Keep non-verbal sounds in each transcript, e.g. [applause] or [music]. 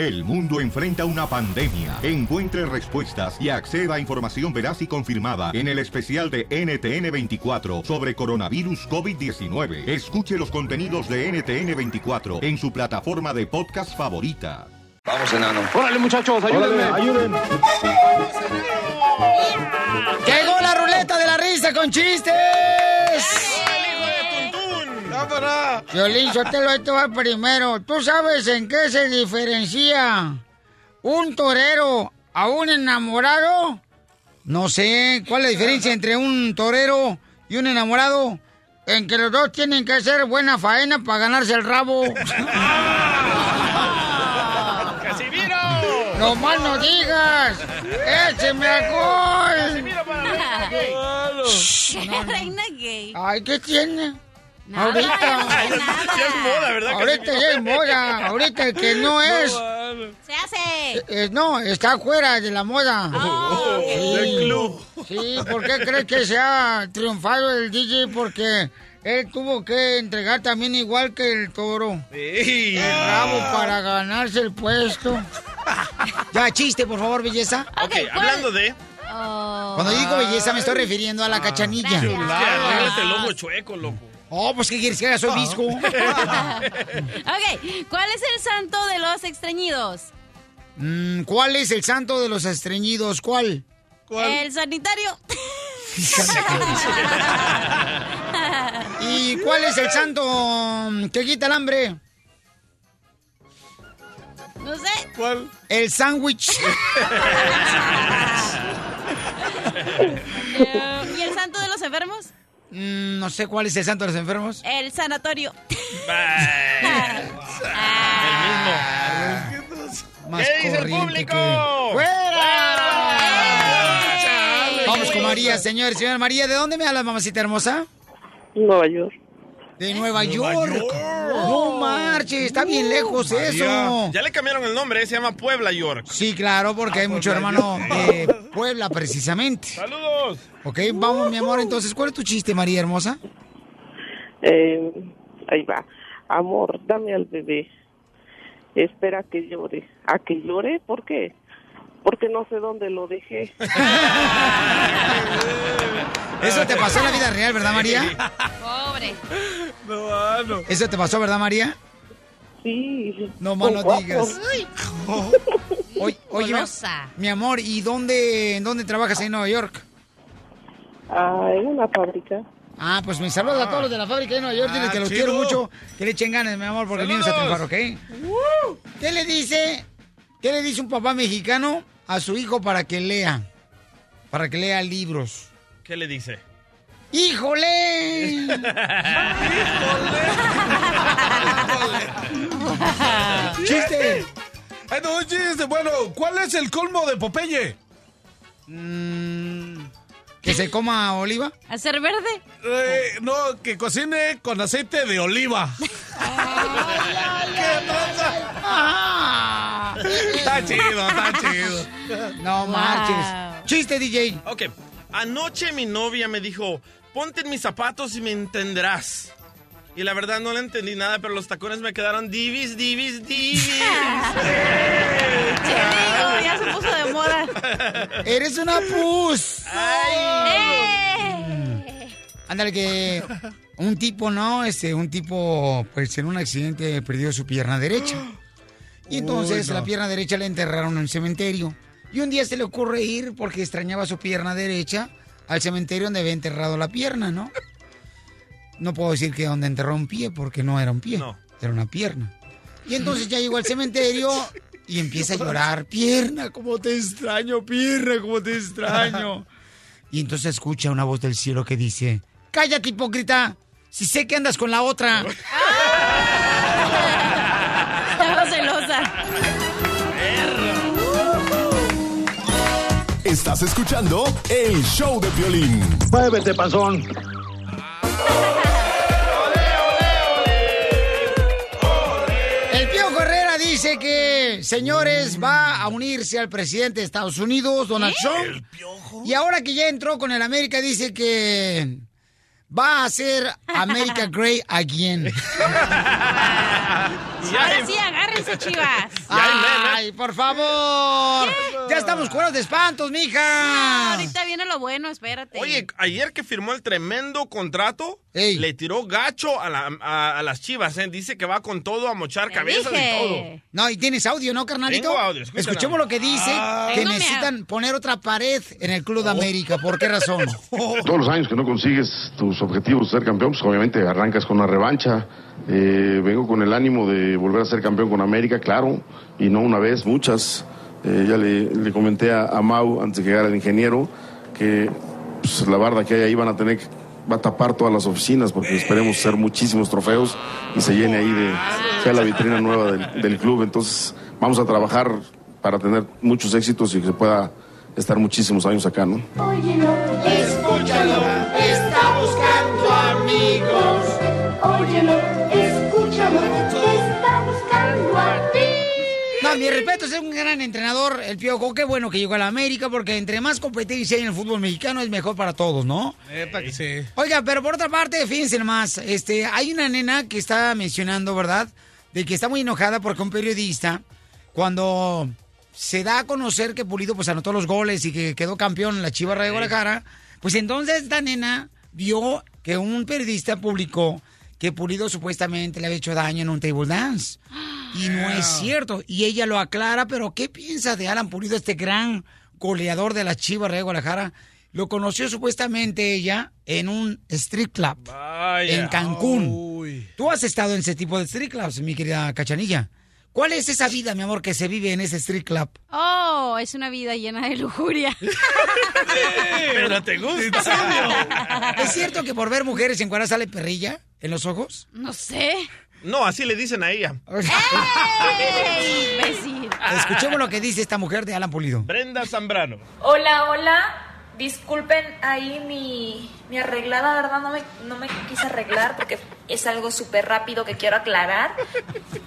El mundo enfrenta una pandemia. Encuentre respuestas y acceda a información veraz y confirmada en el especial de NTN24 sobre coronavirus COVID-19. Escuche los contenidos de NTN24 en su plataforma de podcast favorita. Vamos, enano. Órale, muchachos, ayúdenme. ayúdenme. Llegó la ruleta de la risa con chistes. Violín, yo te lo esto va primero. ¿Tú sabes en qué se diferencia un torero a un enamorado? No sé. ¿Cuál es la diferencia entre un torero y un enamorado? En que los dos tienen que hacer buena faena para ganarse el rabo. [laughs] ¡Casimiro! ¡No más no digas! ¡Écheme alcohol! ¡Casimiro para [laughs] Reina gay. Ay, ¿qué tiene? Nada, ahorita. nada. Ya es moda, ¿verdad? Ahorita ya es moda. Ahorita el que [laughs] no es. Se hace. eh, no, está fuera de la moda. Oh, Sí. Del club. Sí, ¿por qué crees que se ha triunfado el DJ? Porque él tuvo que entregar también igual que el toro. Sí. El rabo para ganarse el puesto. [laughs] Ya, chiste, por favor, belleza. Ok, hablando de... Oh. Cuando digo belleza me estoy refiriendo a la cachanilla. Gracias. Que arréglate el ojo chueco, loco. Oh, pues ¿qué quieres que haga? Soy visco. [laughs] Ok, ¿cuál es el santo de los extrañidos? Mm, ¿Cuál es el santo de los estreñidos? ¿Cuál? El sanitario. [laughs] ¿Y cuál es el santo mm, que quita el hambre? No sé. ¿Cuál? El sándwich. [laughs] Eh, ¿Y el santo de los enfermos? Mm, no sé cuál es el santo de los enfermos. El sanatorio. [laughs] El Más ¿Qué dice el público? que- ¡Fuera! Vamos con María, señor. Señora María, ¿de dónde me hablas, mamacita hermosa? Nueva York. De Nueva, Nueva York. York. No marches, está bien lejos eso. Ya le cambiaron el nombre, eh, se llama Puebla York. Sí, claro, porque hay mucho hermano de Puebla, precisamente. ¡Saludos! Ok, vamos, mi amor. Entonces, ¿cuál es tu chiste, María hermosa? Eh, ahí va. Amor, dame al bebé. Espera que llore. ¿A que llore? ¿Por qué? Porque no sé dónde lo dejé. [laughs] Eso te pasó en la vida real, ¿verdad, María? Pobre. No, no. Eso te pasó, ¿verdad, María? Sí. No más no digas. guapos. [laughs] Oye, oye, mi, amor, ¿y dónde, en dónde trabajas ahí en Nueva York? Ah, en una fábrica. Ah, pues me saludos a todos los de la fábrica de Nueva York. Dile Ah, que los chido. quiero mucho. Que le echen ganas, mi amor, porque vienen a triunfar, ¿ok? ¿Qué le dice? ¿Qué le dice un papá mexicano a su hijo para que lea? Para que lea libros. ¿Qué le dice? ¡Híjole! ¡Chiste! Ay, no, un chiste. Bueno, ¿cuál es el colmo de Popeye? Mm, ¿Que se coma oliva? ¿Hacer verde? Eh, no, que cocine con aceite de oliva. [laughs] ¿Qué tranza? Está chido, está [laughs] chido. No Wow. marches. Chiste, DJ. Ok, anoche mi novia me dijo, ponte en mis zapatos y me entenderás. Y la verdad no le entendí nada, pero los tacones me quedaron divis, divis, divis. [laughs] Te digo, ya se puso de moda. [laughs] Eres una pus. ¡Eh! Ándale que un tipo, ¿no? Este, un tipo, pues en un accidente perdió su pierna derecha. [gasps] [gasps] Y entonces Uy, no. la pierna derecha la enterraron en el cementerio. Y un día se le ocurre ir porque extrañaba su pierna derecha al cementerio donde había enterrado la pierna, ¿no? No puedo decir que donde enterró un pie porque no era un pie, No. era una pierna. Y entonces ya llegó al cementerio y empieza a [laughs] llorar, pierna, cómo te extraño, pierna, cómo te extraño. [laughs] Y entonces escucha una voz del cielo que dice, cállate hipócrita, si sé que andas con la otra. [laughs] Estás escuchando el show de violín. Muévete, panzón. El Pío Correra dice que, señores, va a unirse al presidente de Estados Unidos, Donald Trump. Y ahora que ya entró con el América, dice que va a hacer América [laughs] Great Again. [laughs] Ya Ahora sí, agárrense, chivas. [laughs] Ay, por favor. Ya estamos curados de espantos, mija. ahorita viene lo bueno, espérate. Oye, ayer que firmó el tremendo contrato, le tiró gacho a, la- a- a las chivas, ¿eh? Dice que va con todo a mochar cabezas y todo. No, y tienes audio, ¿no, carnalito? Tengo audio. Escuchemos lo que dice, Ah. que necesitan poner otra pared en el Club de América. ¿Por qué razón? [laughs] Todos los años que no consigues tus objetivos de ser campeón, pues obviamente arrancas con una revancha. Eh, vengo con el ánimo de volver a ser campeón con América, claro, y no una vez, muchas. Eh, ya le, comenté a, a Mau antes de que llegara el ingeniero que pues, la barda que hay ahí van a tener va a tapar todas las oficinas porque esperemos hacer muchísimos trofeos y se llene ahí de sea la vitrina nueva del, del club. Entonces vamos a trabajar para tener muchos éxitos y que se pueda estar muchísimos años acá, ¿no? Óyelo, escúchalo, está buscando amigos. Óyelo, mi respeto, es un gran entrenador, el Piojo. Qué bueno que llegó a la América, porque entre más competencia hay en el fútbol mexicano es mejor para todos, ¿no? Epa, que sí. Oiga, pero por otra parte, fíjense nomás, este, hay una nena que está mencionando, ¿verdad? De que está muy enojada porque un periodista, cuando se da a conocer que Pulido pues anotó los goles y que quedó campeón en la Chivas de Guadalajara, pues entonces esta nena vio que un periodista publicó que Pulido supuestamente le había hecho daño en un table dance. Y no es cierto. Y ella lo aclara, pero ¿qué piensa de Alan Pulido, este gran goleador de la Chivas de Guadalajara? Lo conoció supuestamente ella en un street club en Cancún. Tú has estado en ese tipo de street clubs, mi querida Cachanilla. ¿Cuál es esa vida, mi amor, que se vive en ese street club? Oh, es una vida llena de lujuria. [laughs] Pero te gusta. ¿Es cierto que por ver mujeres en cuadra sale perrilla en los ojos? No sé. No, así le dicen a ella. ¡Ey, [laughs] imbécil! Escuchemos lo que dice esta mujer de Alan Pulido. Brenda Zambrano. Hola, hola. Disculpen ahí mi, mi arreglada, ¿verdad? No me, no me quise arreglar porque es algo súper rápido que quiero aclarar.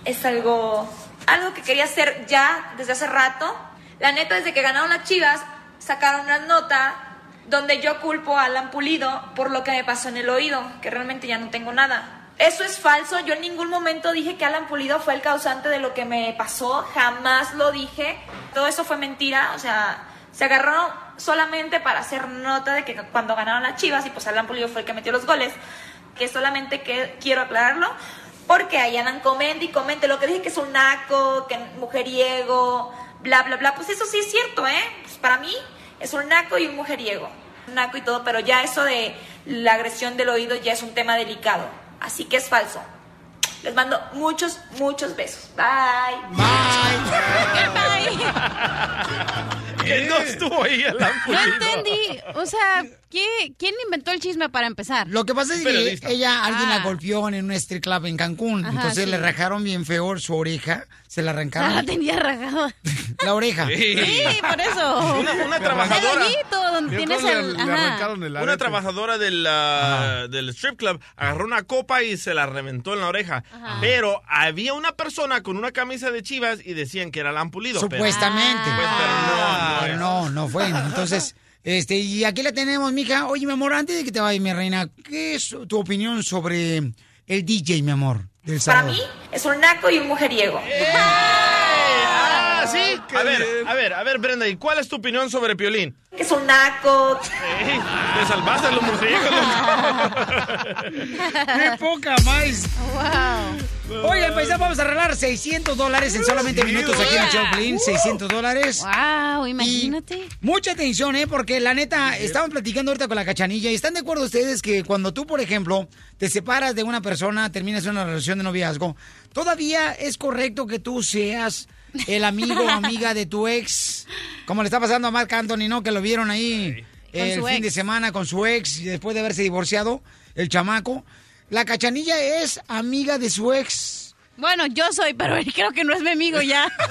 Es algo, algo que quería hacer ya desde hace rato. La neta, desde que ganaron las chivas, sacaron una nota donde yo culpo a Alan Pulido por lo que me pasó en el oído, que realmente ya no tengo nada. Eso es falso, yo en ningún momento dije que Alan Pulido fue el causante de lo que me pasó, jamás lo dije. Todo eso fue mentira, o sea, se agarró solamente para hacer nota de que cuando ganaron las Chivas y pues Alan Pulido fue el que metió los goles, que solamente que quiero aclararlo, porque ahí andan comente y comente lo que dije que es un naco, que mujeriego, bla bla bla, pues eso sí es cierto, ¿eh? Pues para mí es un naco y un mujeriego, un naco y todo, pero ya eso de la agresión del oído ya es un tema delicado, así que es falso. Les mando muchos, muchos besos. Bye. Bye. [laughs] Que no estuvo ahí Alan No entendí. O sea, ¿qué- ¿quién inventó el chisme para empezar? Lo que pasa es que Periodista. ella, alguien la Ah. golpeó en un street club en Cancún. Ajá, entonces sí. le rajaron bien feo su oreja. Se la Ah, arrancaron. la tenía rajada. La oreja. Sí, por eso. Una, una El trabajadora. donde tienes el... Una trabajadora del, ah, del strip club agarró una copa y se la reventó en la oreja. Ajá. Pero había una persona con una camisa de chivas y decían que era Alan Pulido. pero- Supuestamente. Pues, pero no, no Pero no, no fue. Entonces, este, y aquí la tenemos, mija. Oye, mi amor, antes de que te vayas, mi reina, ¿qué es tu opinión sobre el DJ, mi amor? Del Para mí es un naco y un mujeriego. Ah, ¿sí? A ver, a ver, a ver, Brenda, ¿y cuál es tu opinión sobre Piolín? Que es un naco. Ey, te salvaste los [laughs] mujeriegos. ¡Qué poca más! Wow. Oigan, pues ya vamos a arreglar 600 dólares en solamente minutos aquí en el Choplin. 600 dólares. Wow, imagínate. Mucha atención, ¿eh? Porque la neta, estaban platicando ahorita con la cachanilla y están de acuerdo ustedes que cuando tú, por ejemplo, te separas de una persona, terminas una relación de noviazgo, todavía es correcto que tú seas el amigo o amiga de tu ex, como le está pasando a Marc Anthony, ¿no? Que lo vieron ahí Con el su fin ex. de semana con su ex y después de haberse divorciado, el chamaco. La cachanilla es amiga de su ex. Bueno, yo soy, pero él [laughs] creo que no es mi amigo ya. [laughs]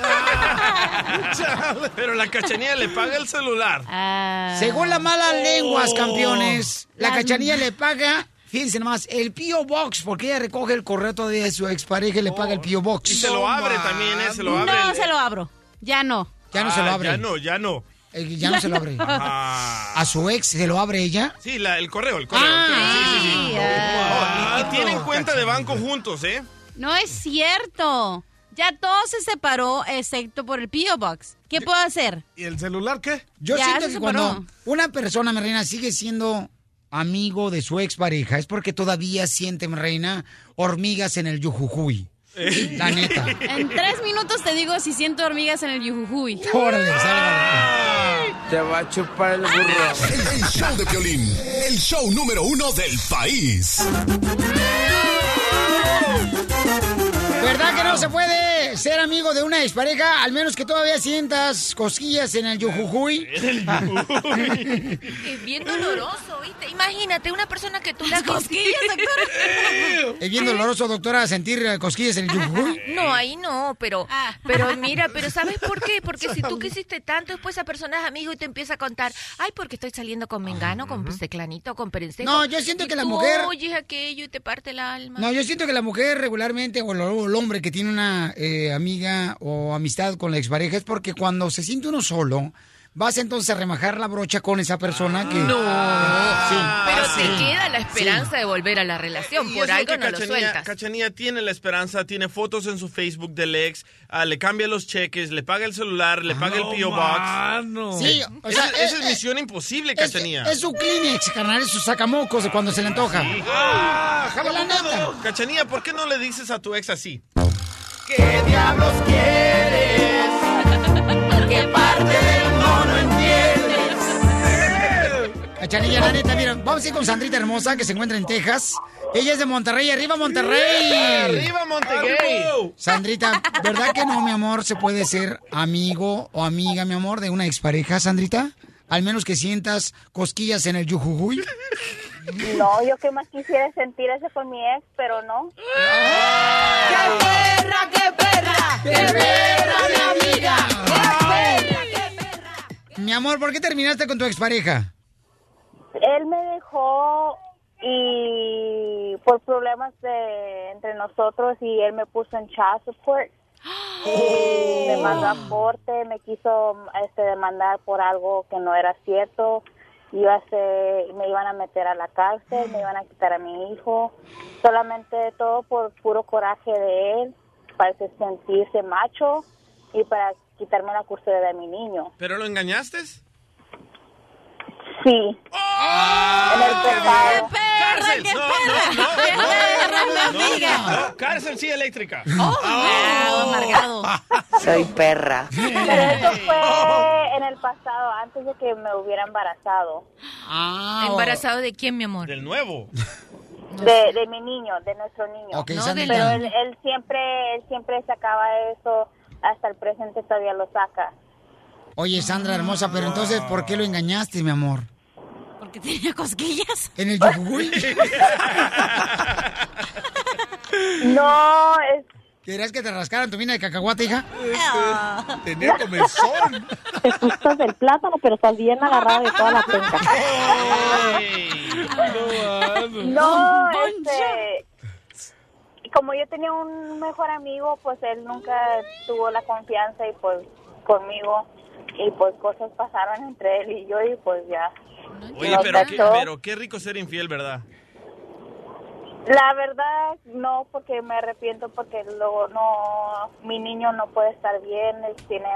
Pero la cachanilla le paga el celular. Ah. Según las malas lenguas, Oh. campeones, la Las- cachanilla le paga, fíjense nomás, el P.O. Box, porque ella recoge el correo todavía de su expareja y le paga el P.O. Box. Y se lo abre también, ¿eh? Se lo abre. No el- se lo abro. Ya no. Ya no se lo Ah, abre. Ya no, ya no. Eh, ya no se lo abre. Ah. ¿A su ex se lo abre ella? Sí, la- el correo, el correo. Ah. el correo. Sí, sí, sí. Ah. Oh, y, y tienen cuenta de banco juntos, ¿eh? No es cierto. Ya todo se separó excepto por el P.O. Box. ¿Qué puedo hacer? ¿Y el celular qué? Yo Ya, siento se que separó. cuando una persona, mi reina, sigue siendo amigo de su expareja, es porque todavía siente, mi reina, hormigas en el yujujuy. La neta. En tres minutos te digo si siento hormigas en el yujujuy. Órale. Te va a chupar el burro. El, el show de Piolín, el show número uno del país. ¿Verdad que no se puede ser amigo de una expareja? Al menos que todavía sientas cosquillas en el yujujuy. [laughs] Es bien doloroso, ¿viste? Imagínate, una persona que tú la cosquillas, doctora. ¿Es bien doloroso, doctora, sentir eh, cosquillas en el yujujuy? [laughs] No, ahí no, pero, Ah. pero mira, pero [laughs] ¿sabes por qué? Porque si tú quisiste tanto, después esa persona es amigo y te empieza a contar, ay, porque estoy saliendo con Mengano, con Seclanito, con Perencejo. No, yo siento Y que la tú mujer- oyes aquello y te parte el alma. No, yo siento que la mujer regularmente, o el, o el hombre que tiene una eh, amiga o amistad con la expareja, es porque cuando se siente uno solo, vas entonces a remajar la brocha con esa persona que... No, Sí. pero Ah, te sí. queda la esperanza de volver a la relación, Y por es lo algo que no lo Cachanilla- sueltas. Cachanilla tiene la esperanza, tiene fotos en su Facebook del ex, ah, le cambia los cheques, le paga el celular, le paga el P.O. Box. Sí, o sea, esa, esa eh, es misión imposible, Es, Cachanilla. es su Kleenex, carnal, es su sacamocos de cuando se le antoja. Ah, la neta. Cachanilla, ¿por qué no le dices a tu ex así? ¿Qué diablos quieres? ¿Qué parte Cachanilla, la neta, mira, vamos a ir con Sandrita Hermosa, que se encuentra en Texas. Ella es de Monterrey, ¡arriba Monterrey! ¡Arriba, Montegay! Sandrita, ¿verdad que no, mi amor, se puede ser amigo o amiga, mi amor, de una expareja, Sandrita? Al menos que sientas cosquillas en el yujujuy. No, yo que más quisiera sentir eso con mi ex, pero no. ¡Qué perra, qué perra! ¡Qué perra, mi amiga! Mi amor, ¿por qué terminaste con tu expareja? Él me dejó y por problemas de entre nosotros y él me puso en child support. [gasps] Me mandó a corte, me quiso este, demandar por algo que no era cierto. Iba a ser- me iban a meter a la cárcel, me iban a quitar a mi hijo. Solamente todo por puro coraje de él, para sentirse macho y para quitarme la custodia de mi niño. ¿Pero lo engañaste? Sí. En el pasado. ¡Cárcel! No, no, no. ¡Qué no, perra, mi no, amiga! no, Cárcel sí eléctrica. Ah, amargado. Soy perra. Pero eso fue en el pasado, antes de que me hubiera embarazado. Ah, ¿Embarazado de quién, mi amor? Del nuevo. De, de mi niño, de nuestro niño. Ok, No, Sandrita. pero él, él siempre, él siempre sacaba eso, hasta el presente todavía lo saca. Oye, Sandra hermosa, pero entonces, ¿por qué lo engañaste, mi amor? Porque tenía cosquillas. ¿En el yujujuy? [laughs] No, es... ¿Querías que te rascaran tu mina de cacahuate, hija? Tenía comezón. Te gustas del plátano, pero estás bien agarrado de toda la penca. No, este... Como yo tenía un mejor amigo, pues él nunca tuvo la confianza y pues conmigo y pues cosas pasaron entre él y yo y pues ya. Oye, pero qué, pero qué rico ser infiel, ¿verdad? La verdad, no, porque me arrepiento porque luego no, mi niño no puede estar bien, él tiene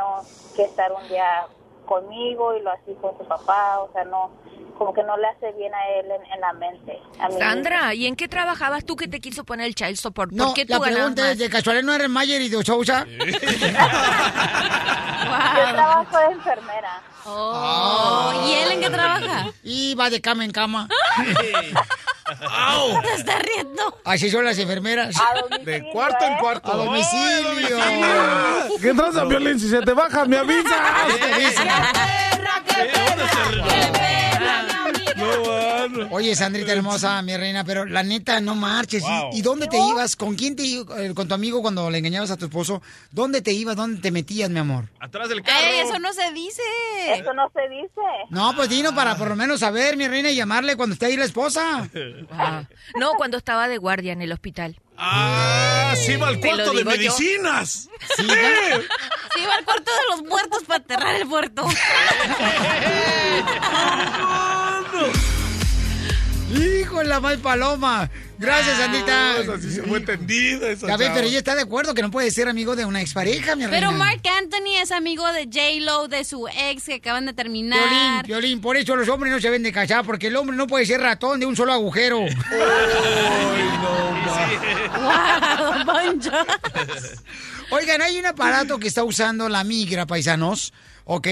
que estar un día conmigo y lo así con su papá, o sea, no, como que no le hace bien a él en, en la mente. A mi Sandra, ¿y en qué trabajabas tú que te quiso poner el child support? ¿Por No, qué tú la pregunta es? ¿de casualidad no eres Mayer y de Sousa? [laughs] Yo trabajo de enfermera. Oh, ¿y él en qué trabaja? Y va de cama en cama. [laughs] Te está riendo. Así son las enfermeras. De cuarto en cuarto. A domicilio. ¿Qué tranza, Violín? Si se te baja, me avisas. Oye, Sandrita hermosa, mi reina, pero la neta, no marches. ¿Y- Wow. ¿Y, dónde te ibas? ¿Con quién te ibas? Eh, ¿Con tu amigo cuando le engañabas a tu esposo? ¿Dónde te ibas? ¿Dónde te metías, mi amor? Atrás del carro. Ey, eso no se dice. Eso no se dice. No, pues Dino, para por lo menos saber, mi reina, y llamarle cuando esté ahí la esposa. [laughs] Ah, No, cuando estaba de guardia en el hospital. Ah, sí va al cuarto de yo. medicinas. Sí. Sí, va al cuarto de los muertos para aterrar el [laughs] [laughs] puerto. Hijo de la mal paloma. Gracias, Sandita. Esa sí se fue tendida, esa chava. pero ella está de acuerdo que no puede ser amigo de una expareja, mi Pero reina. Mark Anthony es amigo de J-Lo, de su ex que acaban de Violín, terminar. Violín, por eso los hombres no se ven de casar, porque el hombre no puede ser ratón de un solo agujero. Wow, [laughs] Poncho. Oigan, hay un aparato que está usando la migra, paisanos, ¿ok?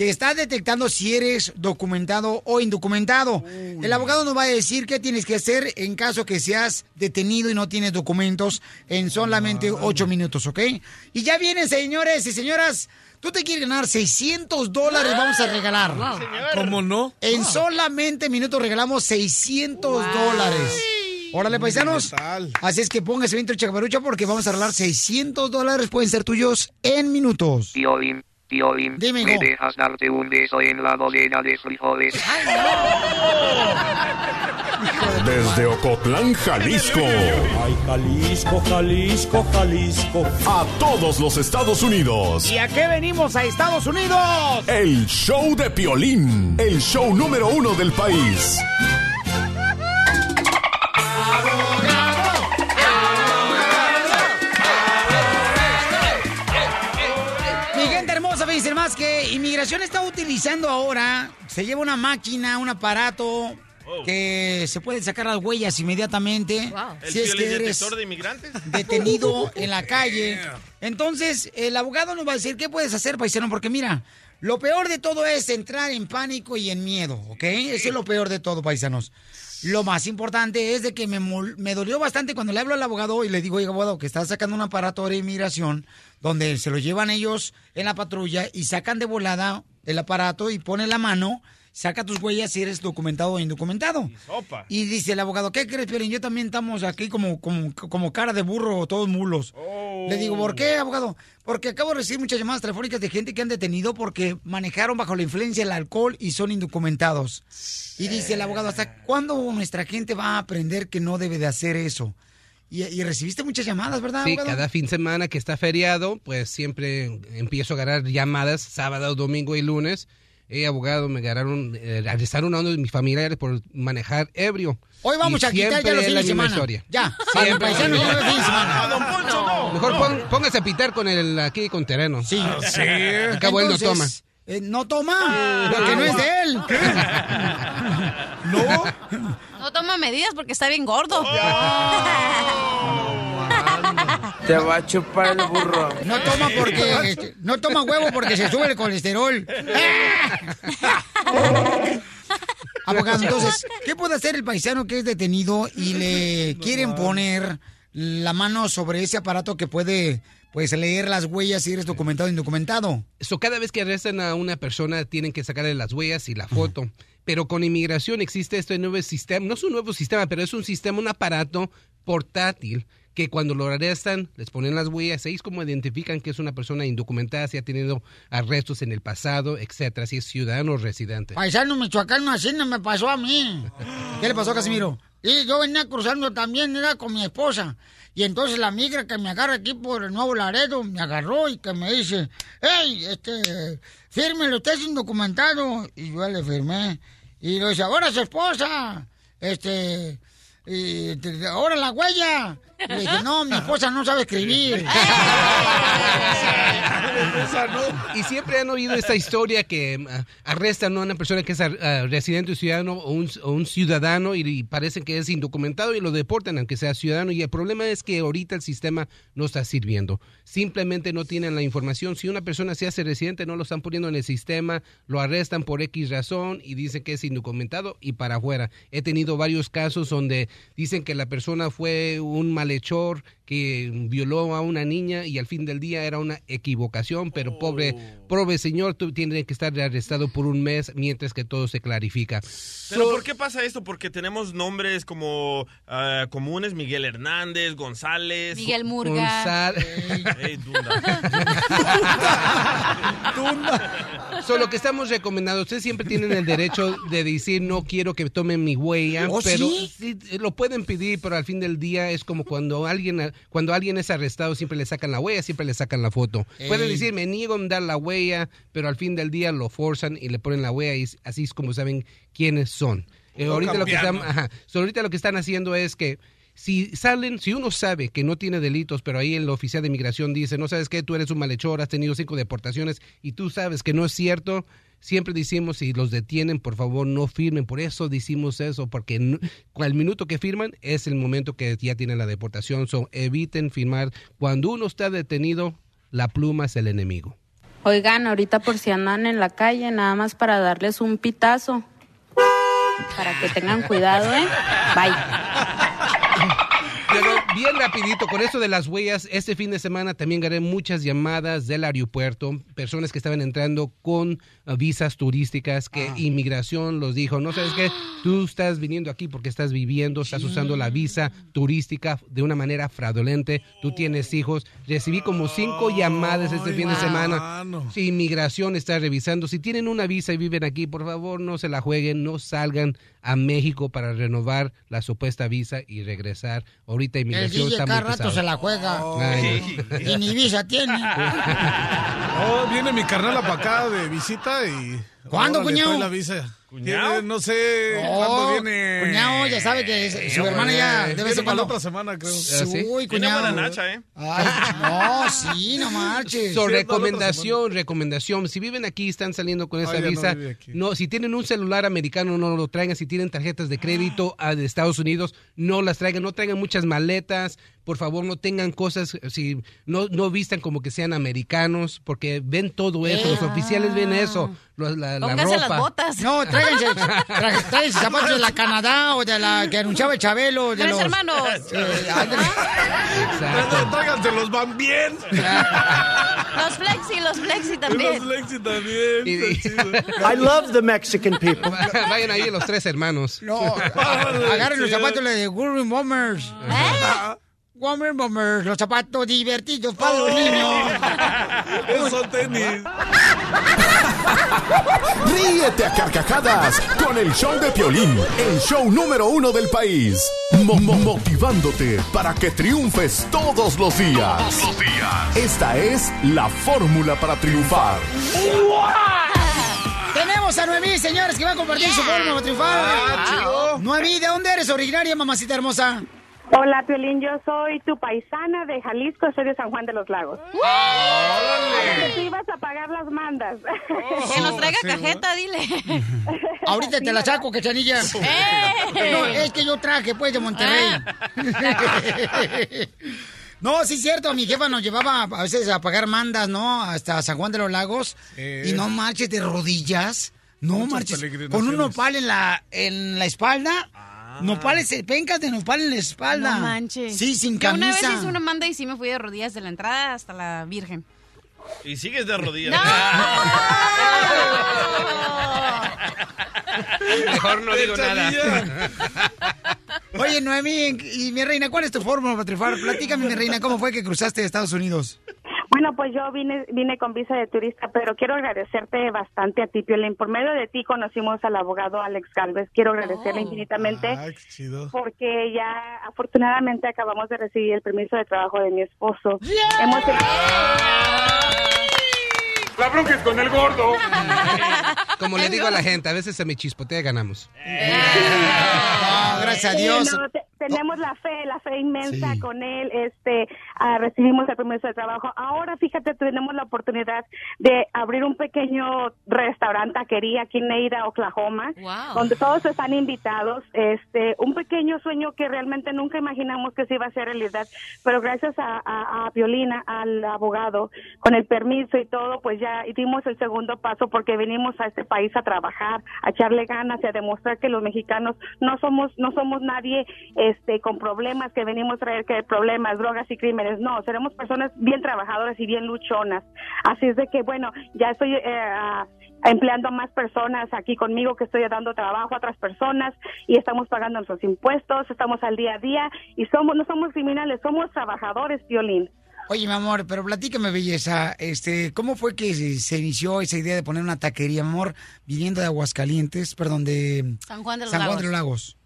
Que está detectando si eres documentado o indocumentado. El abogado nos va a decir qué tienes que hacer en caso que seas detenido y no tienes documentos en solamente ocho minutos, ¿ok? Y ya vienen, señores y señoras. Tú te quieres ganar 600 dólares, vamos a regalar. ¿Cómo no? En solamente minutos regalamos 600 dólares. Órale, paisanos. Así es que póngase bien trucha porque vamos a regalar 600 dólares. Pueden ser tuyos en minutos. Piolín, Piolín, Dime, ¿me dejas darte un beso en la docena de frijoles? Desde Ocotlán, Jalisco. Ay, Jalisco, Jalisco, Jalisco. A todos los Estados Unidos. ¿Y a qué venimos a Estados Unidos? El show de Piolín. El show número uno del país. Hermosa, fíjense más que inmigración está utilizando ahora, se lleva una máquina, un aparato que se puede sacar las huellas inmediatamente. ¿El Si es que eres detector de inmigrantes? detenido [laughs] en la calle. Entonces, el abogado nos va a decir qué puedes hacer, paisano, porque mira, lo peor de todo es entrar en pánico y en miedo, ¿ok? Eso es lo peor de todo, paisanos. Lo más importante es de que me, me dolió bastante cuando le hablo al abogado y le digo, oye, abogado, que está sacando un aparato de inmigración donde se lo llevan ellos en la patrulla y sacan de volada el aparato y pone la mano, saca tus huellas si eres documentado o indocumentado. Sopa. Y dice el abogado, ¿qué crees, Piolín? Yo también estamos aquí como, como, como cara de burro, todos mulos. Le digo, ¿por qué, abogado? Porque acabo de recibir muchas llamadas telefónicas de gente que han detenido porque manejaron bajo la influencia del alcohol y son indocumentados. Y dice el abogado, ¿hasta cuándo nuestra gente va a aprender que no debe de hacer eso? Y, y recibiste muchas llamadas, ¿verdad, Sí, abogado? cada fin de semana que está feriado, pues siempre empiezo a agarrar llamadas sábado, domingo y lunes. Eh, abogado, me agarraron, eh, arrestaron a uno de mis familiares por manejar ebrio. Hoy vamos Y a quitar ya siempre los es fines la de misma semana. historia. Ya, Siempre. para el paisano ya no es fin de semana. Mejor pon- póngase a pitar con el aquí con terreno. Sí. sí. Al cabo él no toma. Eh, no toma, porque no es de él. [laughs] No toma medidas porque está bien gordo. Te va a chupar el burro. No toma porque este, [laughs] no toma huevo porque se sube el colesterol. [laughs] Abogado, entonces, [laughs] ¿qué puede hacer el paisano que es detenido y le quieren poner la mano sobre ese aparato que puede pues leer las huellas si eres documentado o indocumentado? So, cada vez que arrestan a una persona tienen que sacarle las huellas y la foto. Pero con inmigración existe este nuevo sistema, no es un nuevo sistema, pero es un sistema, un aparato portátil que cuando lo arrestan les ponen las huellas, ahí es como identifican que es una persona indocumentada, si ha tenido arrestos en el pasado, etcétera, si es ciudadano o residente. Paisano michoacano, así no me pasó a mí. ¿Qué le pasó a Casimiro? Y yo venía cruzando también, era con mi esposa. Y entonces la migra que me agarra aquí por el Nuevo Laredo me agarró y que me dice, hey, este, fírmelo, usted es indocumentado. Y yo le firmé. Y le dice, ahora su esposa, este, y, ahora la huella. No, mi esposa no sabe escribir. [laughs] Y siempre han oído esta historia que ah, arrestan a una persona que es ah, residente ciudadano o un, o un ciudadano y, y parece que es indocumentado y lo deportan aunque sea ciudadano. Y el problema es que ahorita el sistema no está sirviendo. Simplemente no tienen la información. Si una persona se hace residente, no lo están poniendo en el sistema, lo arrestan por X razón y dicen que es indocumentado y para afuera. He tenido varios casos donde dicen que la persona fue un malhechor que violó a una niña y al fin del día era una equivocación, pero pobre, pobre señor tú tiene que estar arrestado por un mes mientras que todo se clarifica. ¿Pero So- por qué pasa esto? Porque tenemos nombres como ah, comunes, Miguel Hernández, González. Miguel Murga. González. Ey, [laughs] Dunda. So, lo que estamos recomendando, ustedes siempre tienen el derecho de decir no quiero que tomen mi huella, ¿Oh, pero sí? sí, lo pueden pedir, pero al fin del día es como cuando alguien cuando alguien es arrestado siempre le sacan la huella, siempre le sacan la foto. Pueden decir me niego a dar la huella, pero al fin del día lo forzan y le ponen la huella y así es como saben quiénes son. Eh, ahorita, lo que están, ajá. So, ahorita lo que están haciendo es que si salen, si uno sabe que no tiene delitos, pero ahí el oficial de inmigración dice, no sabes qué, tú eres un malhechor, has tenido cinco deportaciones y tú sabes que no es cierto, siempre decimos si los detienen, por favor no firmen. Por eso decimos eso, porque no- al minuto que firman es el momento que ya tienen la deportación. So, eviten firmar. Cuando uno está detenido, la pluma es el enemigo. Oigan, ahorita por si andan en la calle, nada más para darles un pitazo. Para que tengan cuidado, ¿eh? Bye. Bien rapidito, con eso de las huellas, este fin de semana también gané muchas llamadas del aeropuerto, personas que estaban entrando con uh, visas turísticas, que inmigración los dijo, no sabes qué, tú estás viniendo aquí porque estás viviendo, estás usando la visa turística de una manera fraudulente, tú tienes hijos. Recibí como cinco llamadas este fin de semana. Si inmigración está revisando, si tienen una visa y viven aquí, por favor no se la jueguen, no salgan a México para renovar la supuesta visa y regresar. Ahorita El DJ cada rato pesado. se la juega. Ay, Y ni visa tiene. [laughs] Oh, viene mi carnal para acá de visita y... ¿Cuándo, cuñado? la visa. ¿Cuñado? Tiene, no sé Oh, cuándo viene. cuñado, ya sabe que es- su hermana ya de vez Viene en para la otra semana, creo. Uy, Tiene cuñado. buena nacha, ¿eh? Ay, no, sí, no [laughs] marches. So, recomendación, recomendación. Si viven aquí, están saliendo con esa Ah, no visa. aquí. No, si tienen un celular americano, no lo traigan. Si tienen tarjetas de crédito ah, de Estados Unidos, no las traigan. No traigan muchas maletas. Por favor, no tengan cosas, si no, no vistan como que sean americanos, porque ven todo eso. Los oficiales ven eso. la, la Pónganse ropa. las botas. No, tráiganse, [laughs] tráiganse zapatos de la Canadá o de la que anunciaba el Chabelo. De Tres los, hermanos. [laughs] Eh. Tráiganse los van bien. Los flexi, los flexi Y también. los Lexi también. Y- chido. I love the Mexican people. [laughs] Vayan ahí los tres hermanos. No, agarren los zapatos de Gurry Bombers. Gurry Bombers, los zapatos divertidos para los niños. [laughs] Esos tenis. [laughs] Ríete a carcajadas con el show de Piolín, el show número uno del país. Mo- mo- motivándote para que triunfes todos los días. Esta es la fórmula para triunfar. [laughs] Tenemos a Noemí, señores, que va a compartir su forma de triunfar. chido. Noemí, ¿de dónde eres originaria, mamacita hermosa? Hola, Piolín, yo soy tu paisana de Jalisco, soy de San Juan de los Lagos. Que tú ibas a pagar las mandas. Que nos traiga cajeta, dile. [laughs] Ahorita te la saco, quechanilla. [laughs] ¡Eh! No, es que yo traje, pues, de Monterrey. [laughs] No, sí es cierto, mi jefa nos llevaba a veces a pagar mandas, ¿no? Hasta San Juan de los Lagos. Sí. Y no marches de rodillas. No Muchas marches. Con un nopal en la, en la espalda. Nopales, eh, pencas de nopal en la espalda. No manches. Sí, sin Yo una vez camisa. hice una manda y sí me fui de rodillas de la entrada hasta la Virgen. Y sigues de rodillas. [laughs] Mejor no digo nada. [laughs] Oye, Noemí, y mi reina, ¿cuál es tu fórmula para triunfar? Platícame, mi reina, ¿cómo fue que cruzaste de Estados Unidos? Bueno, pues yo vine, vine con visa de turista, pero quiero agradecerte bastante a ti, Piolín. Por medio de ti conocimos al abogado Alex Galvez. Quiero agradecerle infinitamente Ah, qué chido. porque ya afortunadamente acabamos de recibir el permiso de trabajo de mi esposo. Hemos La bronca es con el gordo. Como le digo a la gente, a veces se me chispotea, ganamos. No, gracias a Dios. Sí, no, te- tenemos la fe, la fe inmensa Sí. con él. Este, ah, recibimos el permiso de trabajo. Ahora, fíjate, tenemos la oportunidad de abrir un pequeño restaurante, taquería aquí en Neida, Oklahoma, Wow. donde todos están invitados. Este, un pequeño sueño que realmente nunca imaginamos que se iba a hacer realidad, pero gracias a, a, a Violina, al abogado, con el permiso y todo, pues ya dimos el segundo paso porque venimos a este país a trabajar, a echarle ganas y a demostrar que los mexicanos no somos no somos nadie este con problemas que venimos a traer que problemas, drogas y crímenes, no, seremos personas bien trabajadoras y bien luchonas. Así es de que bueno, ya estoy eh, empleando a más personas aquí conmigo que estoy dando trabajo a otras personas y estamos pagando nuestros impuestos, estamos al día a día y somos no somos criminales, somos trabajadores, Violín. Oye, mi amor, pero platícame, belleza, este, ¿cómo fue que se, se inició esa idea de poner una taquería, mi amor, viniendo de Aguascalientes, perdón, de San Juan de los San Juan Lagos. de los Lagos?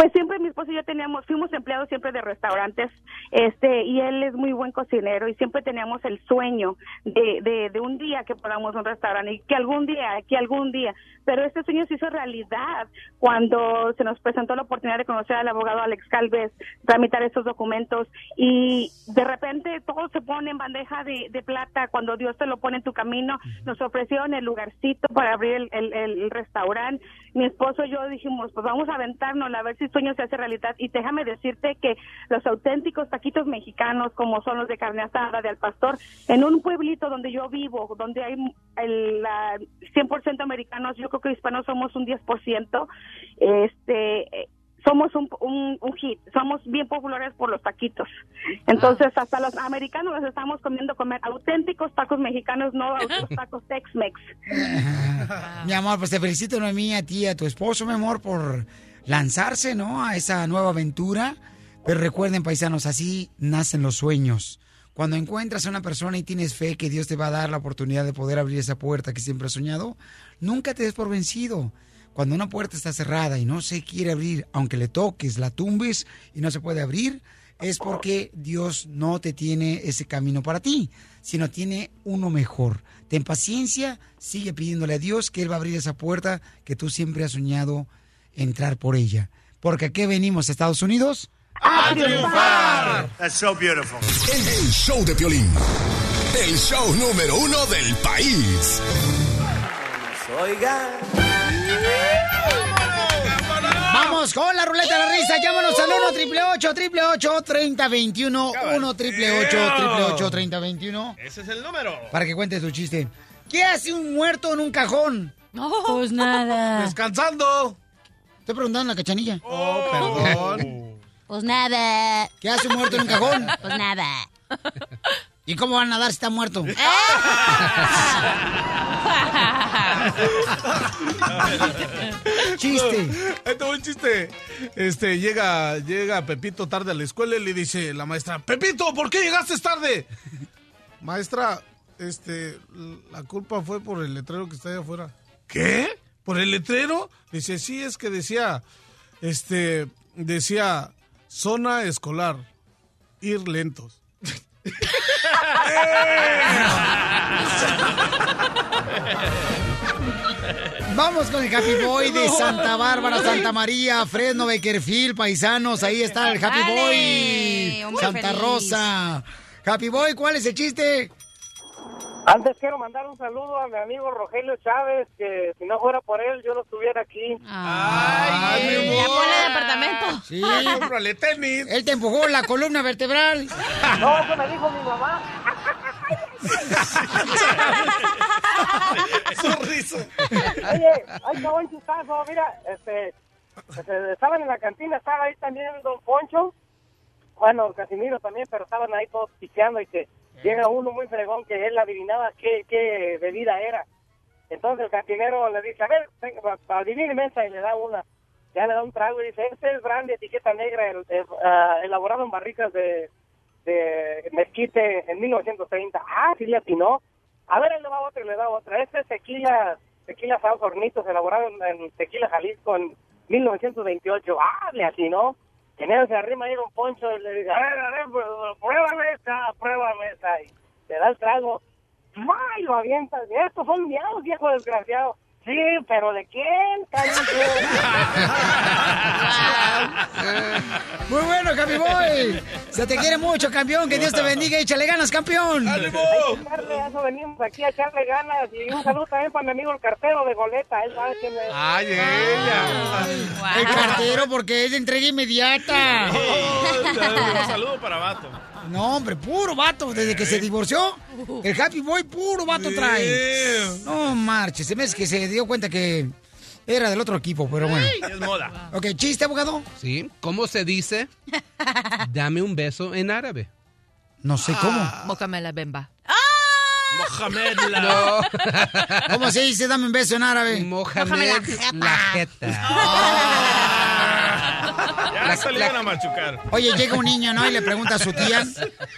Pues siempre mi esposo y yo teníamos, fuimos empleados siempre de restaurantes, este, y él es muy buen cocinero y siempre teníamos el sueño de, de, de un día que podamos un restaurante y que algún día, que algún día, pero este sueño se hizo realidad cuando se nos presentó la oportunidad de conocer al abogado Alex Calves, tramitar estos documentos y de repente todo se pone en bandeja de, de plata cuando Dios te lo pone en tu camino. Nos ofrecieron el lugarcito para abrir el, el, el restaurante. Mi esposo y yo dijimos, pues vamos a aventarnos a ver si sueño se hace realidad. Y déjame decirte que los auténticos taquitos mexicanos, como son los de carne asada, de al pastor, en un pueblito donde yo vivo, donde hay el la 100% americanos, yo creo que hispanos somos un 10%, este somos un, un, hit, somos bien populares por los taquitos. Entonces, hasta los americanos los estamos comiendo comer auténticos tacos mexicanos, no tacos Tex-Mex. [laughs] Mi amor, pues te felicito, Noemí, a ti y a tu esposo, mi amor, por lanzarse, ¿no? A esa nueva aventura. Pero recuerden, paisanos, así nacen los sueños. Cuando encuentras a una persona y tienes fe que Dios te va a dar la oportunidad de poder abrir esa puerta que siempre has soñado, nunca te des por vencido. Cuando una puerta está cerrada y no se quiere abrir, aunque le toques, la tumbes y no se puede abrir, es porque Dios no te tiene ese camino para ti, sino tiene uno mejor. Ten paciencia, sigue pidiéndole a Dios que Él va a abrir esa puerta que tú siempre has soñado entrar por ella. Porque aquí venimos a Estados Unidos ¡A triunfar! That's so beautiful. El, el show de Piolín. El show número uno del país. Oiga. Vamos con la ruleta de la risa. Llámanos al 1 triple 8 triple 8 30 21 1 triple 8 triple 8 30 21 Ese es el número. para que cuentes tu chiste. ¿Qué hace un muerto en un cajón? Pues nada. Descansando. Estoy preguntando a la cachanilla. Oh, perdón. [laughs] Pues nada. ¿Qué hace un muerto en un cajón? [laughs] Pues nada. ¿Y cómo van a nadar si está muerto? [laughs] Chiste. Ahí te voy un chiste. Este, llega, llega Pepito tarde a la escuela y le dice la maestra, Pepito, ¿por qué llegaste tarde? Maestra, este, la culpa fue por el letrero que está allá afuera. ¿Qué? ¿Por el letrero? Dice, sí, es que decía, este, decía, zona escolar, ir lentos. [laughs] Vamos con el Happy Boy de Santa Bárbara, Santa María, Fresno, Beckerfield, paisanos. Ahí está el Happy Boy. Santa. Rosa. Happy Boy, ¿cuál es el chiste? Antes quiero mandar un saludo a mi amigo Rogelio Chávez, que si no fuera por él yo no estuviera aquí. Ay, ya ponle departamento. Sí. Cómprale tenis. Él te empujó en la columna vertebral. No, eso me dijo mi mamá. [laughs] Sonrisa. Oye, ahí está un chistazo, mira, este, este, estaban en la cantina, estaba ahí también Don Poncho, bueno, Casimiro también, pero estaban ahí todos picheando y que llega uno muy fregón que él adivinaba qué, qué bebida era. Entonces el cantinero le dice, a ver, venga, adivine esa y le da una. Ya le da un trago y dice, este es brandy, etiqueta negra, ah, elaborado en barricas de, de mezquite en 1930. Ah, sí le atinó. A ver, él le va otra y le da otra. Este es tequila, tequila San Hornitos, elaborado en, en Tequila Jalisco en 1928. Ah, le atinó. En eso se arrima ahí Don Poncho y le dice, a ver, a ver, pr- pruébame esta, pruébame esta. Y le da el trago. ¡Ay, lo avientas! Estos son miados, viejo desgraciado. Sí, pero ¿de quién? [laughs] Muy bueno, Happy Boy. Se te quiere mucho, campeón. Que Dios te bendiga. Échale ganas, campeón. Echarle, a eso venimos aquí a echarle ganas. Y un saludo también para mi amigo el cartero de Goleta. Él sabe quién es. Ay, ella. El cartero, porque es de entrega inmediata. Un saludo para Vato. No, hombre, puro vato. Desde que se divorció, el Happy Boy puro vato trae. No marches. Se me que se dio cuenta que era del otro equipo, pero bueno. Es moda. Ok, chiste, abogado. Sí. ¿Cómo se dice? Dame un beso en árabe. No sé cómo. Bócame la bemba. Mohamed No. [laughs] ¿Cómo se dice dame un beso en árabe? Mohamed la jeta. Ya se le iban a machucar. Oye, llega un niño, ¿no? Y le pregunta a su tía.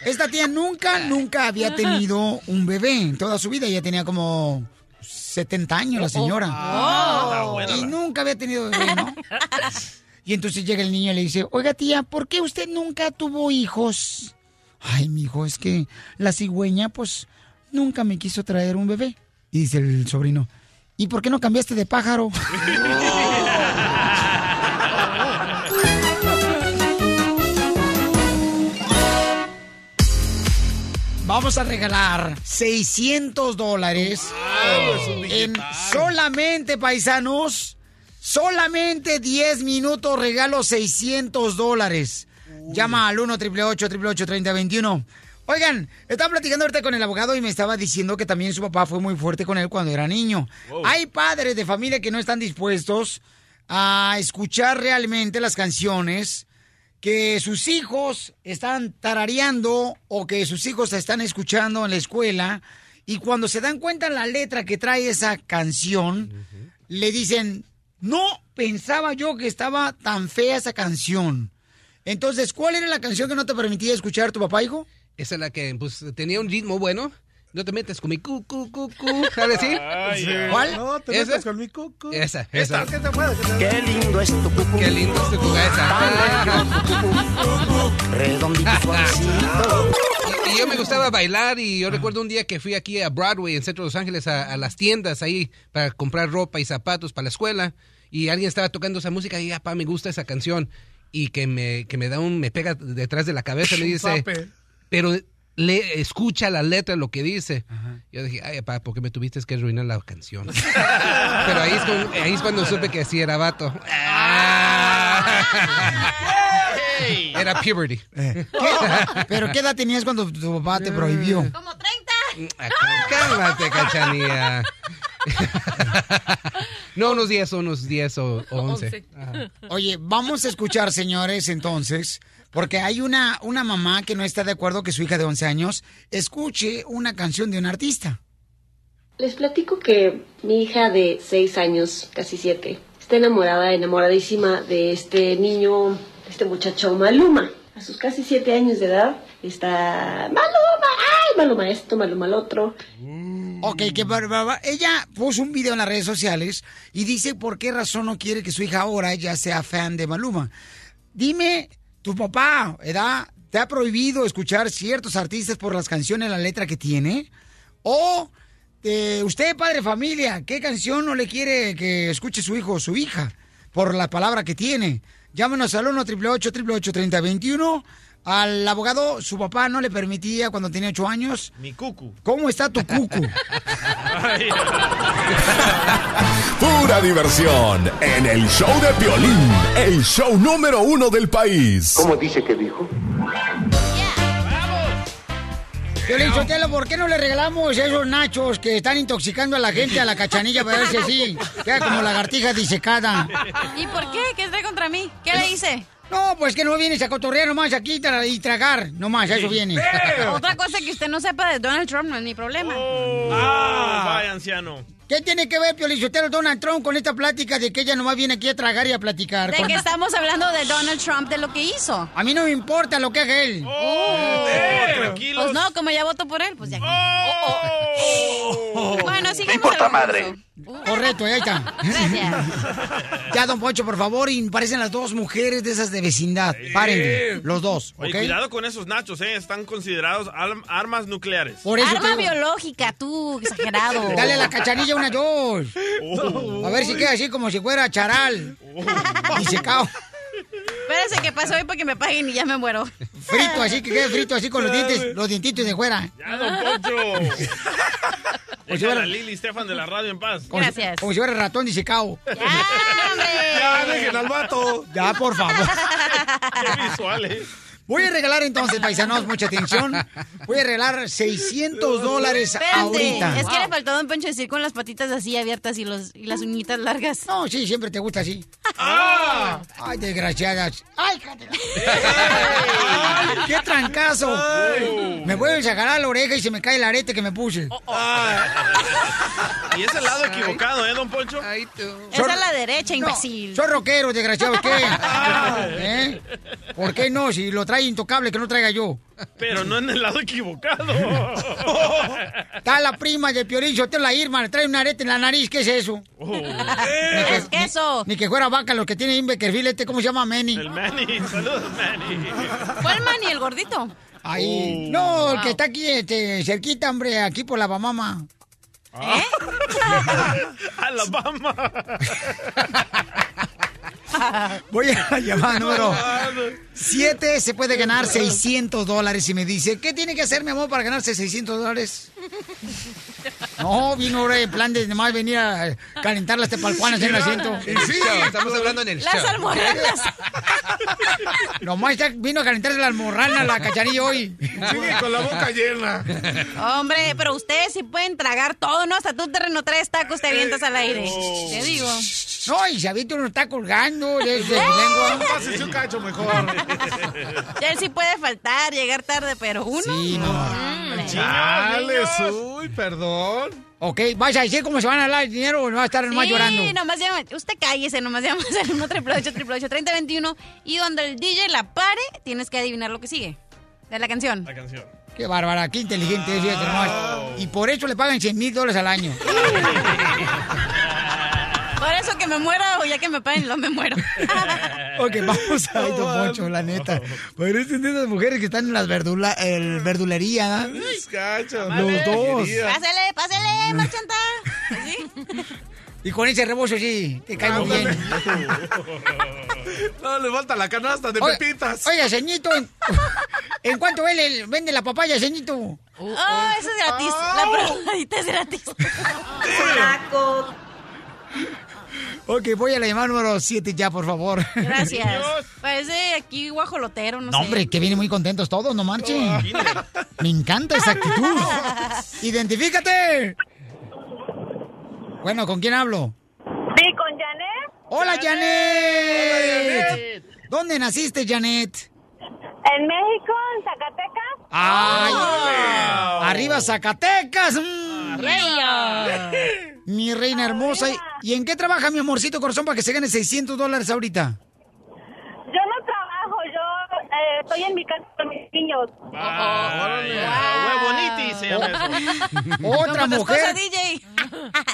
Esta tía nunca, nunca había tenido un bebé en toda su vida. Ella tenía como 70 años la señora. Oh. Buena y la- nunca había tenido bebé, ¿no? Y entonces llega el niño y le dice, oiga tía, ¿por qué usted nunca tuvo hijos? Ay, mijo, es que la cigüeña, pues, nunca me quiso traer un bebé. Y dice el sobrino, ¿y por qué no cambiaste de pájaro? [laughs] Vamos a regalar 600 dólares en solamente, paisanos, solamente 10 minutos regalo 600 dólares. Llama al 1 888 3021 Oigan, estaba platicando ahorita con el abogado y me estaba diciendo que también su papá fue muy fuerte con él cuando era niño. Wow. Hay padres de familia que no están dispuestos a escuchar realmente las canciones que sus hijos están tarareando o que sus hijos están escuchando en la escuela y cuando se dan cuenta la letra que trae esa canción, le dicen, no pensaba yo que estaba tan fea esa canción. Entonces, ¿cuál era la canción que no te permitía escuchar tu papá, hijo? Esa es la que pues, tenía un ritmo bueno. No te metes con mi cu, cu, cu, cu. ¿Sabes así? Ay, ¿Cuál? No te ¿Esa? metas con mi cucu. Esa, Esta. esa. ¿Qué te puede? ¿Qué te- Qué lindo es tu cucu. Qué lindo es tu cucu. Esa. Redondito suavecito. Y, y yo me gustaba bailar y yo recuerdo un día que fui aquí a Broadway, en Centro de Los Ángeles, a, a las tiendas ahí para comprar ropa y zapatos para la escuela y alguien estaba tocando esa música y, papá, me gusta esa canción y que me, que me da un, me pega detrás de la cabeza y me [laughs] dice, pero le escucha la letra, lo que dice. Yo dije, ay, papá, ¿por qué me tuviste que arruinar la canción? [laughs] pero ahí es, cuando, ahí es cuando supe que sí era vato. [laughs] Era puberty. ¿Qué? ¿Pero qué edad tenías cuando tu papá te prohibió? [laughs] Como 30. Ah, Cálmate, cachanía. no, unos 10, unos 10 o 11. Oye, vamos a escuchar, señores, entonces, porque hay una, una mamá que no está de acuerdo que su hija de 11 años escuche una canción de un artista. Les platico que mi hija de 6 años, casi 7, está enamorada, enamoradísima de este niño, de este muchacho Maluma. A sus casi 7 años de edad está Maluma, ay, Maluma esto, Maluma el otro. Ok, que ella puso un video en las redes sociales y dice por qué razón no quiere que su hija ahora ya sea fan de Maluma. Dime, tu papá, ¿edad? ¿Te ha prohibido escuchar ciertos artistas por las canciones, la letra que tiene? ¿O eh, usted, padre de familia, qué canción no le quiere que escuche su hijo o su hija por la palabra que tiene? Llámenos al 1 888 3021 Al abogado, su papá no le permitía cuando tenía 8 años. Mi cucu. ¿Cómo está tu cucu? [laughs] [laughs] Pura diversión en el show de Piolín, el show número uno del país. ¿Cómo dice que dijo? Piolín Sotelo, ¿por qué no le regalamos esos nachos que están intoxicando a la gente a la cachanilla para ver si así queda como lagartija disecada? ¿Y por qué? ¿Qué trae contra mí? ¿Qué le hice? No, pues que no vienes a cotorrear nomás aquí tra- y tragar, nomás, a eso viene. Otra cosa que usted no sepa de Donald Trump no es mi problema. Ah, vaya anciano. ¿Qué tiene que ver Piolichotero Donald Trump con esta plática de que ella nomás viene aquí a tragar y a platicar? De Con- que estamos hablando de Donald Trump, de lo que hizo. A mí no me importa lo que haga él. tranquilos. Pues no, como ya voto por él, pues ya. Oh. Bueno, sigamos. importa al madre. Correcto, ahí está. Gracias. [laughs] Ya, don Poncho, por favor, y parecen las dos mujeres de esas de vecindad. Párenle, los dos, ¿ok? Oye, cuidado con esos nachos, ¿eh? Están considerados armas nucleares. Por eso Arma biológica, tú, exagerado. Dale la cachanilla una dos. Oh. A ver si queda así como si fuera charal. Y secado. Espérense que pase hoy para que me paguen y ya me muero. Frito, así que quede frito, así con los dientes, los dientitos de fuera. Ya, don Poncho. [laughs] si Deja a fuera- Lili Stefan de la radio en paz. Como si- Como si fuera ratón disecado. Ya, dejen al vato. Ya, por favor. Qué visual, ¿eh? Voy a regalar entonces, paisanos, mucha atención. Voy a regalar 600 dólares ahorita. es que le faltó a Don Poncho decir con las patitas así abiertas y, los, y las uñitas largas. No, sí, siempre te gusta así. Ay, desgraciadas. Ay, cállate. Ay, qué trancazo. Me vuelves a jalar la oreja y se me cae el arete que me puse. Y es el lado equivocado, ¿eh, don Poncho? Esa es la derecha, imbécil. Soy rockero, desgraciado, ¿qué? ¿Eh? ¿Por qué no? Si lo trae intocable, que no traiga yo. Pero no en el lado equivocado. [laughs] Está la prima de Piolín, yo la Irma, le trae un arete en la nariz, ¿qué es eso? ¿Qué es queso? Ni que fuera vaca, lo que tiene en Beckerfield, este, ¿cómo se llama? Manny. El Manny, saludos, Manny. ¿Cuál Manny, el gordito? Ahí. No, el que está aquí, este, cerquita, hombre, aquí por la Bamama. ¿Eh? [laughs] Alabama. [laughs] [laughs] Voy a la llamada número 7. Se puede ganar 600 dólares. Y me dice, ¿qué tiene que hacer, mi amor, para ganarse 600 dólares? No, vino ahora en plan de nomás venir a calentar las tepalcuanas en el asiento. Sí, estamos hablando en el Las show. almorranas. Nomás ya vino a calentarse la almorrana, la cachanilla hoy. Sigue con la boca llena. Hombre, pero ustedes sí pueden tragar todo, ¿no? Hasta tú terreno tres tacos te avientas al aire. Te digo. No, y Sabito no está colgando de, de lengua. Pásese un cacho mejor. Él sí puede faltar, llegar tarde, pero uno. Sí, no. Uy, perdón. Ok, ¿vas a decir cómo se van a dar el dinero o no va a estar nomás Sí, llorando? nomás llama, usted cállese, nomás llamas al 1 888 3021 y donde el DJ la pare, tienes que adivinar lo que sigue de la canción. La canción. Qué bárbara, qué inteligente es, fíjate nomás. Y por eso le pagan 100 mil dólares al año. [laughs] Por eso que me muera o ya que me paguen, no me muero. [laughs] Ok, vamos a Don Poncho, la neta. Parecen de esas mujeres que están en las verdula, el verdulería, ¿no? Cacho, Los dos. Pásale, pásale, marchanta. ¿Sí? Y con ese rebozo sí, te cae muy bien. No, le falta la canasta de Oye, pepitas. Oiga, ceñito, ¿en, ¿en cuánto vende, vende la papaya, ceñito? Oh, eso es gratis. La probadita es gratis. Ok, voy a la llamada número 7 ya, por favor. Gracias. Parece aquí guajolotero, no, No, sé. hombre, que vienen muy contentos todos, no marchen. Me encanta esa actitud. [laughs] ¡Identifícate! Bueno, ¿con quién hablo? Sí, con Janet. ¡Hola, Janet! ¿Dónde naciste, Janet? En México, en Zacatecas. ¡Ay! ¡Arriba Zacatecas! mm. Mi reina hermosa. ¿Y- ¿Y en qué trabaja mi amorcito corazón para que se gane 600 dólares ahorita? Yo no trabajo, yo eh, estoy en mi casa con mis niños. Huevoniti se llama eso. [laughs] Otra tu mujer. esposa, DJ.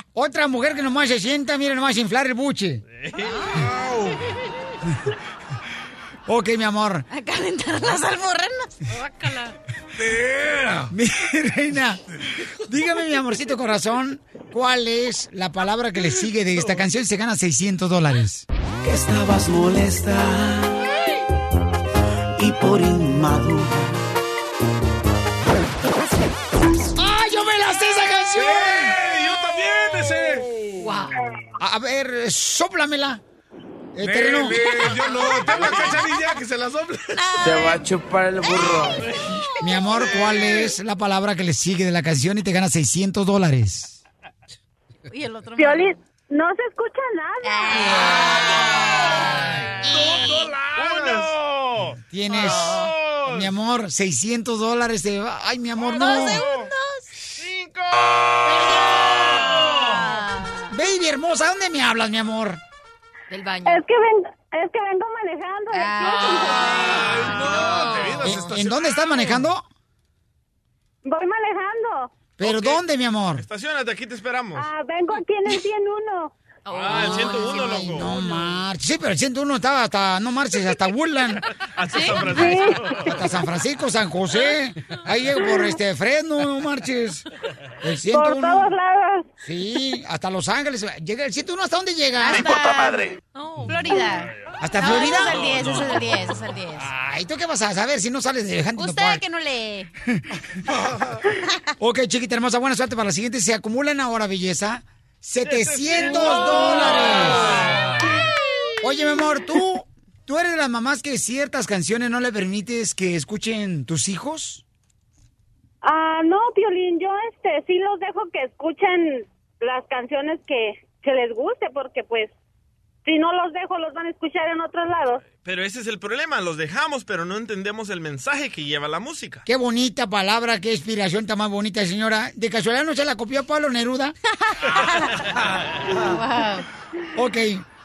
[laughs] Otra mujer que nomás se sienta, mira, nomás inflar el buche. [laughs] ok, mi amor. A calentar las almorranas. [laughs] Mi reina, dígame, mi amorcito corazón, ¿cuál es la palabra que le sigue de esta canción y se gana 600 dólares? que estabas molesta y por inmadura. ¡Ah, yo me la sé esa canción! ¡Ey, yo también ese! Wow. A, a ver, sóplamela. Eh, Ve, terreno. yo no, tengo a cachanilla que se la sople. Te va a chupar el burro. Mi amor, ¿cuál es la palabra que le sigue de la canción y te gana 600 dólares? Y el otro. Piolín, no se escucha nada. ¡Uno! Tienes, mi amor, 600 dólares. de- Ay, mi amor, no. Dos segundos. ¡Cinco! Baby hermosa, ¿dónde me hablas, mi amor? Del baño. Es que vengo, es que vengo manejando. de aquí a No, te vienes ¿En, estacionado. en dónde estás manejando? Voy manejando. ¿Pero dónde, mi amor? Estacionate, aquí te esperamos. Ah, vengo aquí en el 101. Ah, el 101, Ay, loco. no marches. Sí, pero el 101 estaba hasta, no marches, hasta [laughs] Woodland. Hasta San Francisco. Hasta San Francisco, San José. Ahí llego por este Fresno, no marches. El 101. Por todos lados. Sí, hasta Los Ángeles. Llega el 101, ¿hasta dónde llega? Hasta... Oh, Florida. ¿Hasta No, Florida? es el 10, ese es el 10, ese es el 10. Ay, ¿tú qué vas a saber si no sales de Huntington Usted Park? que no lee. [laughs] Ok, chiquita hermosa, buena suerte para la siguiente. Se acumulan ahora, belleza, 700 dólares. Oye, mi amor, ¿tú, ¿tú eres de las mamás que ciertas canciones no le permites que escuchen tus hijos? Ah, no, Piolín, yo este sí los dejo que escuchen las canciones que, que les guste porque pues Si no los dejo, los van a escuchar en otros lados. Pero ese es el problema, los dejamos, pero no entendemos el mensaje que lleva la música. Qué bonita palabra, qué inspiración tan más bonita, señora. ¿De casualidad no se la copió Pablo Neruda? [laughs] [laughs] ok,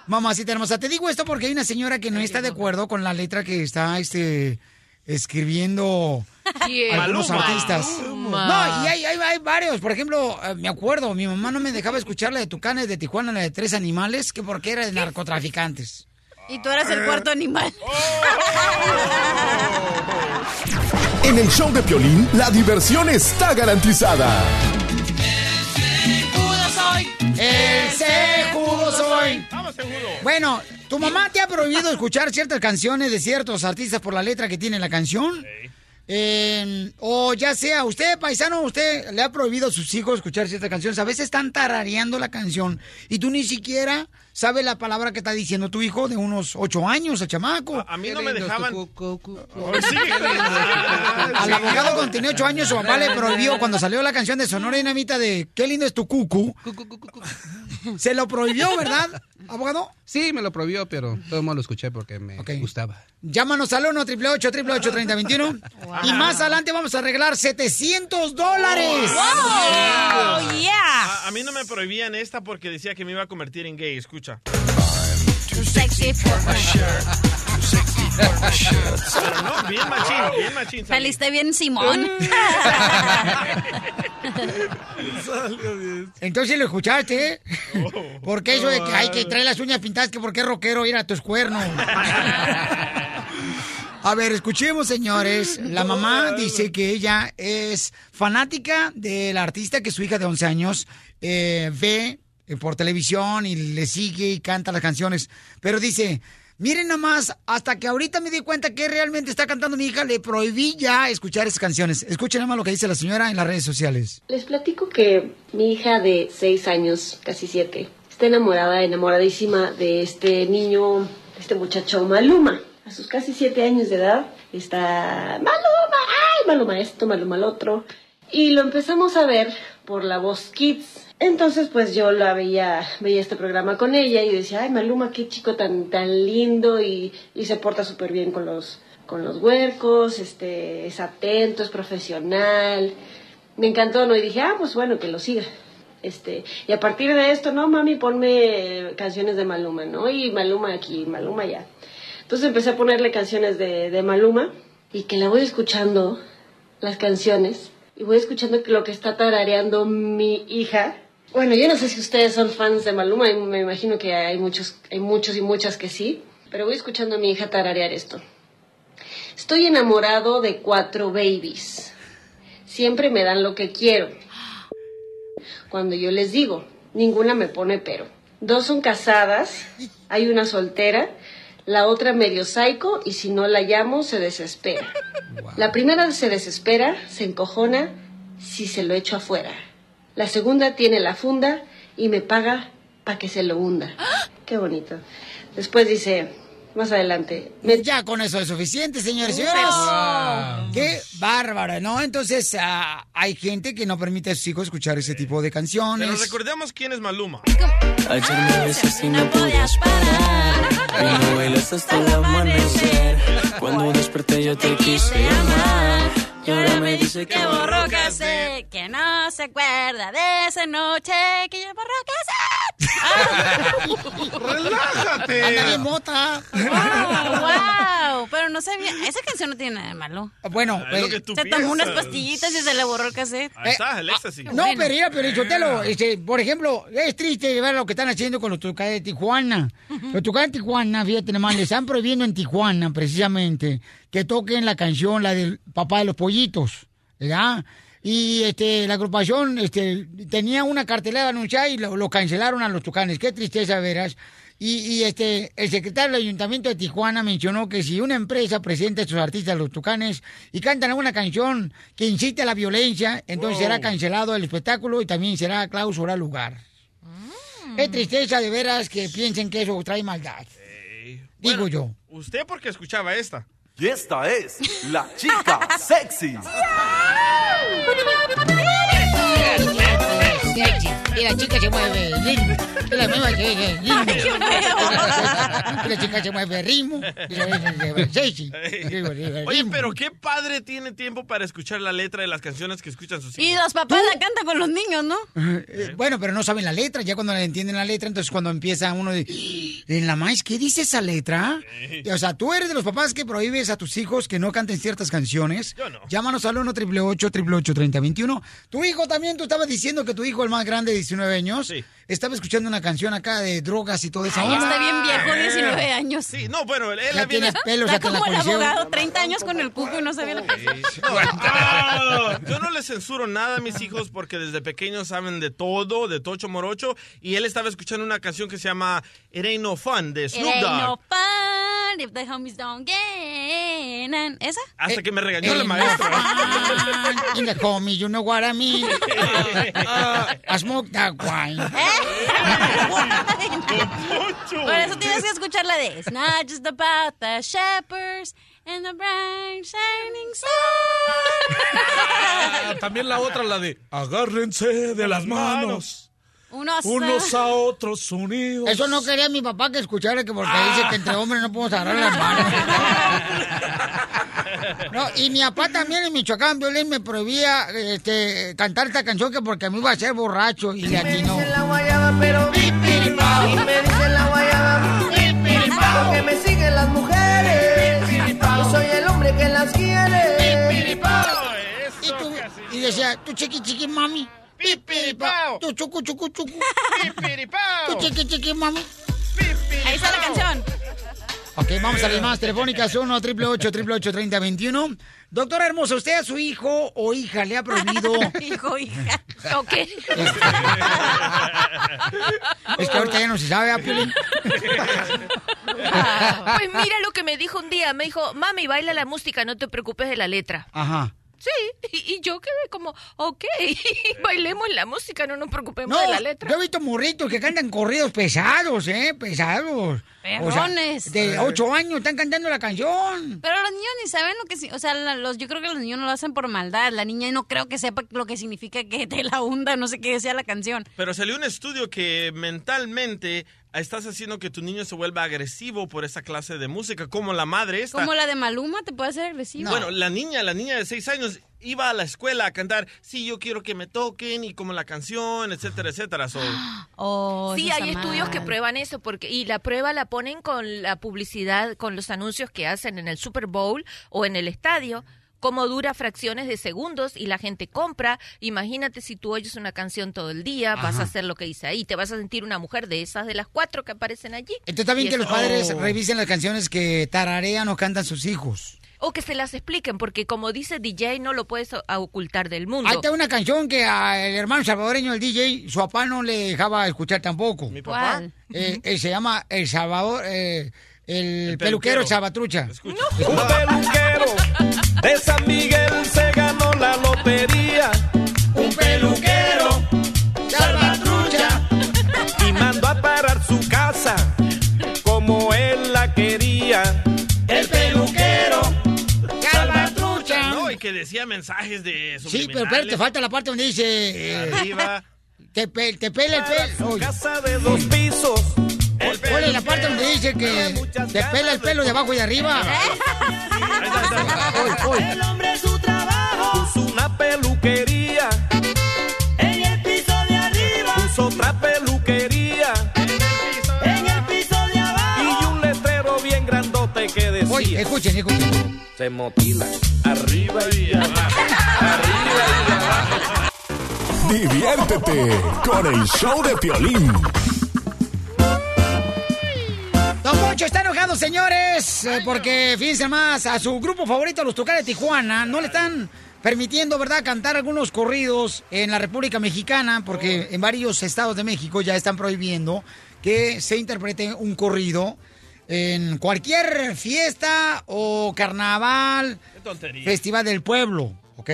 mamacita hermosa. Te digo esto porque hay una señora que no está de acuerdo con la letra que está este, escribiendo ¿Quién? algunos Maluma. artistas. Maluma. No, y hay, hay- hay varios. Por ejemplo, eh, me acuerdo, mi mamá no me dejaba escuchar la de Tucanes de Tijuana, la de Tres Animales, que porque era de narcotraficantes. Y tú eras el cuarto animal. [laughs] En el show de Piolín, la diversión está garantizada. Judo soy. El soy. Bueno, ¿tu mamá te ha prohibido escuchar ciertas canciones de ciertos artistas por la letra que tiene la canción? Eh, o ya sea, usted, paisano, usted le ha prohibido a sus hijos escuchar ciertas canciones. A veces están tarareando la canción y tú ni siquiera sabes la palabra que está diciendo tu hijo de unos ocho años, el chamaco. A mí no me dejaban... [laughs] Al abogado cuando tenía ocho años, su papá le prohibió cuando salió la canción de Sonora Dinamita de Qué lindo es tu cucu. Se lo prohibió, ¿verdad, abogado? Sí, me lo prohibió, pero todo el mundo lo escuché porque me gustaba. Llámanos al 1 888 3021 Y más adelante vamos a arreglar 700 dólares. A, a mí no me prohibían esta porque decía que me iba a convertir en gay, escucha. Sexy for my Pero no, bien machín, bien machín. Saliste bien, Simón. [laughs] [laughs] Entonces lo escuchaste, ¿eh? Porque eso de que hay que traer las uñas pintadas, que porque es rockero ir a tus cuernos. [laughs] A ver, escuchemos, señores. La mamá dice que ella es fanática del artista que su hija de 11 años eh, ve eh, por televisión y le sigue y canta las canciones. Pero dice, miren nomás, hasta que ahorita me di cuenta que realmente está cantando mi hija, le prohibí ya escuchar esas canciones. Escuchen nomás lo que dice la señora en las redes sociales. Les platico que mi hija de seis años, casi siete, está enamorada, enamoradísima de este niño, este muchacho Maluma. A sus casi siete años de edad está Maluma, ay, Maluma esto, Maluma el otro. Y lo empezamos a ver por la voz Kids. Entonces, pues yo la veía, veía este programa con ella y decía, ay, Maluma, qué chico tan, tan lindo y, y se porta súper bien con los, con los huercos, este, es atento, es profesional. Me encantó, ¿no? Y dije, ah, pues bueno, que lo siga. Este, y a partir de esto, no, mami, ponme canciones de Maluma, ¿no? Y Maluma aquí, Maluma allá. Entonces empecé a ponerle canciones de, de Maluma y que la voy escuchando, las canciones, y voy escuchando lo que está tarareando mi hija. Bueno, yo no sé si ustedes son fans de Maluma, y me imagino que hay muchos, hay muchos y muchas que sí, pero voy escuchando a mi hija tararear esto. Estoy enamorado de cuatro babies. Siempre me dan lo que quiero. Cuando yo les digo, ninguna me pone pero. Dos son casadas, hay una soltera, la otra medio psycho y si no la llamo se desespera. La primera se desespera, se encojona si se lo echo afuera. La segunda tiene la funda y me paga para que se lo hunda. Qué bonito. Después dice, más adelante, Ya con eso es suficiente, señores y señores. Qué bárbara, ¿no? Entonces, ah, hay gente que no permite a sus hijos escuchar ese tipo de canciones. Pero recordemos quién es Maluma. Ayer me besas y no podías parar. Y no bailas hasta el amanecer. Cuando desperté yo te quise llamar. Y ahora me dice que borró que sé, que no se acuerda de esa noche, que yo borró. ¡Relájate! Anda bien mota. wow, wow, pero no sabía, esa canción no tiene nada de malo. Bueno, Es lo que tú se tomó unas pastillitas y se le borró el cassette. Ahí está, el éxtasis. No, pero mira, pero Chotelo, este, por ejemplo, es triste ver lo que están haciendo con los tucanes de Tijuana. Los tucanes de Tijuana, fíjate nomás, le están prohibiendo en Tijuana, precisamente, que toquen la canción, la del papá de los pollitos, ¿verdad? Y este, la agrupación este, tenía una cartelera anunciada y lo, lo cancelaron a los tucanes. Qué tristeza, verás. Y, y, este, el secretario del Ayuntamiento de Tijuana mencionó que si una empresa presenta a sus artistas, los tucanes, y cantan una canción que incite a la violencia, entonces Wow. será cancelado el espectáculo y también será clausura el lugar. Es tristeza de veras que piensen que eso trae maldad. Digo yo. Usted porque escuchaba esta. Y esta es la chica sexy. [laughs] Y la chica se mueve ritmo. Y la misma se mueve ritmo. Y la chica se mueve ritmo. Y la misma se mueve sexy. Oye, pero qué padre tiene tiempo para escuchar la letra de las canciones que escuchan sus hijos. Y los papás la cantan con los niños, ¿no? Eh, Bueno, pero no saben la letra. Ya cuando le entienden la letra, entonces cuando empieza uno de... En la maíz, ¿qué dice esa letra? O sea, tú eres de los papás que prohíbes a tus hijos que no canten ciertas canciones. Yo no. Llámanos al 1 888 3021 Tu hijo también, tú estabas diciendo que tu hijo, el más grande, de 19 años, estaba escuchando una canción acá de drogas y todo eso. Ay, está bien viejo, 19 años. Sí, no, bueno, él Ya la viene- tienes pelos Está como el abogado, 30 años con el cuco y no sabía la canción. [laughs] Yo no les censuro nada a mis hijos porque desde pequeños saben de todo, de tocho morocho. Y él estaba escuchando una canción que se llama It Ain't No Fun de It Snoop ain't Dogg. no fun if the homies don't get none. ¿Esa? Hasta que me regañó Eh, la maestra. In the homie, you know what I mean. Uh, [laughs] I smoke that wine. [laughs] Por eso tienes que escuchar la de It's not just about the shepherds and the bright shining sun. [laughs] También la otra, la de agárrense de las manos. Unos, Unos a otros unidos. Eso no quería mi papá que escuchara, que porque dice que entre hombres no podemos agarrar las manos. No, y mi papá también en Michoacán, Violín, me prohibía este, cantar esta canción que porque a mí iba a ser borracho y le atinó. la guayaba, pero pipiripao. Y me dicen la guayaba. Porque me siguen las mujeres. Yo soy el hombre que las quiere. Y, tú, y decía, tú chiqui chiqui mami. Pipiripao. Tú chucu chucu chucu. Pipiripao. Tú chiqui chiqui mami. Ahí está la canción. Ok, vamos a las más telefónicas 1 888 3021 Doctora hermosa, ¿usted a su hijo o hija le ha prohibido? [laughs] hijo, hija. ¿O qué? [laughs] Es que ahorita ya no se sabe, ¿ah, Piolín? Pues mira lo que me dijo un día. Me dijo, mami, baila la música, no te preocupes de la letra. Ajá. Sí, y, y yo quedé como, ok, [laughs] bailemos la música, no nos preocupemos No, de la letra. yo he visto morritos que cantan corridos pesados, ¿eh? Pesados. O sea, Perrones. de ocho años están cantando la canción. Pero los niños ni saben lo que... O sea, la- los, yo creo que los niños no lo hacen por maldad. La niña no creo que sepa lo que significa que te la hunda, no sé qué decía la canción. Pero salió un estudio que mentalmente estás haciendo que tu niño se vuelva agresivo por esa clase de música, como la madre esta. Como la de Maluma, te puede hacer agresivo. Bueno, la niña, la niña de seis años iba a la escuela a cantar, sí, yo quiero que me toquen y como la canción, etcétera, etcétera. So, [gasps] Oh, Sí, hay estudios que prueban eso porque y la prueba la ponen con la publicidad, con los anuncios que hacen en el Super Bowl o en el estadio. Cómo dura fracciones de segundos y la gente compra. Imagínate si tú oyes una canción todo el día, vas a hacer lo que dice ahí. Te vas a sentir una mujer de esas de las cuatro que aparecen allí. Entonces está bien Y que los padres Oh. revisen las canciones que tararean o cantan sus hijos. O que se las expliquen, porque como dice DJ, no lo puedes ocultar del mundo. Ahí está una canción que al hermano salvadoreño, el DJ, su papá no le dejaba escuchar tampoco. ¿Mi papá? ¿Cuál? Eh, eh, se llama El Salvador, eh, el, peluquero, peluquero. Salvatrucha. [laughs] Un peluquero de San Miguel se ganó la lotería. Un peluquero, salvatrucha. Y mandó a parar su casa como él la quería. El peluquero, salvatrucha. no, y que decía mensajes de Sí, pero espérate, te falta la parte donde dice... eh, Arriba. [laughs] te, pe- te pela el pelo. Casa de dos pisos. ¿Cuál es la parte donde dice que te pela el pelo de abajo y de arriba? [laughs] El hombre su trabajo. Puso una peluquería. En el piso de arriba. Puso otra peluquería. En el piso de abajo. Y un letrero bien grandote que decía. Oye, escuchen, escuchen. Se motila. Arriba y abajo. Arriba y abajo. Diviértete con el show de Piolín. Poncho está enojado, señores, eh, porque fíjense más, a su grupo favorito, los Tucanes de Tijuana, no le están permitiendo, ¿verdad?, cantar algunos corridos en la República Mexicana, porque en varios estados de México ya están prohibiendo que se interprete un corrido en cualquier fiesta o carnaval, festival del pueblo, ¿ok?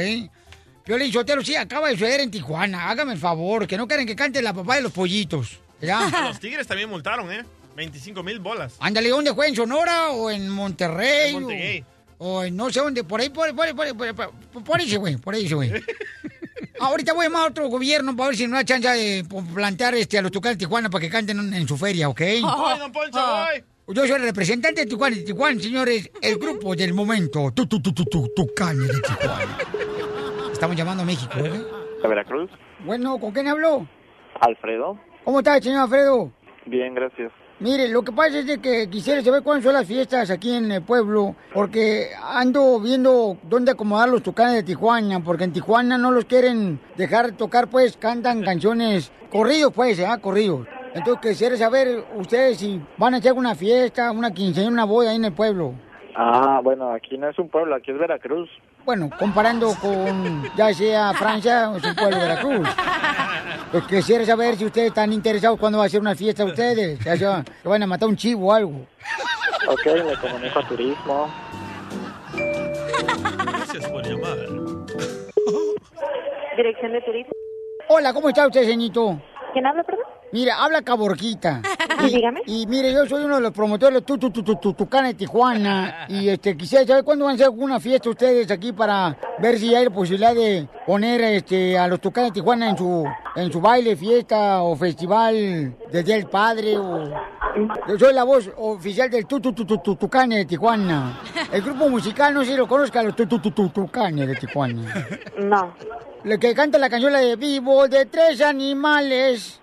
Piolín Sotelo, sí, acaba de suceder en Tijuana, hágame el favor, que no quieren que cante la papá de los pollitos, ¿ya? [laughs] Los tigres también multaron, ¿eh? 25 mil bolas. Ándale, ¿dónde fue? ¿En Sonora o en Monterrey? En Monterrey. O, o en no sé dónde, por ahí, por, por, por, por, por, por ahí güey, por ahí güey. [laughs] ahorita voy a llamar a otro gobierno para ver si no hay chance de plantear este, a los Tucanes de Tijuana para que canten en, en su feria, ¿ok? Voy, don Poncho, voy. Yo soy el representante de Tijuana, de Tijuana, señores, el [laughs] grupo del momento. Tu, tu, tu, tu, tu, Tucanes de Tijuana. Estamos llamando a México, ¿eh? ¿A Veracruz? Bueno, ¿con quién habló? Alfredo. ¿Cómo está, señor Alfredo? Bien, gracias. Mire, lo que pasa es de que quisiera saber cuándo son las fiestas aquí en el pueblo, porque ando viendo dónde acomodar los tucanes de Tijuana, porque en Tijuana no los quieren dejar tocar, pues cantan canciones corridos, pues, ¿ah? Corridos. Entonces quisiera saber ustedes si van a hacer una fiesta, una quinceañera, una boda ahí en el pueblo. Ah, bueno, aquí no es un pueblo, aquí es Veracruz. Bueno, comparando con ya sea Francia o su pueblo Veracruz. Pues quisiera saber si ustedes están interesados cuando va a ser una fiesta ustedes. Ya sea, que van a matar un chivo o algo. Ok, le comunico a turismo. Gracias por llamar. Dirección de turismo. Hola, ¿cómo está usted, señito? ¿Quién habla, perdón? Mira, habla Caborquita. Sí, dígame. Y mire, yo soy uno de los promotores de tu, tu, tu, tu, tu- Tucana de Tijuana. Y este, quisiera saber cuándo van a hacer una fiesta ustedes aquí para ver si hay la posibilidad de poner este, a los Tucanes de Tijuana en su, en su baile, fiesta o festival del Día del Padre. O... Yo soy la voz oficial del tu, tu, tu, tu, tu- Tucane de Tijuana. El grupo musical, no sé si lo conozca, los tu, tu, tu, tu- Tucanes de Tijuana. No. Le que canta la canción de Vivo de tres animales.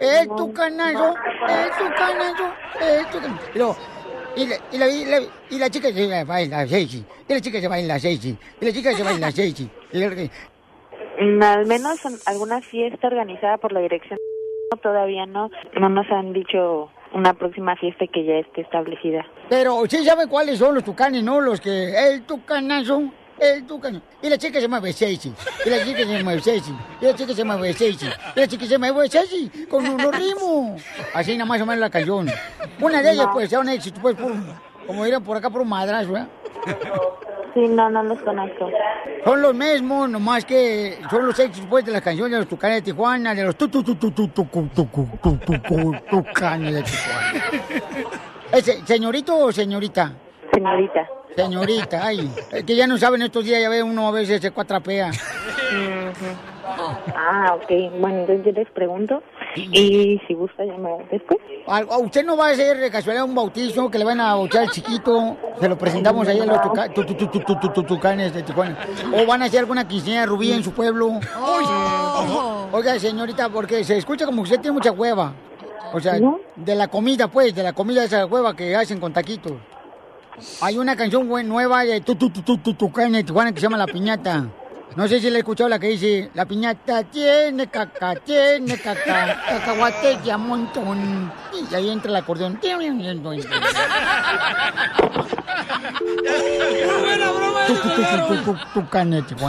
El tucanazo, el tucanazo, el tucanazo. Y, luego, y, la, y, la, y, la, y la chica se baila Seiji. Y la chica se baila Seiji. Y la chica se baila Seiji. Y la- Mm, Al menos en alguna fiesta organizada por la dirección todavía no. No nos han dicho una próxima fiesta que ya esté establecida. Pero sí sabe cuáles son los tucanes, ¿no? Los que... El tucanazo, el tucanazo. Y la chica se mueve Seiji. Y la chica se mueve Seiji. Y la chica se mueve Seiji. Y la chica se mueve Seiji. Con unos ritmos. Así nada más o menos la canción. Una de ellas, No. pues, sea un éxito, pues, por, como dirán por acá, por un madrazo, ¿eh? Sí, no, no los conozco. Son los mismos, nomás que son los éxitos pues, de las canciones de los Tucanes de Tijuana, de los tu tu tu tu tu tu tu tu tu tu tu tu Tucanes de Tijuana. Ese, ¿Señorito o señorita? Señorita. Señorita, ay, es que ya no saben estos días, ya ve uno a veces se cuatrapea. Ah, ok. Bueno, entonces yo les pregunto. Y si gusta llamar después. ¿A usted no va a hacer de casualidad un bautizo que le van a bautizar al chiquito? Se lo presentamos ahí a los tuca- tu- tu- tu- tu- tu- tu- tu- Tucanes de Tijuana. ¿O van a hacer alguna quinceañera rubí en su pueblo? Oiga, señorita, porque se escucha como que usted tiene mucha hueva. O sea, de la comida, pues, de la comida de esa hueva que hacen con taquitos. Hay una canción nueva de tu, tu, tu, tu, tu, Tijuana que se llama La Piñata. No sé si le he escuchado la que dice, la piñata tiene caca, tiene caca, cacahuate ya montón. Y ahí entra el acordeón. [laughs] Tu, tu, tu, tu, tu, tu.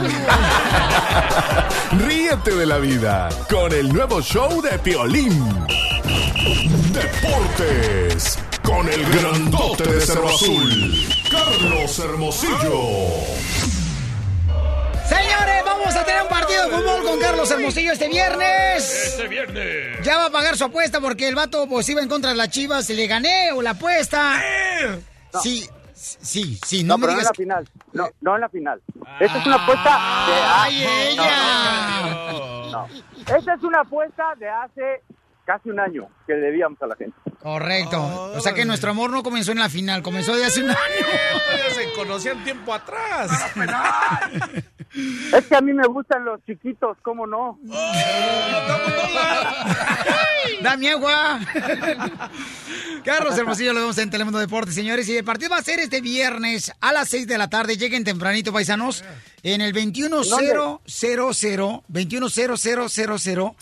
Ríete de la vida con el nuevo show de Piolín. Deportes con el grandote de Cerro Azul, Carlos Hermosillo. Señores, vamos a tener un partido de fútbol con Carlos Hermosillo este viernes. Este viernes. Ya va a pagar su apuesta porque el vato pues iba en contra de las chivas. Le gané o la apuesta. Sí, sí, sí, no, No, me pero no en digas. la final. No, no en la final. Esta es una apuesta de... ¡Ay, no, ella! No, no. Esta es una apuesta de hace casi un año que le debíamos a la gente. Correcto. O sea que nuestro amor no comenzó en la final, comenzó de hace un año. [laughs] Ya se conocían tiempo atrás. Es que a mí me gustan los chiquitos, ¿cómo no? [laughs] ¡Dame agua! Carlos Hermosillo lo vemos en Telemundo Deportes, señores. Y el partido va a ser este viernes a las 6 de la tarde. Lleguen tempranito, paisanos. En el 21000, 21000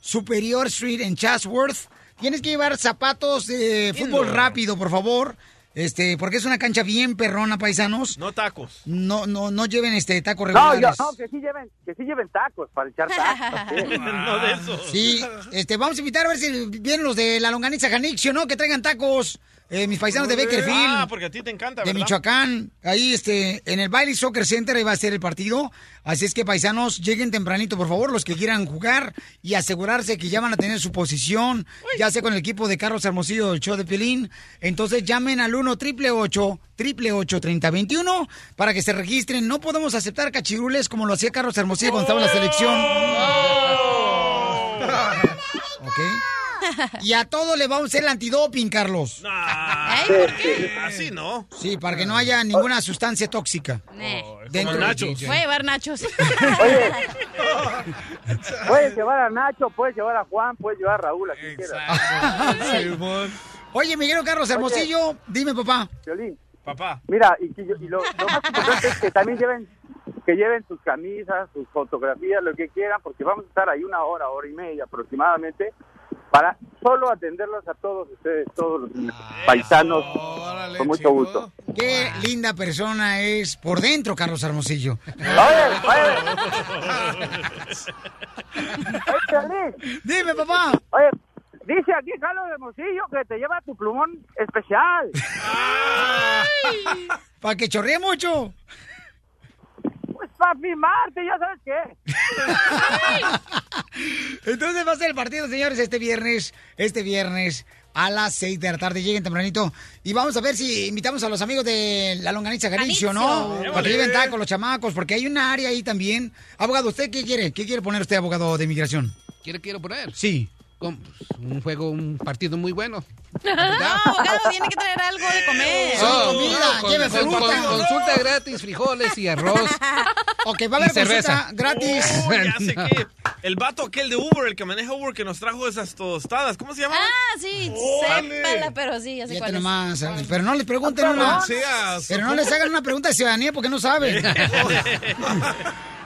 Superior Street en Chatsworth. Tienes que llevar zapatos de fútbol rápido, por favor. Este, porque es una cancha bien perrona, paisanos. No tacos. No, no, no lleven este tacos No, regulares. yo, no, que sí lleven, que sí lleven tacos para echar tacos. sí. [laughs] no de eso. Sí, este, vamos a invitar a ver si vienen los de la longaniza Janixio, ¿no? Que traigan tacos eh, mis paisanos de Beckerfield. Ah, porque a ti te encanta, de. Michoacán, ahí este, en el Bailey Soccer Center ahí va a ser el partido. Así es que paisanos, lleguen tempranito, por favor, los que quieran jugar y asegurarse que ya van a tener su posición, ya sea con el equipo de Carlos Hermosillo del show de Pelín. Entonces llamen al 1 888 888 3021 para que se registren. No podemos aceptar cachirules como lo hacía Carlos Hermosillo cuando estaba en la selección. [laughs] ¿Ok? [laughs] Y a todo le vamos a hacer el antidoping, Carlos. Ay, ¿por qué? Así no. Sí, para que no haya ninguna sustancia tóxica. Dentro como del nachos. DJ. Voy a llevar nachos. [laughs] [laughs] Puedes llevar a Nacho, puedes llevar a Juan, puedes llevar a Raúl, a quien quieras. Oye, Miguel Carlos Hermosillo, dime, papá. Violín. Papá. Mira, y lo, lo más importante es que también lleven que lleven sus camisas, sus fotografías, lo que quieran, porque vamos a estar ahí una hora, hora y media aproximadamente, para solo atenderlos a todos ustedes, todos los paisanos, con mucho gusto. Qué linda persona es por dentro, Carlos Hermosillo. [laughs] Dime, papá. Oye, dice aquí Carlos Hermosillo que te lleva tu plumón especial. [laughs] Para que chorree mucho. Para filmarte, ya sabes qué. [laughs] Entonces va a ser el partido, señores, este viernes, este viernes a las 6 de la tarde. Lleguen tempranito. Y vamos a ver si invitamos a los amigos de la longaniza Jalisco, ¿no? Para que lleven tacos los chamacos, porque hay una área ahí también. Abogado, ¿usted qué quiere? ¿Qué quiere poner usted, abogado de inmigración? ¿Quiere quiero poner? Sí. Con- pues, un juego, un partido muy bueno. [laughs] No, abogado, tiene que traer algo de comer. Oh, comida, no, con- consulta gratis, frijoles y arroz. [laughs] Ok, va a haber cerveza. gratis. [laughs] Oh, ya sé qué. El vato aquel de Uber, el que maneja Uber, que nos trajo esas tostadas. ¿Cómo se llama? Ah, sí, sépala, pero sí, ya sé Fíjate cuál es. nomás, ¿sabes? pero no les pregunten una. Seas. Pero no les hagan una pregunta de ciudadanía porque no saben.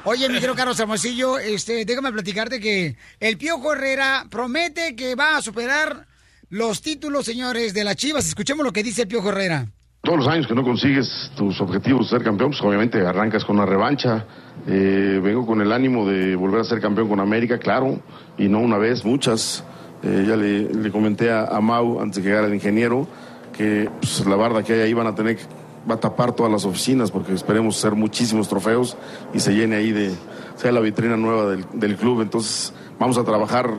Oye, mi querido Carlos Hermosillo, este, déjame platicarte que el Piojo Herrera promete que va a superar los títulos, señores, de las Chivas. Escuchemos lo que dice el Piojo Herrera. Todos los años que no consigues tus objetivos de ser campeón, pues obviamente arrancas con una revancha. Eh, vengo con el ánimo de volver a ser campeón con América, claro, y no una vez, muchas. Eh, ya le, comenté a, Mau antes de que llegara el ingeniero que pues, la barda que hay ahí van a tener que va a tapar todas las oficinas porque esperemos ser muchísimos trofeos y se llene ahí de sea la vitrina nueva del, del club. Entonces vamos a trabajar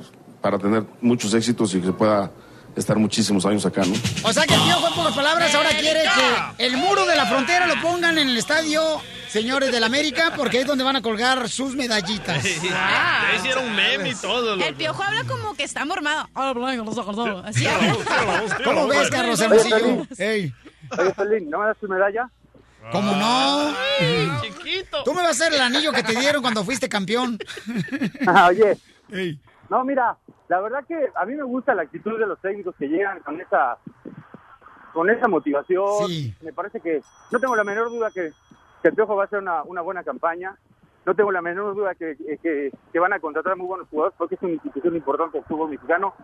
para tener muchos éxitos y que se pueda estar muchísimos años acá, ¿no? O sea que el Piojo, en pocas palabras, ahora quiere que el muro de la frontera lo pongan en el estadio, señores del América, porque es donde van a colgar sus medallitas. Ya hicieron un meme y todo. El piojo habla como que está mormado. Así. ¿Cómo ves, Carlos Hermosillo? Piolín. Oye, Pelín, ¿no me das tu medalla? ¿Cómo no? [laughs] chiquito. Tú me vas a hacer el anillo que te dieron cuando fuiste campeón. [laughs] Ah, Oye, Ey. no, mira, la verdad que a mí me gusta la actitud de los técnicos que llegan con esa con esa motivación. Me parece que no tengo la menor duda que, que el Piojo va a hacer una, una buena campaña. No tengo la menor duda que, que, que van a contratar muy buenos jugadores porque es una institución importante del fútbol mexicano.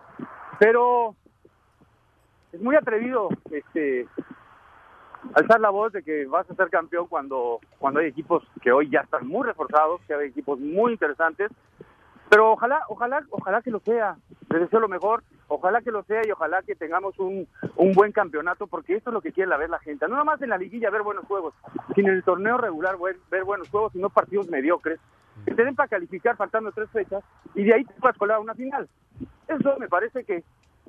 Pero es muy atrevido este alzar la voz de que vas a ser campeón cuando, cuando hay equipos que hoy ya están muy reforzados, que hay equipos muy interesantes. Pero ojalá, ojalá, ojalá que lo sea. Les deseo lo mejor. Ojalá que lo sea y ojalá que tengamos un, un buen campeonato, porque esto es lo que quiere la ver la gente. No nada más en la liguilla ver buenos juegos, sino en el torneo regular ver buenos juegos y no partidos mediocres. Que te den para calificar faltando tres fechas y de ahí te puedas colar una final. Eso me parece que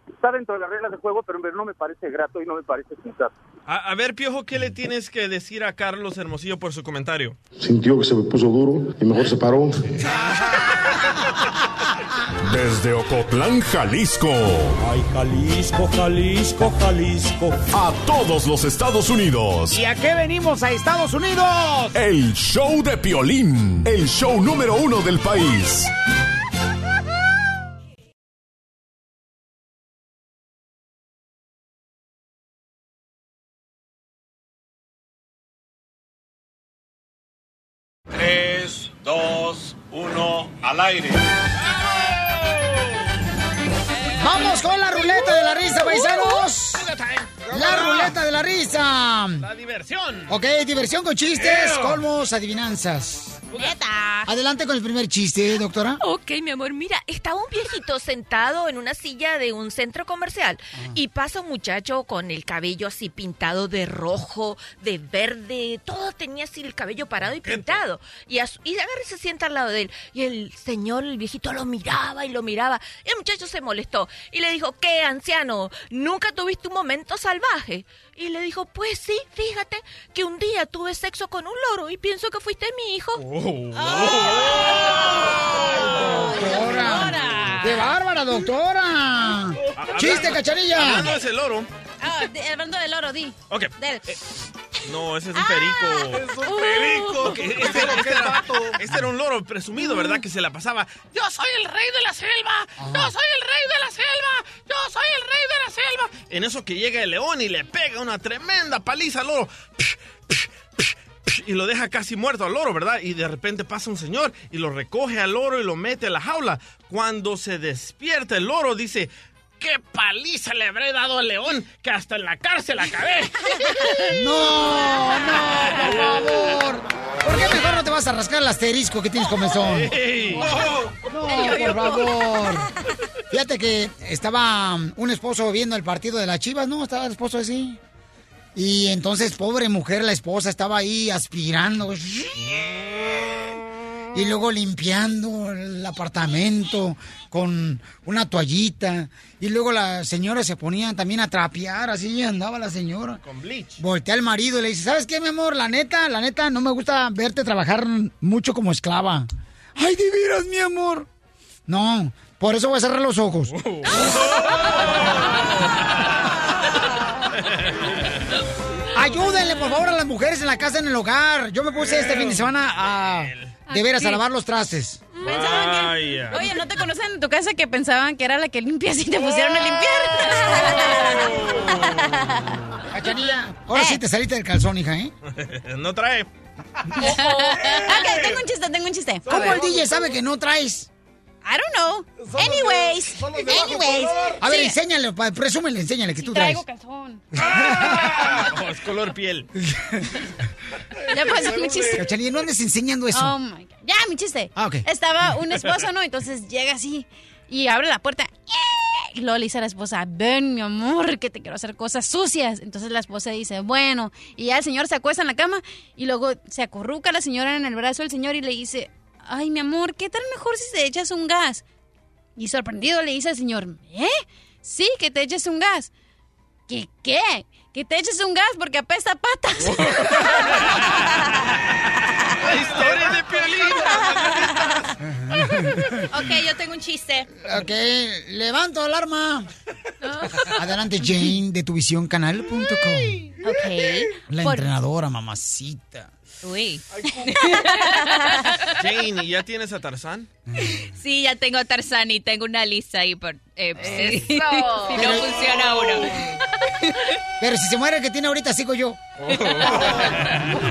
está dentro de las reglas de juego, pero no me parece grato y no me parece sensato. A, a ver, Piojo, ¿qué le tienes que decir a Carlos Hermosillo por su comentario? Sintió que se me puso duro y mejor se paró. Desde Ocotlán, Jalisco. Ay, Jalisco, Jalisco, Jalisco. A todos los Estados Unidos. ¿Y a qué venimos a Estados Unidos? El show de Piolín. El show número uno del país. Al aire. Vamos con la ruleta de la risa, paisanos. La ruleta de la risa. La diversión. Ok, diversión con chistes, colmos, adivinanzas. Neta. Adelante con el primer chiste, doctora. Ok, mi amor, mira, estaba un viejito sentado en una silla de un centro comercial y pasa un muchacho con el cabello así pintado de rojo, de verde, todo tenía así el cabello parado y pintado. Y, a su- y agarra y se sienta al lado de él. Y el señor, el viejito, lo miraba y lo miraba. Y el muchacho se molestó y le dijo, ¿qué, anciano? ¿Nunca tuviste un momento salvaje? Y le dijo, pues sí, fíjate que un día tuve sexo con un loro y pienso que fuiste mi hijo. Doctora. ¡Qué bárbara, doctora! ¡Chiste, cacharilla! Hablando de ese loro. Ah, de- hablando del oro, di. Ok. Del. No, ese es un perico. Es un perico. Ok, este, este era, este era un loro presumido, ¿verdad? Que se la pasaba. Yo soy el rey de la selva. Yo soy el rey de la selva. Yo soy el rey de la selva. En eso que llega el león y le pega una tremenda paliza al loro. Y lo deja casi muerto al loro, ¿verdad? Y de repente pasa un señor y lo recoge al loro y lo mete a la jaula. Cuando se despierta el loro dice, ¿qué paliza le habré dado al león que hasta en la cárcel acabé? [laughs] No, no, por favor. ¿Por qué mejor no te vas a rascar el asterisco que tienes comezón? [laughs] No, por favor. Fíjate que estaba um, un esposo viendo el partido de las chivas, ¿no? Estaba el esposo así. Y entonces, pobre mujer, la esposa estaba ahí aspirando. Y luego limpiando el apartamento con una toallita. Y luego la señora se ponía también a trapear, así andaba la señora. Con bleach. Voltea al marido y le dice, ¿sabes qué, mi amor? La neta, la neta, no me gusta verte trabajar mucho como esclava. Ay, de veras, mi amor. No, por eso voy a cerrar los ojos. [laughs] Ayúdenle, por favor, a las mujeres en la casa, en el hogar. Yo me puse este fin de semana a... De veras, a lavar los trastes. Pensaban que- Vaya. Oye, ¿no te conocen en tu casa que pensaban que era la que limpias y te pusieron a limpiar? Cachanilla, ahora sí te saliste del calzón, hija, ¿eh? [laughs] no trae. ok, tengo un chiste, tengo un chiste. ¿Cómo el DJ sabe que no traes? I don't know. Anyways, anyways. A ver, Sí, enséñale, pa- presúmele, enséñale que tú traigo traes. calzón. [laughs] Oh, es color piel. [laughs] Ya pues, mi chiste. Cachanilla, no andes enseñando eso. Oh my God. Ya, mi chiste. Ah, ok. Estaba un esposo, ¿no? Entonces llega así y abre la puerta. Y luego le dice a la esposa, ven, mi amor, que te quiero hacer cosas sucias. Entonces la esposa dice, bueno. Y ya el señor se acuesta en la cama y luego se acurruca la señora en el brazo del señor y le dice, ay, mi amor, ¿qué tal mejor si te echas un gas? Y sorprendido le dice al señor, ¿eh? Sí, que te eches un gas. ¿Qué qué? Que te eches un gas porque apesta a patas. [laughs] La historia de Piolín. [laughs] ok, yo tengo un chiste. Ok, levanto alarma. Adelante, Jane, de tuvisioncanal.com. Ok. La entrenadora, mamacita. Uy. [laughs] Jane, ¿y ya tienes a Tarzán? Sí, ya tengo a Tarzán y tengo una lista ahí por... eh, pues, Eso. [laughs] si no funciona uno. Pero si se muere el que tiene ahorita, sigo yo.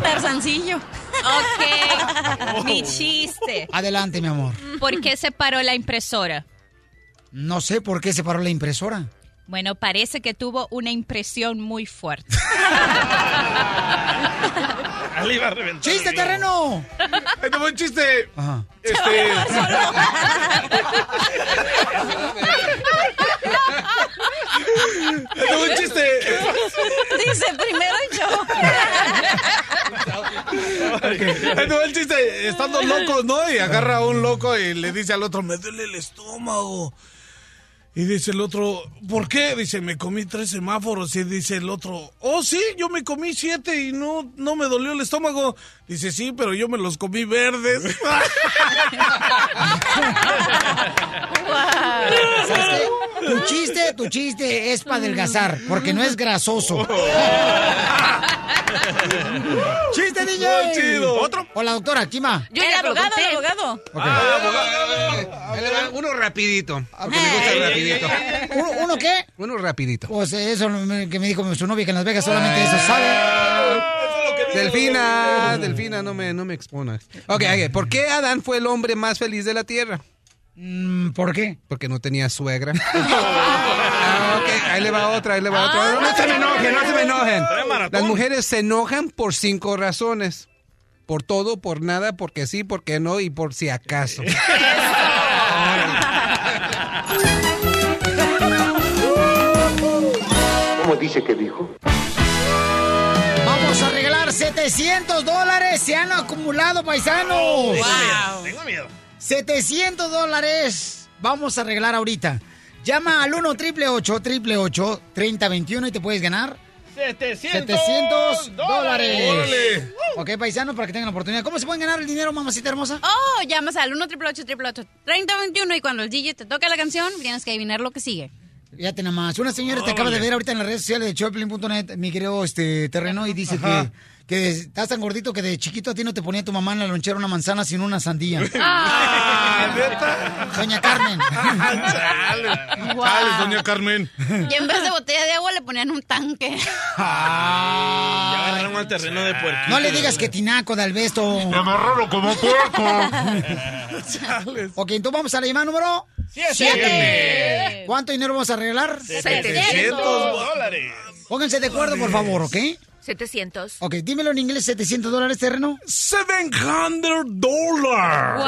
Tarzancillo. Ok, mi chiste. Adelante, mi amor. ¿Por qué se paró la impresora? No sé por qué se paró la impresora. Bueno, parece que tuvo una impresión muy fuerte. [laughs] [laughs] Le iba a reventar. ¡Chiste, terreno! Ahí te un chiste. Ajá. Este. Ahí un chiste. Dice primero yo. Ahí te el chiste. Estando locos, ¿no? Y agarra a un loco y le dice al otro, me duele el estómago. Y dice el otro, ¿por qué? Dice, me comí tres semáforos. Y dice el otro, oh, sí, yo me comí siete y no, no me dolió el estómago. Dice, sí, pero yo me los comí verdes. ¿Sabes qué? Tu chiste, tu chiste es para adelgazar, porque no es grasoso. ¡Chiste, DJ! Muy chido. ¿Otro? Hola, doctora, ¿quién va? Yo el abogado, el abogado. Uno rapidito. Porque me gusta el rapidito. [laughs] ¿Uno, uno qué? Uno rapidito. Pues eso que me dijo su novia que en Las Vegas solamente eso sabe. Delfina, Delfina, no me, no me exponas. Ok, ok. ¿Por qué Adán fue el hombre más feliz de la tierra? Mm, ¿Por qué? Porque no tenía suegra. [laughs] Ah, ok, ahí le va otra, ahí le va otra. No se me enojen, no se me enojen. Las mujeres se enojan por cinco razones. por todo, por nada, porque sí, porque no y por si acaso. [laughs] dice que dijo? Vamos a regalar 700 dólares. Se han acumulado, paisanos. Tengo miedo, tengo miedo. 700 dólares vamos a regalar ahorita. Llama al 1 888 3021 y te puedes ganar 700, 700 dólares. Ok, paisanos, para que tengan la oportunidad. ¿Cómo se pueden ganar el dinero, mamacita hermosa? Oh, llamas al 1 888 3021 y cuando el DJ te toca la canción, tienes que adivinar lo que sigue. Fíjate nada más. Una señora te acaba de ver ahorita en las redes sociales de Choplin.net, mi querido este, terreno, y dice que, que estás tan gordito que de chiquito a ti no te ponía tu mamá en la lonchera una manzana sino una sandía. [laughs] Ah, Doña Carmen. [laughs] Wow. Dale, doña Carmen. Y en vez de botella de agua le ponían un tanque. Ya agarraron al terreno de puerquito. No le digas que tinaco de albesto. Me amarraron como puerco. [laughs] ok, entonces vamos a la llamada número Siete. ¿Cuánto dinero vamos a arreglar? 700 dólares. Pónganse de acuerdo, por favor, ¿ok? 700. Ok, dímelo en inglés, 700 dólares terreno. 700 dólares.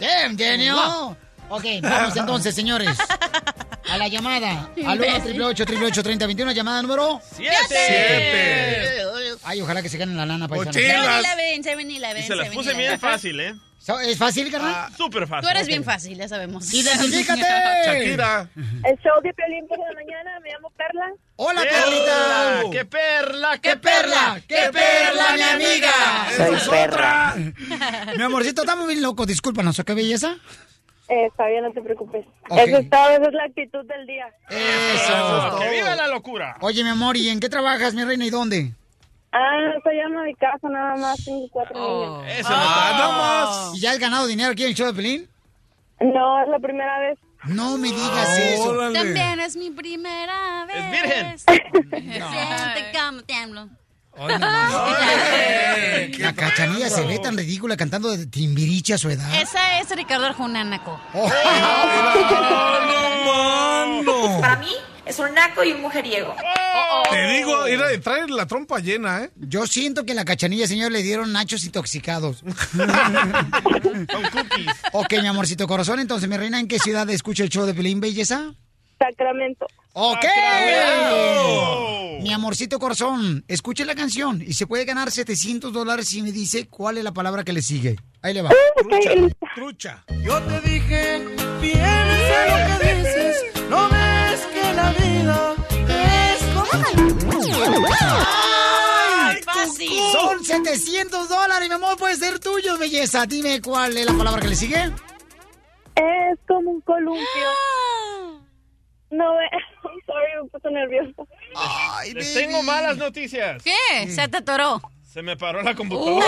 Damn, Daniel. Ok, vamos entonces, señores. A la llamada. Al 1 888 3021 llamada número Siete. Ay, ojalá que se ganen la lana, paisano. 7-Eleven, 7-Eleven. Y se las puse bien fácil, ¿eh? ¿Es fácil, carnal? Ah, Súper fácil. Tú eres bien fácil, ya sabemos. ¡Identifícate! [laughs] Shakira. El show de Piolín por la mañana, me llamo Perla. ¡Hola, Perlita! ¡Qué perla, ¡Qué perla! ¡Qué perla, mi amiga! Soy perra. [laughs] Mi amorcito, estamos bien locos. Discúlpanos, ¿qué belleza? Eh, está bien, no te preocupes. Ok. Eso es todo, esa es la actitud del día. Eso. ¡Que viva la locura! Oye, mi amor, ¿y en qué trabajas, mi reina, y dónde? Ah, soy ama de casa, nada más, tengo cuatro niños. Eso no está nomás. ¿Y ya has ganado dinero aquí en el show de Pelín? No, es la primera vez. No me digas eso. Órale. También es mi primera vez. Es virgen. [laughs] Siente como tiemblo. [laughs] Ay, no, no. La cachanilla se ve tan ridícula cantando de timbiriche a su edad. Esa es Ricardo Arjona Naco. Oh. Para mí es un naco y un mujeriego. Te digo, era de traer la trompa llena, ¿eh? Yo siento que la cachanilla, señor, le dieron nachos intoxicados. [laughs] Con cookies. ok, mi amorcito corazón, entonces, mi reina, ¿en qué ciudad escucha el show de Pelín Belleza? Sacramento. Ok. Mi amorcito corazón, escuche la canción y se puede ganar 700 dólares si me dice cuál es la palabra que le sigue. Ahí le va. Trucha. Yo te dije, piensa lo que dices, no ves que la vida es como ¡Ay! fácil! Son 700 dólares, mi amor, puede ser tuyo, belleza. Dime cuál es la palabra que le sigue. Es como un columpio. No, ve, I'm sorry, me puso nervioso. Ay, Les baby. tengo malas noticias. ¿Qué? Se te atoró. Se me paró la computadora.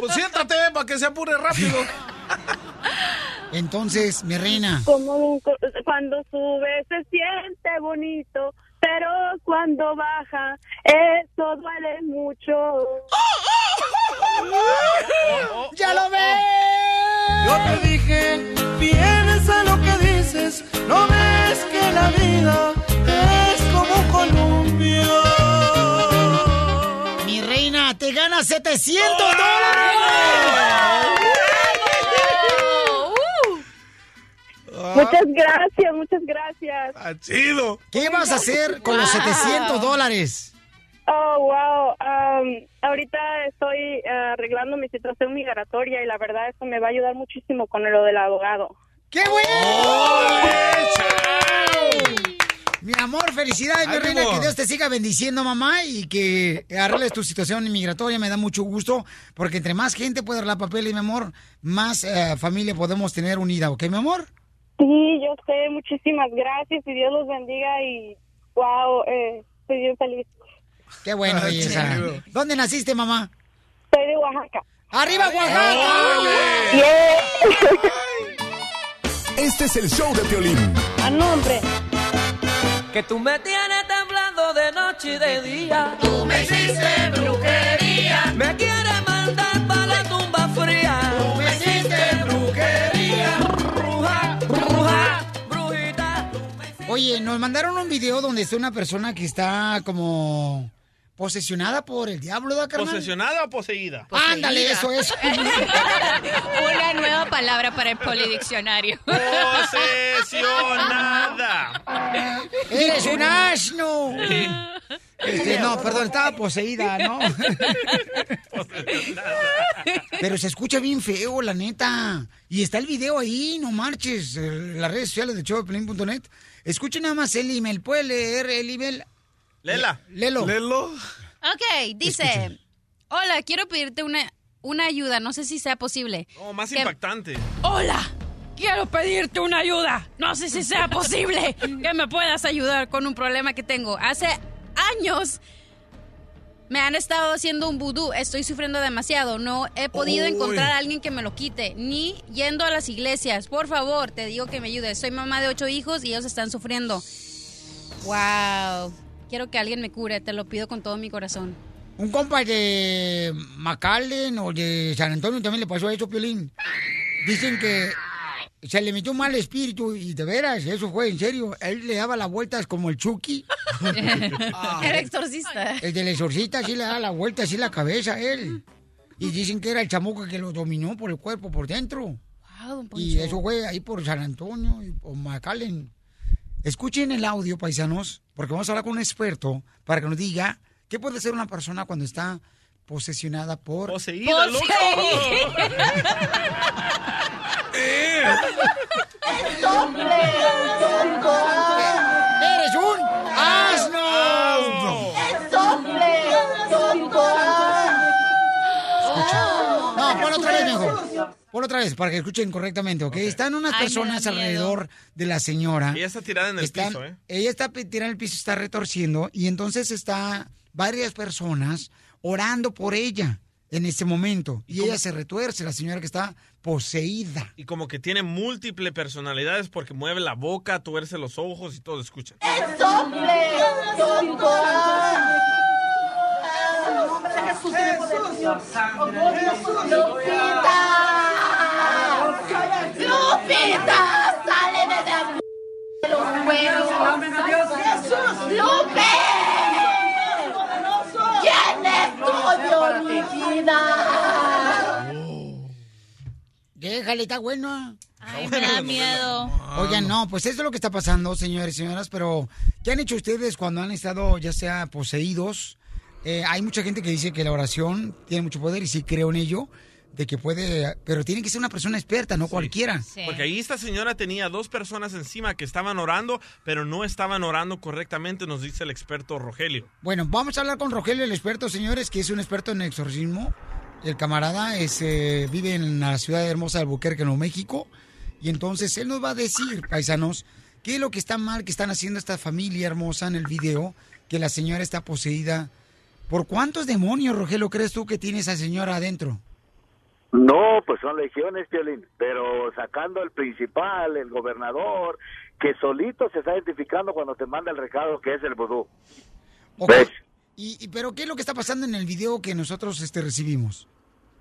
Pues siéntate para que se apure rápido. Entonces, mi reina. Como cuando sube se siente bonito, pero cuando baja eso duele mucho. ¡Ya lo ves! Yo te dije, piensa lo que dices, no ves que la vida es como un columpio. Mi reina, te ganas 700 dólares. Muchas gracias, muchas gracias. Ah, chido. ¿Qué vas a hacer con los 700 dólares? Oh, wow. Um, ahorita estoy eh, arreglando mi situación migratoria y la verdad eso me va a ayudar muchísimo con lo del abogado. ¡Qué bueno! Mi amor, felicidades, mi reina. Que Dios te siga bendiciendo, mamá, y que arregles tu situación migratoria. Me da mucho gusto, porque entre más gente puede arreglar papeles, mi amor, más eh, familia podemos tener unida, ¿ok, mi amor? Sí, yo sé. Muchísimas gracias y Dios los bendiga y wow, eh, estoy bien feliz. Qué bueno, belleza. chido. ¿Dónde naciste, mamá? Soy de Oaxaca. ¡Arriba, Oaxaca! Este es el show de Piolín. A nombre. Que tú me tienes temblando de noche y de día. Tú me hiciste brujería, Me quieres mandar para la Oye, nos mandaron un video donde está una persona que está como posesionada por el diablo, ¿da, carnal? ¿Posesionada o poseída? Ándale, eso, eso. [laughs] Una nueva palabra para el polidiccionario. Posesionada. ¡Eres un asno! Este, no, perdón, estaba poseída, ¿no? [laughs] [laughs] Pero se escucha bien feo, la neta. Y está el video ahí, no marches. en Las redes sociales de showdeplin.net. Escuchen nada más el email. ¿Puede leer el email? Lela. Lelo. Lelo. Ok, dice, hola, quiero pedirte una, una ayuda, no sé si sea posible. Oh, más Que- impactante. Hola, quiero pedirte una ayuda, no sé si sea [laughs] posible que me puedas ayudar con un problema que tengo. Hace años me han estado haciendo un vudú, estoy sufriendo demasiado, no he podido Uy. encontrar a alguien que me lo quite, ni yendo a las iglesias. Por favor, te digo que me ayudes. Soy mamá de ocho hijos y ellos están sufriendo. Wow, quiero que alguien me cure, te lo pido con todo mi corazón. Un compa de McAllen o de San Antonio también le pasó eso, Piolín. Dicen que se le metió un mal espíritu y de veras, eso fue en serio. Él le daba las vueltas como el Chucky. [laughs] Era exorcista. El del exorcista sí le daba la vuelta así la cabeza a él. Y dicen que era el chamuco que lo dominó por el cuerpo, por dentro. Wow, Y eso fue ahí por San Antonio y por McAllen. Escuchen el audio, paisanos, porque vamos a hablar con un experto para que nos diga qué puede hacer una persona cuando está posesionada por... Poseída, loco. [laughs] ¡Eres un asno! Escucha. No, ponlo otra vez mejor. Ponlo otra vez para que escuchen correctamente, ¿ok? Están unas Ay, personas alrededor de la señora. Ella está tirada en el Están- piso, ¿eh? Ella está tirada en el piso, está retorciendo y entonces está varias personas orando por ella en ese momento. Y ella se retuerce, la señora que está poseída. Y como que tiene múltiples personalidades porque mueve la boca, tuerce los ojos y todo, escuchan. ¡Lupita! ¡Sáleme de los! ¡Jesús! ¡Lupe! ¿Quién es tuyo, mi vida? Déjale, está bueno. Ay, me da miedo. Oigan, no, pues eso es lo que está pasando, señores y señoras, pero ¿qué han hecho ustedes cuando han estado ya sea poseídos? Eh, hay mucha gente que dice que la oración tiene mucho poder y sí creo en ello, de que puede, pero tiene que ser una persona experta, no cualquiera. Porque ahí esta señora tenía dos personas encima que estaban orando, pero no estaban orando correctamente, nos dice el experto Rogelio. Bueno, vamos a hablar con Rogelio, el experto, señores, que es un experto en exorcismo. El camarada es, eh, vive en la ciudad hermosa de Albuquerque, Nuevo México. Y entonces él nos va a decir, paisanos, qué es lo que está mal que están haciendo esta familia hermosa en el video, que la señora está poseída. ¿Por cuántos demonios, Rogelio, crees tú que tiene esa señora adentro? No, pues son legiones, Piolín, pero sacando el principal, el gobernador, que solito se está identificando cuando te manda el recado que es el vudú. Ok. ¿Ves? Y, y- pero qué es lo que está pasando en el video que nosotros este, recibimos?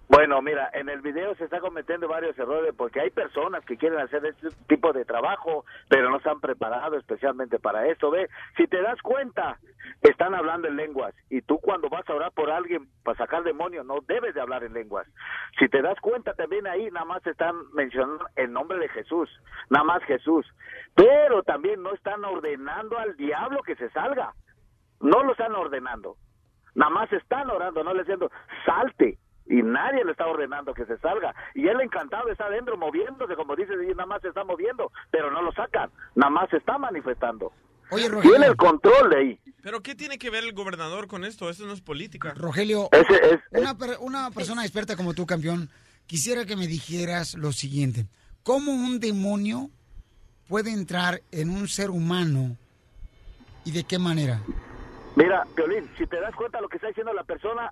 Bueno, mira, en el video se está cometiendo varios errores porque hay personas que quieren hacer este tipo de trabajo, pero no están preparados especialmente para esto. Ve, si te das cuenta, están hablando en lenguas y tú cuando vas a orar por alguien para sacar demonios no debes de hablar en lenguas. Si te das cuenta también ahí nada más están mencionando el nombre de Jesús, nada más Jesús, pero también no están ordenando al diablo que se salga. No lo están ordenando. Nada más están orando, no le diciendo, salte. Y nadie le está ordenando que se salga. Y él encantado está adentro moviéndose, como dice, y nada más se está moviendo, pero no lo sacan. Nada más se está manifestando. Oye, Tiene el control de ahí. ¿Pero qué tiene que ver el gobernador con esto? Eso no es política. Rogelio, Ese es- una, per- una persona experta como tú, campeón, quisiera que me dijeras lo siguiente. ¿Cómo un demonio puede entrar en un ser humano y de qué manera? Mira, Violín, si te das cuenta lo que está diciendo la persona,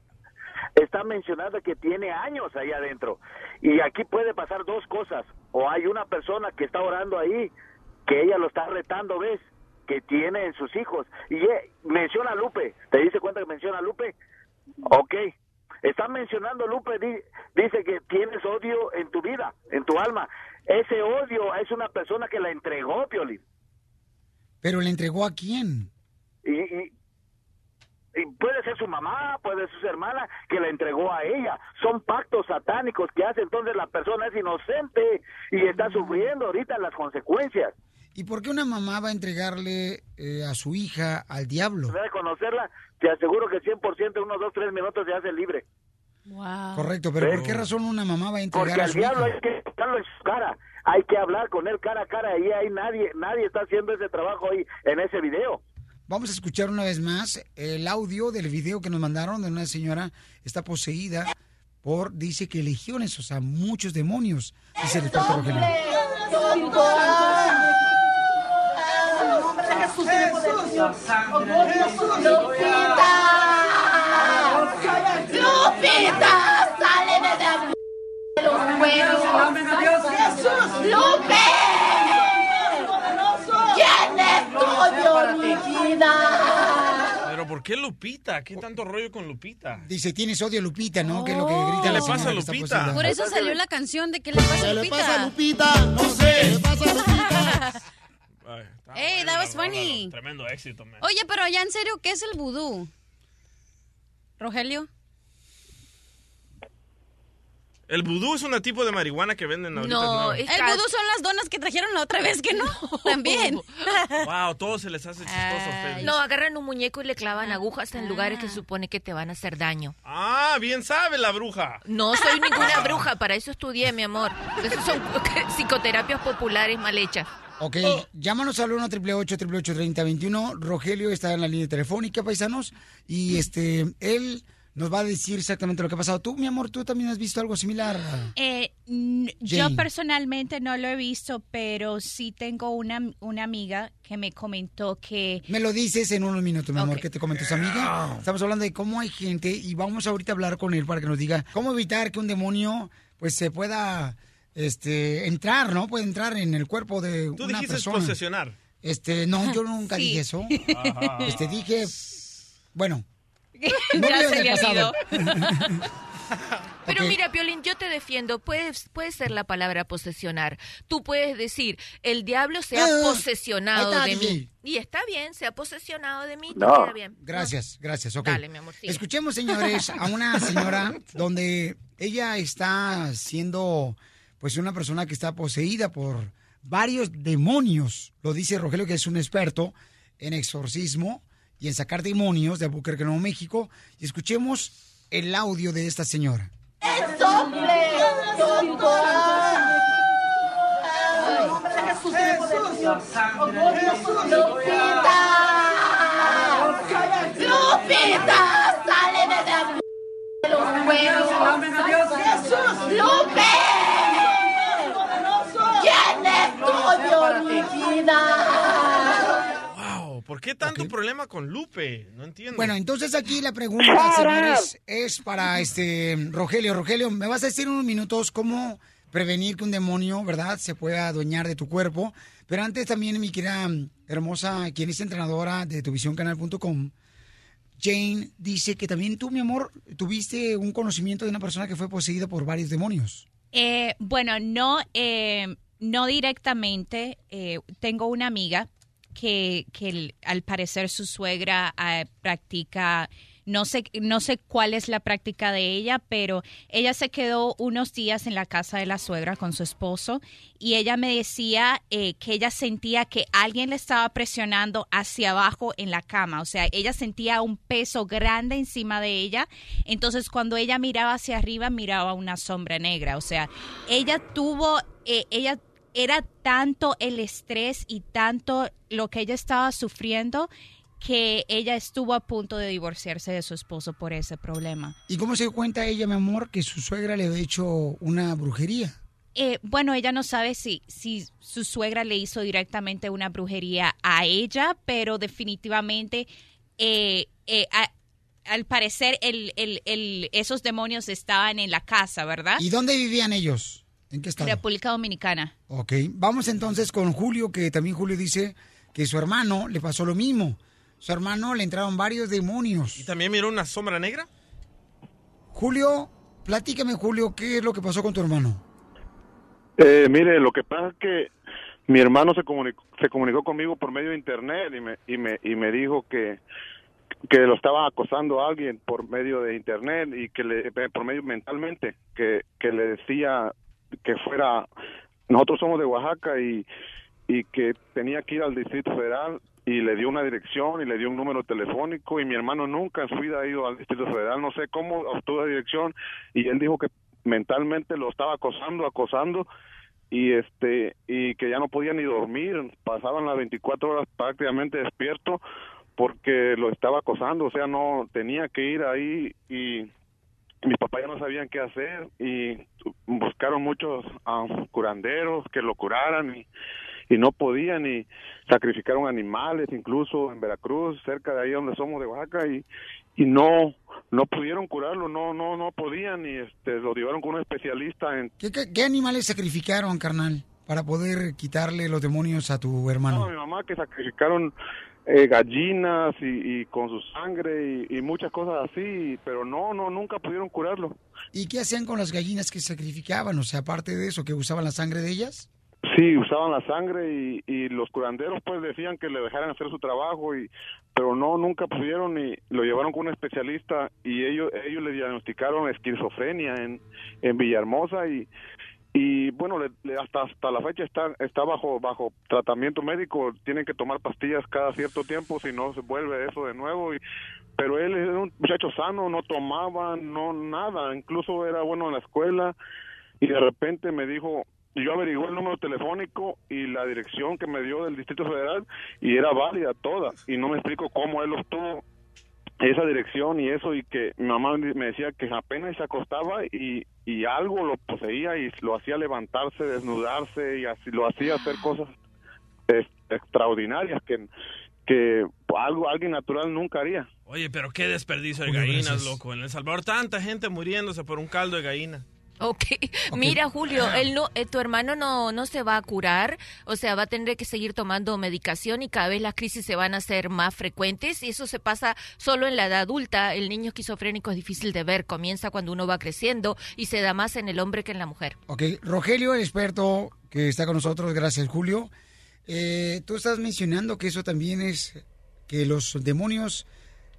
está mencionando que tiene años ahí adentro. Y aquí puede pasar dos cosas. O hay una persona que está orando ahí, que ella lo está retando, ¿ves? Que tiene en sus hijos. Y eh, menciona a Lupe. ¿Te dice cuenta que menciona a Lupe? Ok. Está mencionando Lupe, di- dice que tienes odio en tu vida, en tu alma. Ese odio es una persona que la entregó, Piolín. ¿Pero le entregó a quién? Y, y y puede ser su mamá, puede ser su hermana que la entregó a ella. Son pactos satánicos que hace entonces la persona es inocente y está sufriendo ahorita las consecuencias. ¿Y por qué una mamá va a entregarle eh, a su hija al diablo? De conocerla, te aseguro que 100% en unos 2, 3 minutos se hace libre. Correcto, pero ¿por qué razón una mamá va a entregar Porque a al su diablo hija? hay que estarlo en su cara. Hay que hablar con él cara a cara y ahí nadie, nadie está haciendo ese trabajo ahí en ese video. Vamos a escuchar una vez más el audio del video que nos mandaron de una señora está poseída por, dice que legiones, o sea, muchos demonios, dice el Rogelio. ¡Lupita! ¡Sáleme de los huevos! ¡Jesús! ¡Lupe! ¿Quién tuyo, mi vida? Pero ¿por qué Lupita? ¿Qué tanto rollo con Lupita? Dice, tienes odio a Lupita, ¿no? Que es lo que grita ¿Qué le pasa a Lupita? Por eso salió la canción de ¿Qué le pasa a Lupita? pasa a Lupita? No sé, ¿qué le pasa a [laughs] Lupita? Hey, that was funny. Tremendo éxito, man. Oye, pero ya en serio, ¿qué es el vudú? Rogelio. El vudú es un tipo de marihuana que venden ahorita. No, nuevo. el vudú son las donas que trajeron la otra vez que no. [laughs] También. Wow, todo se les hace chistoso. No, agarran un muñeco y le clavan agujas en lugares que supone que te van a hacer daño. Ah, bien sabe la bruja. No soy ninguna bruja, para eso estudié, mi amor. Esas son [laughs] psicoterapias populares mal hechas. Ok, llámanos al 1 888 3021 Rogelio está en la línea telefónica, paisanos, y este, él nos va a decir exactamente lo que ha pasado. Tú, mi amor, tú también has visto algo similar. Eh, yo personalmente no lo he visto, pero sí tengo una, una amiga que me comentó que... Me lo dices en unos minutos, mi amor, que te comentó su amiga. Estamos hablando de cómo hay gente y vamos ahorita a hablar con él para que nos diga cómo evitar que un demonio pues se pueda este entrar, ¿no? Puede entrar en el cuerpo de Tú una dijiste persona. posesionar. Este, no, yo nunca Sí. dije eso. [laughs] Ajá. Este, dije, bueno, [laughs] Ya se le pasado. [laughs] Pero Ok. mira, Piolín, yo te defiendo. Puedes, puede ser la palabra posesionar. Tú puedes decir, el diablo se ha Ah, posesionado está, de DJ. mí. Y está bien, se ha posesionado de mí. No. queda bien. Gracias, gracias. ok. Dale, mi amor, sigue. Escuchemos, señores, a una [laughs] señora donde ella está siendo, pues, una persona que está poseída por varios demonios. Lo dice Rogelio, que es un experto en exorcismo y en sacar demonios de Albuquerque, Nuevo México. Y escuchemos el audio de esta señora. ¡Lupita! ¡Sáleme de los huevos! ¡Jesús! ¡Lupe! ¿Quién es tuyo, mi vida? ¿Por qué tanto problema con Lupe? No entiendo. Bueno, entonces aquí la pregunta, [laughs] señores, es para este Rogelio. Rogelio, ¿me vas a decir en unos minutos cómo prevenir que un demonio, verdad, se pueda adueñar de tu cuerpo? Pero antes también, mi querida hermosa, quien es entrenadora de tuvisioncanal.com, Jane dice que también tú, mi amor, tuviste un conocimiento de una persona que fue poseída por varios demonios. Eh, bueno, no, eh, no directamente. eh, tengo una amiga que, que al parecer su suegra eh, practica, no sé, no sé cuál es la práctica de ella, pero ella se quedó unos días en la casa de la suegra con su esposo y ella me decía eh, que ella sentía que alguien le estaba presionando hacia abajo en la cama, o sea, ella sentía un peso grande encima de ella, entonces cuando ella miraba hacia arriba miraba una sombra negra, o sea, ella tuvo, eh, ella era tanto el estrés y tanto lo que ella estaba sufriendo que ella estuvo a punto de divorciarse de su esposo por ese problema. ¿Y cómo se dio cuenta ella, mi amor, que su suegra le había hecho una brujería? Eh, bueno, ella no sabe si, si su suegra le hizo directamente una brujería a ella, pero definitivamente eh, eh, a- al parecer el, el- el- esos demonios estaban en la casa, ¿verdad? ¿Y dónde vivían ellos? ¿En qué estado? República Dominicana. Ok, vamos entonces con Julio, que también Julio dice que su hermano le pasó lo mismo. Su hermano le entraron varios demonios. ¿Y también miró una sombra negra? Julio, platícame, Julio, ¿qué es lo que pasó con tu hermano? Eh, mire, lo que pasa es que mi hermano se comunicó, se comunicó conmigo por medio de internet y me, y me, y me dijo que que lo estaba acosando a alguien por medio de internet y que le eh, por medio mentalmente que que le decía que fuera nosotros somos de Oaxaca y y que tenía que ir al Distrito Federal y le dio una dirección y le dio un número telefónico y mi hermano nunca en su vida ha ido al Distrito Federal, no sé cómo obtuvo la dirección y él dijo que mentalmente lo estaba acosando, acosando y este y que ya no podía ni dormir, pasaban las 24 horas prácticamente despierto porque lo estaba acosando, o sea, no tenía que ir ahí y mis papás ya no sabían qué hacer y buscaron muchos ah, curanderos que lo curaran y, y no podían y sacrificaron animales incluso en Veracruz cerca de ahí donde somos de Oaxaca y y no no pudieron curarlo no no no podían y este lo llevaron con un especialista en ¿Qué, qué, qué animales sacrificaron, carnal, para poder quitarle los demonios a tu hermano? No, mi mamá que sacrificaron eh, gallinas y, y con su sangre y, y muchas cosas así, pero no, no, nunca pudieron curarlo. ¿Y qué hacían con las gallinas que sacrificaban? O sea, aparte de eso, que usaban la sangre de ellas. Sí, usaban la sangre y, y los curanderos pues decían que le dejaran hacer su trabajo y pero no nunca pudieron y lo llevaron con un especialista y ellos ellos le diagnosticaron esquizofrenia en en Villahermosa y y bueno le- hasta hasta la fecha está está bajo bajo tratamiento médico. Tienen que tomar pastillas cada cierto tiempo si no se vuelve eso de nuevo. Y pero él era un muchacho sano no tomaba no nada. Incluso era bueno en la escuela. Y de repente me dijo yo averigué el número telefónico y la dirección que me dio del Distrito Federal y era válida toda. Y no me explico cómo él obtuvo esa dirección y eso y que mi mamá me decía que apenas se acostaba y, y algo lo poseía y lo hacía levantarse, desnudarse y así lo hacía hacer cosas es- extraordinarias que que algo alguien natural nunca haría. Oye, pero qué desperdicio de gallinas, loco. En El Salvador, tanta gente muriéndose por un caldo de gallina. Ok, mira Julio, él no, eh, tu hermano no, no se va a curar, o sea, va a tener que seguir tomando medicación y cada vez las crisis se van a hacer más frecuentes y eso se pasa solo en la edad adulta. El niño esquizofrénico es difícil de ver, comienza cuando uno va creciendo y se da más en el hombre que en la mujer. Ok, Rogelio, el experto que está con nosotros, gracias Julio. Eh, tú estás mencionando que eso también es que los demonios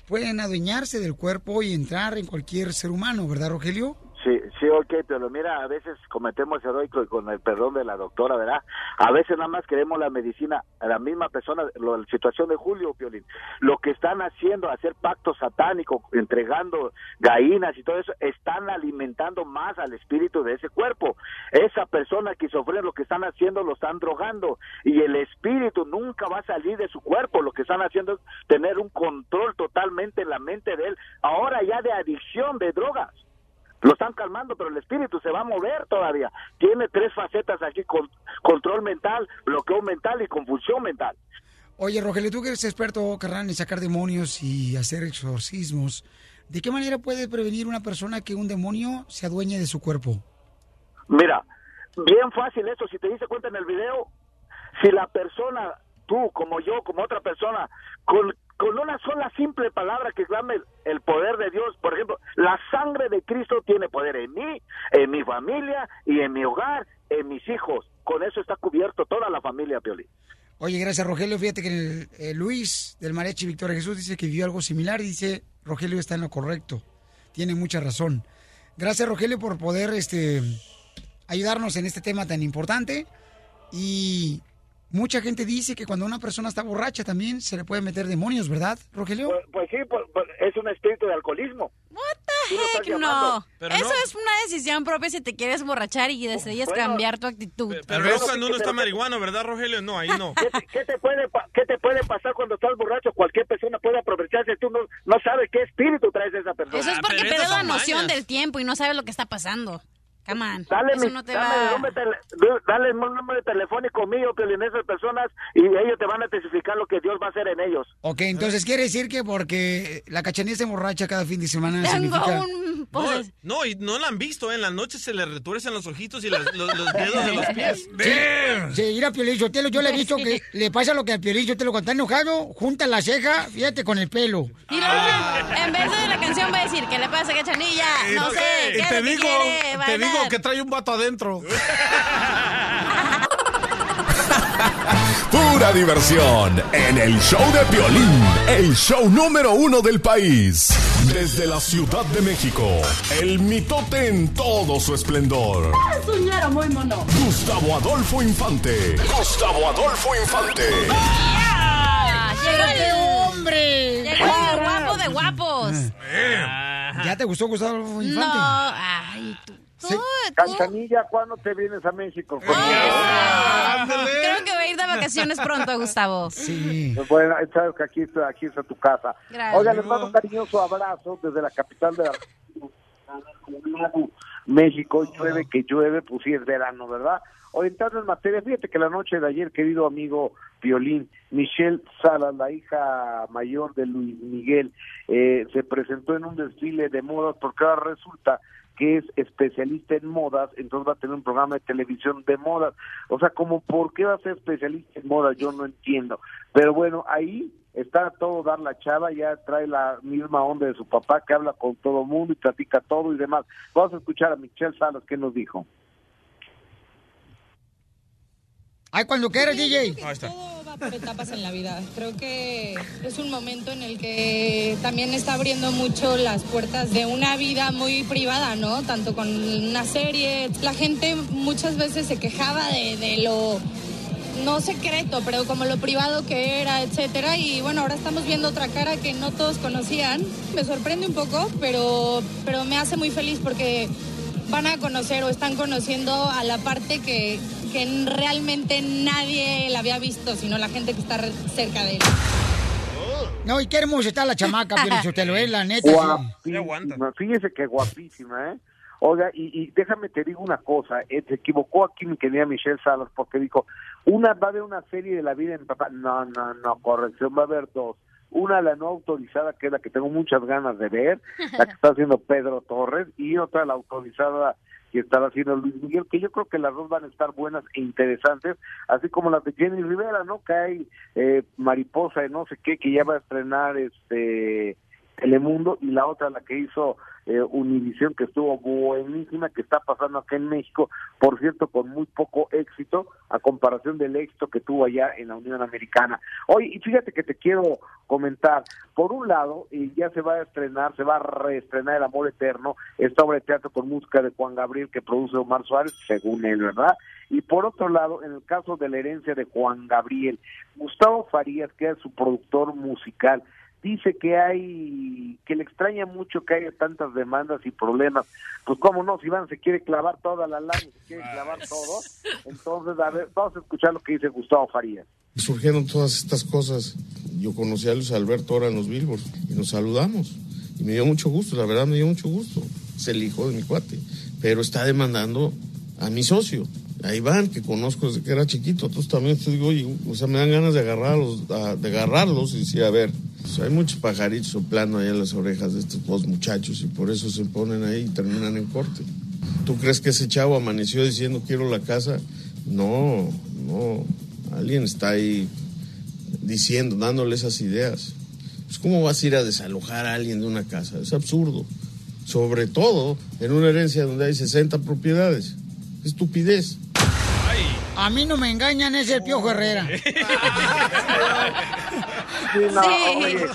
pueden adueñarse del cuerpo y entrar en cualquier ser humano, ¿verdad, Rogelio? Sí, sí, ok, pero mira, a veces cometemos heroico y con el perdón de la doctora, ¿verdad? A veces nada más queremos la medicina, a la misma persona, lo- la situación de Julio, Piolín, lo que están haciendo, hacer pactos satánicos, entregando gallinas y todo eso, están alimentando más al espíritu de ese cuerpo. Esa persona que sufre lo que están haciendo, lo están drogando y el espíritu nunca va a salir de su cuerpo, lo que están haciendo es tener un control totalmente en la mente de él, ahora ya de adicción de drogas. Lo están calmando, pero el espíritu se va a mover todavía. Tiene tres facetas aquí, con, control mental, bloqueo mental y confusión mental. Oye, Rogelio, tú que eres experto, carnal, en sacar demonios y hacer exorcismos, ¿de qué manera puede prevenir una persona que un demonio se adueñe de su cuerpo? Mira, bien fácil eso, si te diste cuenta en el video, si la persona, tú como yo, como otra persona, con, con una sola simple palabra que clame el, poder de Dios, por ejemplo, la sangre de Cristo tiene poder en mí, en mi familia y en mi hogar, en mis hijos. Con eso está cubierto toda la familia, Pioli. Oye, gracias, Rogelio. Fíjate que eh, Luis del Mariachi Victoria Jesús dice que vio algo similar dice, Rogelio está en lo correcto. Tiene mucha razón. Gracias, Rogelio, por poder este, ayudarnos en este tema tan importante. Y mucha gente dice que cuando una persona está borracha también se le puede meter demonios, ¿verdad, Rogelio? Pues, pues sí, pues, pues, es un espíritu de alcoholismo. Lo estás Heck, no. Pero Eso no. es una decisión propia si te quieres borrachar y Bueno. cambiar tu actitud. Pero es cuando uno está marihuano, ¿verdad, Rogelio? No, ahí no. [laughs] ¿Qué te, qué te puede, pa- qué te puede pasar cuando estás borracho? Cualquier persona puede aprovecharse. Tú no, no sabes qué espíritu traes esa persona. Eso es porque pierdes la noción del tiempo y no sabes lo que está pasando. Come on. Dale, Eso mi- no te dame, va... el número tele- dale el número telefónico mío, que en esas personas, y ellos te van a testificar lo que Dios va a hacer en ellos. Ok, entonces quiere decir que porque la cachanilla se emborracha cada fin de semana Tengo significa... un... No, pues, no, y no la han visto, ¿eh? en la noche se le retuercen los ojitos y las- los, los [laughs] dedos de los pies. Sí, mira, Piolín Sotelo, yo le he visto que le pasa lo que al Piolín Sotelo cuando está enojado, junta la ceja, fíjate, con el pelo. Y luego, en vez de la canción va a decir, ¿qué le pasa, cachanilla? No sé, ¿qué Y es te que digo, quiere te bailar? Digo que trae un vato adentro. [laughs] Pura diversión en el show de Piolín, el show número uno del país. Desde la Ciudad de México, el mitote en todo su esplendor. Soñaron muy mono. Gustavo Adolfo Infante. Gustavo Adolfo Infante. Llegó ¡Qué hombre! Llegó el guapo de guapos. ¿Ya te gustó Gustavo Adolfo No, Infante? ay, tú. Tú. Cachanilla, ¿cuándo te vienes a México? Creo que voy a ir de vacaciones pronto, Gustavo. Sí. Pues Bueno, sabes que aquí está, aquí está tu casa. Gracias. Oiga, les mando un cariñoso abrazo desde la capital de la México. Llueve que llueve, pues sí es verano, ¿verdad? Hoy entrando en materia, fíjate que la noche de ayer, querido amigo Violín, Michelle Salas, la hija mayor de Luis Miguel, eh, se presentó en un desfile de modas porque ahora resulta que es especialista en modas, entonces va a tener un programa de televisión de modas. O sea, como por qué va a ser especialista en modas, yo no entiendo. Pero bueno, ahí está todo dar la chava, ya trae la misma onda de su papá que habla con todo mundo y platica todo y demás. Vamos a escuchar a Michelle Salas, ¿qué nos dijo? Ay, cuando quieras, DJ. Todo va por etapas en la vida. Creo que es un momento en el que también está abriendo mucho las puertas de una vida muy privada, ¿no? Tanto con una serie. La gente muchas veces se quejaba de, de lo no secreto, pero como lo privado que era, etcétera. Y bueno, ahora estamos viendo otra cara que no todos conocían. Me sorprende un poco, pero, pero me hace muy feliz porque van a conocer o están conociendo a la parte que, que realmente nadie la había visto, sino la gente que está re- cerca de él. No, y qué hermosa está la chamaca, pero si te lo es, la neta. sí. Guapísima, fíjese que guapísima, ¿eh? Oiga, y, y déjame te digo una cosa, eh, se equivocó aquí mi querida Michelle Salas porque dijo, una va a haber una serie de la vida en papá. No, no, no, corrección, va a haber dos. Una, la no autorizada, que es la que tengo muchas ganas de ver, la que [laughs] está haciendo Pedro Torres, y otra, la autorizada que estaba haciendo Luis Miguel, que yo creo que las dos van a estar buenas e interesantes, así como las de Jenny Rivera, ¿no? Que hay eh, Mariposa de no sé qué, que ya va a estrenar este Telemundo, y la otra, la que hizo eh, Univisión, que estuvo buenísima, que está pasando acá en México, por cierto, con muy poco éxito, a comparación del éxito que tuvo allá en la Unión Americana. Oye, y fíjate que te quiero comentar, por un lado, eh, ya se va a estrenar, se va a reestrenar El Amor Eterno, esta obra de teatro con música de Juan Gabriel que produce Omar Suárez, según él, ¿verdad? Y por otro lado, en el caso de la herencia de Juan Gabriel, Gustavo Farías, que es su productor musical, dice que hay, que le extraña mucho que haya tantas demandas y problemas. Pues cómo no, si Iván se quiere clavar toda la lana, se quiere clavar todo, entonces a ver, vamos a escuchar lo que dice Gustavo Farías. Surgieron todas estas cosas. Yo conocí a Luis Alberto ahora en los Billboard y nos saludamos. Y me dio mucho gusto, la verdad me dio mucho gusto. Es el hijo de mi cuate. Pero está demandando a mi socio, a Iván, que conozco desde que era chiquito. Entonces también te digo, oye, o sea, me dan ganas de agarrarlos, de agarrarlos y decir, a ver, pues, hay muchos pajaritos soplando ahí en las orejas de estos dos muchachos y por eso se ponen ahí y terminan en corte. ¿Tú crees que ese chavo amaneció diciendo quiero la casa? No, no. Alguien está ahí diciendo, dándole esas ideas. Pues, ¿Cómo vas a ir a desalojar a alguien de una casa? Es absurdo. Sobre todo en una herencia donde hay 60 propiedades. Estupidez. A mí no me engañan, es el Piojo Herrera. [laughs] no, oye.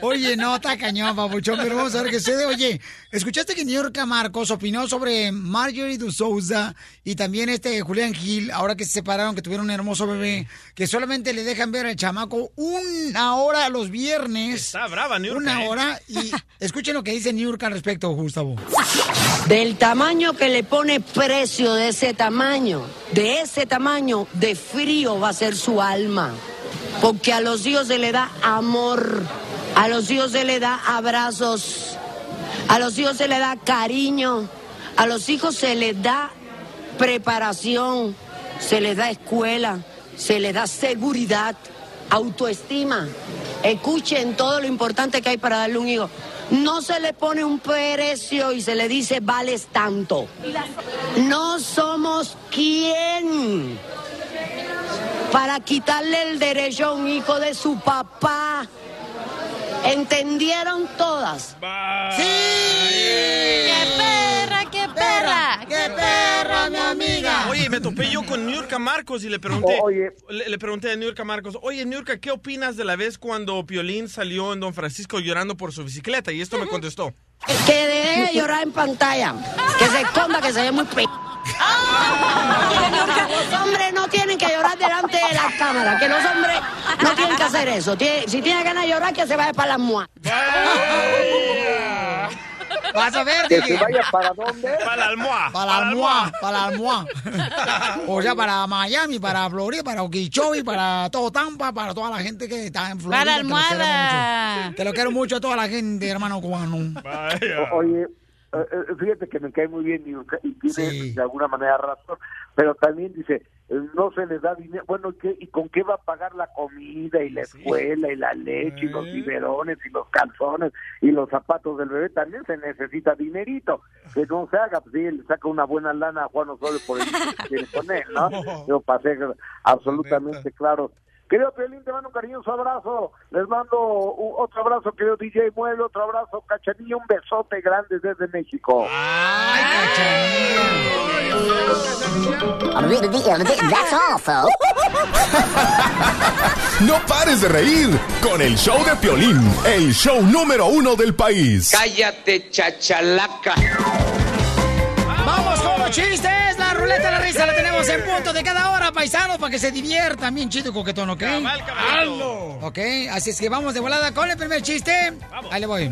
Oye, no, está cañón, papuchón, pero vamos a ver qué sucede. Oye, ¿escuchaste que New York Marcos opinó sobre Marjorie de Souza y también este Julián Gil, ahora que se separaron, que tuvieron un hermoso bebé, que solamente le dejan ver al chamaco una hora los viernes? Está brava, New York, Una ¿eh? hora, y escuchen lo que dice New York al respecto, Gustavo. Del tamaño que le pone precio de ese tamaño, de ese tamaño de frío va a ser su alma. Porque a los hijos se le da amor, a los hijos se le da abrazos, a los hijos se le da cariño, a los hijos se les da preparación, se les da escuela, se les da seguridad, autoestima. Escuchen todo lo importante que hay para darle un hijo. No se le pone un precio y se le dice vales tanto. No somos quien para quitarle el derecho a un hijo de su papá. ¿Entendieron todas? ¡Qué perra, qué perra! ¡Qué perra, mi amiga! Oye, me topé yo con Niurka Marcos y le pregunté, oye. le, le pregunté a Niurka Marcos, oye Niurka, ¿qué opinas de la vez cuando Piolín salió en Don Francisco llorando por su bicicleta? Y esto me contestó. Que deje de llorar en pantalla. Que se esconda, que se ve muy pe... Los hombres no tienen que llorar delante de la cámara. Que los hombres no tienen que hacer eso. Si tiene ganas de llorar, que se vaya para las muas. Vas a ver, Que se vaya para dónde? Para la almohada. Para la almohada, para la almohada. O sea, para Miami, para Florida, para Okeechobee, para todo Tampa, para toda la gente que está en Florida. Para que los almohada. mucho. Que lo quiero mucho a toda la gente, hermano cubano. O- Oye, fíjate que me cae muy bien y, y tiene de alguna manera razón, pero también dice, eh, no se les da dinero, bueno, ¿y, qué- ¿y con qué va a pagar la comida y la escuela y la leche y los biberones y los calzones y los zapatos del bebé? También se necesita dinerito, que no se haga, pues sí, le saca una buena lana a Juan Osorio por el [laughs] que tiene con él, ¿no? Yo pasé absolutamente claro. Querido Piolín, te mando un cariñoso abrazo. Les mando un- otro abrazo, querido DJ Mueble, otro abrazo, Cachanilla, un besote grande desde México. That's all, folks. [laughs] No pares de reír con el show de Piolín, el show número uno del país. Cállate, chachalaca. Vamos chistes. La ruleta de la risa la tenemos en punto de cada hora, paisanos, para que se diviertan bien chido y coquetón, ¿ok? Ok, así es que vamos de volada con el primer chiste. Ahí le voy.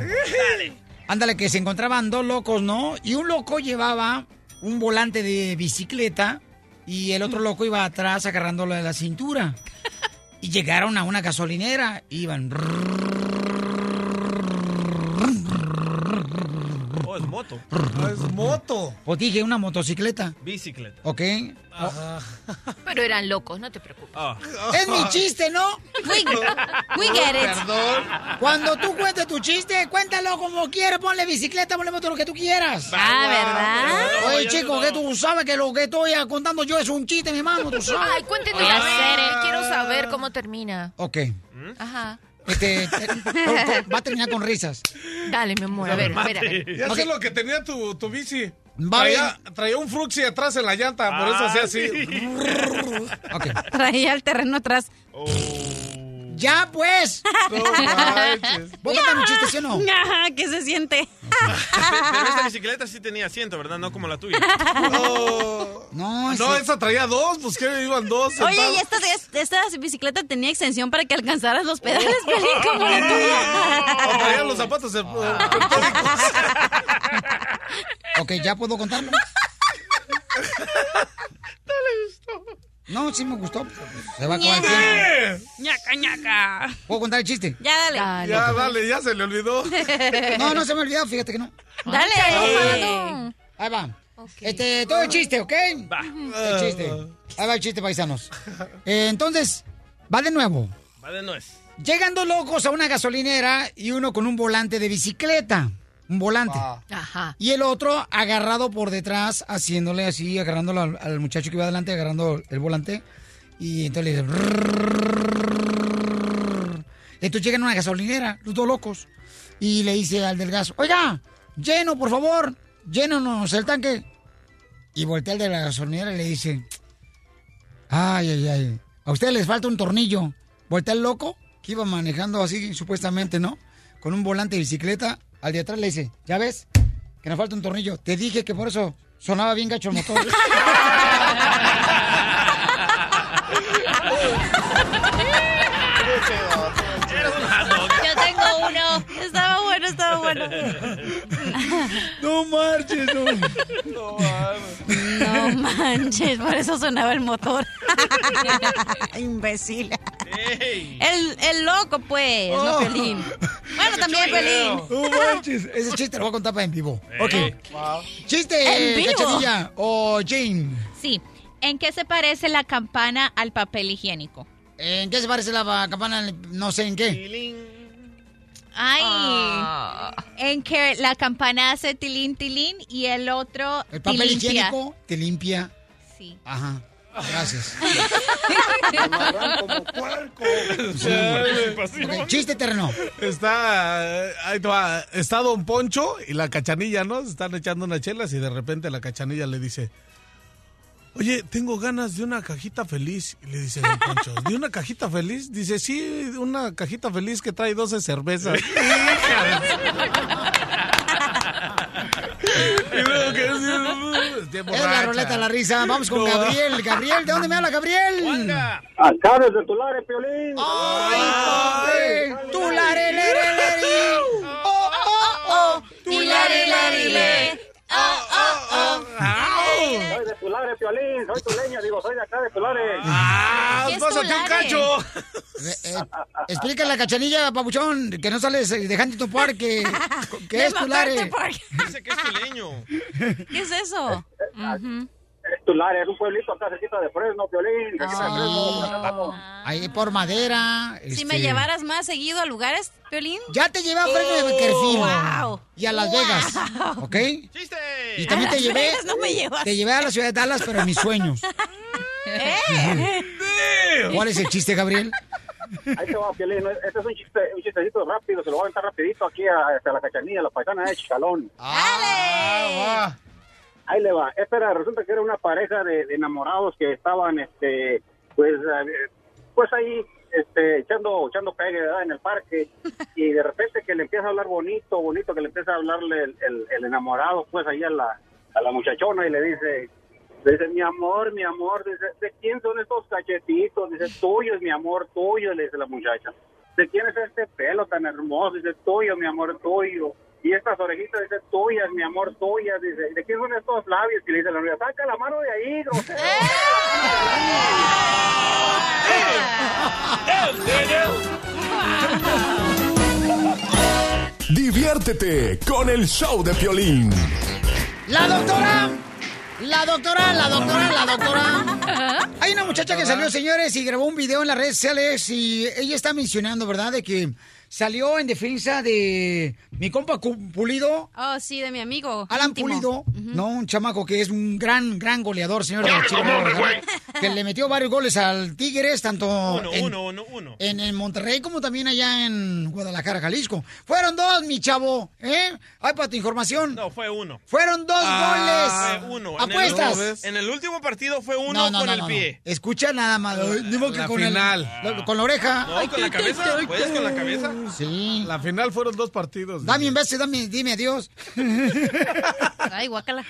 Ándale, que se encontraban dos locos, ¿no? Y un loco llevaba un volante de bicicleta y el otro loco iba atrás agarrándolo de la cintura. Y llegaron a una gasolinera, iban... es moto. es moto. O dije, una motocicleta, Bicicleta. ¿ok? Pero eran locos, no te preocupes. Ah. Es mi chiste, ¿no? We- we get it. Perdón. Cuando tú cuentes tu chiste, cuéntalo como quieras. Ponle bicicleta, ponle moto, lo que tú quieras. Ah, ¿verdad? Oye, chico, que tú sabes que lo que estoy contando yo es un chiste, mi hermano, tú sabes. Ay, cuéntenos Oye, a ver, quiero saber cómo termina. Ok. Ajá. Este, te- va a terminar con risas. Dale, mi amor, a ver, a ver, a ver. Ya Ok. sé lo que tenía tu, tu bici. Traía, traía un fruxi atrás en la llanta, por eso hacía así. Traía el terreno atrás. Ya, pues. [laughs] ¿Vos contar un chiste, sí o no? [laughs] ¿Qué se siente? Pero esta bicicleta sí tenía asiento, ¿verdad? No como la tuya. No, No, esa traía dos, pues que iban dos. Oye, y esta, esta bicicleta tenía extensión para que alcanzaras los pedales, [laughs] Pelín, como la tuya. O traían los zapatos. eh, Ok, ¿ya puedo contarlo? No, sí me gustó. pero Se va a acabar el tiempo. ñaca, ñaca. ¿Puedo contar el chiste? Ya, dale. Ya, dale, ya se le olvidó. [laughs] No, no se me olvidó, fíjate que no. Dale. Ay, Ahí va. Este, todo el chiste, ¿ok? Va. El chiste. Ahí va el chiste, paisanos. Eh, entonces, va de nuevo. Va de nuez. Llegan dos locos a una gasolinera y uno con un volante de bicicleta. Un volante. Ajá. Y el otro agarrado por detrás, haciéndole así, agarrándolo al, al muchacho que iba adelante, agarrando el volante. Y entonces le dice... Entonces llegan a una gasolinera, los dos locos. Y le dice al del gas, oiga, lleno, por favor, llénonos el tanque. Y voltea al de la gasolinera y le dice, ay, ay, ay, a ustedes les falta un tornillo. Voltea el loco, que iba manejando así, supuestamente, ¿no? Con un volante de bicicleta. Al de atrás le dice, ¿ya ves? Que nos falta un tornillo. Te dije que por eso sonaba bien gacho el motor. [laughs] Yo tengo uno. Estaba bueno, estaba bueno. [laughs] No marches, no. No manches, por eso sonaba el motor. [laughs] Imbécil. El, el loco, pues, no Oh. Pelín. [laughs] Bueno, también Pelín. No manches. Ese chiste lo voy a contar para en vivo. Ok. Chiste, ¿En vivo? Cachanilla o Jane. Sí. ¿En qué se parece la campana al papel higiénico? ¿En qué se parece la campana? No sé en qué. Ay, Ah. en que la campana hace tilín, tilín y el otro El papel limpia. higiénico te limpia. Sí. Ajá. Gracias. [laughs] Ok, chiste terreno. Está, eh, ahí te va. está Don Poncho y la cachanilla, ¿no? Se están echando unas chelas y de repente la cachanilla le dice, Oye, tengo ganas de una cajita feliz. Y le dice Don Poncho, ¿de una cajita feliz? Dice, sí, una cajita feliz que trae 12 cervezas. [laughs] y luego que Es la roleta de la risa. Vamos con. Gabriel. Gabriel, ¿de dónde me habla Gabriel? Acá desde Tulare, Piolín. ¡Ay, Tulare, lere, lere! ¡Oh, oh, oh! ¡Tulare, lere, lere! ¡Oh, oh, oh! Soy de Tulare, Piolín. Soy tuleño, digo, soy de acá de Tulare. ¡Ah! ¿Qué es ¡Pásate un Tulare? cacho! Eh, eh, explica la cachanilla, papuchón, que no sales de Huntington Park, que, [laughs] que De es Tulare. Dice que es tuleño. ¿Qué es eso? Ujú. Es Tulare, es un pueblito acá cerquita de Fresno, Piolín. cerquita de Ah. Fresno. Ahí por madera. Si este, me llevaras más seguido a lugares, Piolín. Ya te llevé a Fresno de Beckerfield. Wow. Y a Las Vegas. ¿Ok? Y también A te Las llevé. Vegas no me llevas. Te llevé a la ciudad de Dallas, pero en mis sueños. Eh. ¿Cuál es el chiste, Gabriel? Ahí te va, Piolín. Este es un, chiste, un chistecito rápido, se lo voy a aventar rapidito aquí a, hasta la cachanilla, la paisana de Chicalón. Ah, Ahí le va. Esta era, resulta que era una pareja de, de enamorados que estaban, este, pues, eh, pues ahí, este, echando, echando pegue, ¿verdad? En el parque. [laughs] Y de repente que le empieza a hablar bonito, bonito, que le empieza a hablarle el, el- el enamorado, pues, ahí a la, a la muchachona y le dice, le dice, mi amor, mi amor, dice, ¿de quién son estos cachetitos? Dice, tuyo es mi amor, tuyo, le dice la muchacha. ¿De quién es este pelo tan hermoso? Dice, tuyo, mi amor, tuyo. Y estas orejitas, dice, tuyas, mi amor, tuyas. Dice, ¿de quién son estos labios? Y le dice la novia, saca la mano de ahí, grosero. [laughs] Diviértete con el show de Piolín. La doctora. La doctora, la doctora, la doctora. [laughs] Hay una muchacha que salió, señores, y grabó un video en las redes sociales y ella está mencionando, ¿verdad?, de que salió en defensa de mi compa Pulido. Oh, sí, de mi amigo. Alan íntimo. Pulido, ¿no? Un chamaco que es un gran, gran goleador, señor. Que le metió varios goles al Tigres, tanto Uno, en, uno, uno, uno. en, en Monterrey como también allá en Guadalajara, Jalisco. Fueron dos, mi chavo, ¿eh? Ay, para tu información. No, fue uno. Fueron dos Ah, goles. Fue uno. En el- Apuestas. En el, último partido fue uno con el pie. Escucha nada más. Digo que La con, el- final. la- con la oreja. No, con la cabeza. ¿Puedes con la cabeza? Sí. La final fueron dos partidos. Dame un beso, dame, dime adiós. [laughs] Ay, guácala.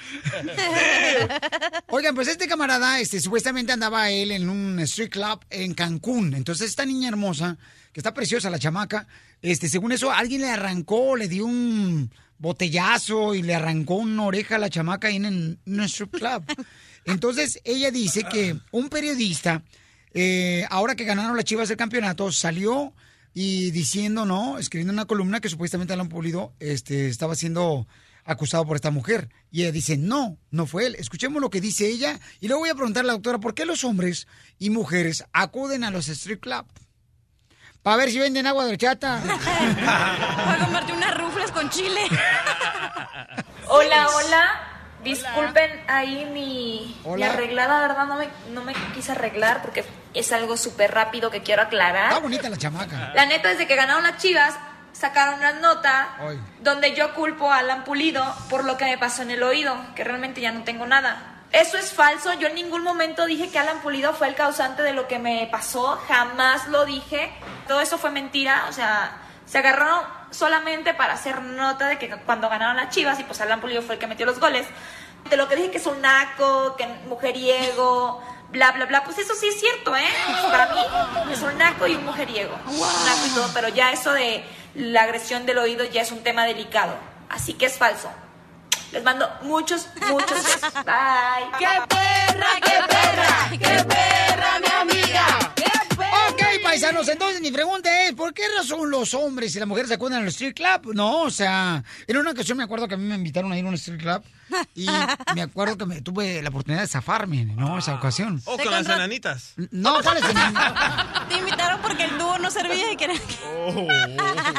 [laughs] Oigan, pues este camarada, este, supuestamente andaba él en un street club en Cancún. Entonces esta niña hermosa, que está preciosa la chamaca, este, según eso, alguien le arrancó, le dio un botellazo y le arrancó una oreja a la chamaca ahí en un strip club. Entonces ella dice que un periodista, eh, ahora que ganaron las Chivas el campeonato, salió y diciendo, ¿no? Escribiendo una columna que supuestamente Alan Pulido este, estaba siendo acusado por esta mujer. Y ella dice, no, no fue él. Escuchemos lo que dice ella y luego voy a preguntarle a la doctora, ¿por qué los hombres y mujeres acuden a los strip club? Para ver si venden agua de horchata. [laughs] Voy a comerte unas rufles con chile. [laughs] Hola, hola. Disculpen ahí mi, mi arreglada, ¿verdad? No me, no me quise arreglar porque es algo súper rápido que quiero aclarar. Está bonita la chamaca. La neta, desde que ganaron las chivas, sacaron una nota donde yo culpo a Alan Pulido por lo que me pasó en el oído, que realmente ya no tengo nada. Eso es falso, yo en ningún momento dije que Alan Pulido fue el causante de lo que me pasó, jamás lo dije. Todo eso fue mentira, o sea, se agarraron solamente para hacer nota de que cuando ganaron las chivas y pues Alan Pulido fue el que metió los goles. De lo que dije que es un naco, que mujeriego, bla, bla, bla, pues eso sí es cierto, ¿eh? Para mí es un naco y un mujeriego. Un naco y todo, pero ya eso de la agresión del oído ya es un tema delicado. Así que es falso. Les mando muchos, muchos besos. [laughs] Bye. ¡Qué perra, qué perra! ¡Qué perra, mi amiga! Paisanos, entonces mi pregunta es, ¿por qué razón los hombres y las mujeres acuden al street club? No, o sea, en una ocasión me acuerdo que a mí me invitaron a ir a un street club y [laughs] me acuerdo que me tuve la oportunidad de zafarme, ¿no? Esa ocasión. O con las enanitas. No, ¿cuál es el Te invitaron porque el dúo no servía y que era... [laughs]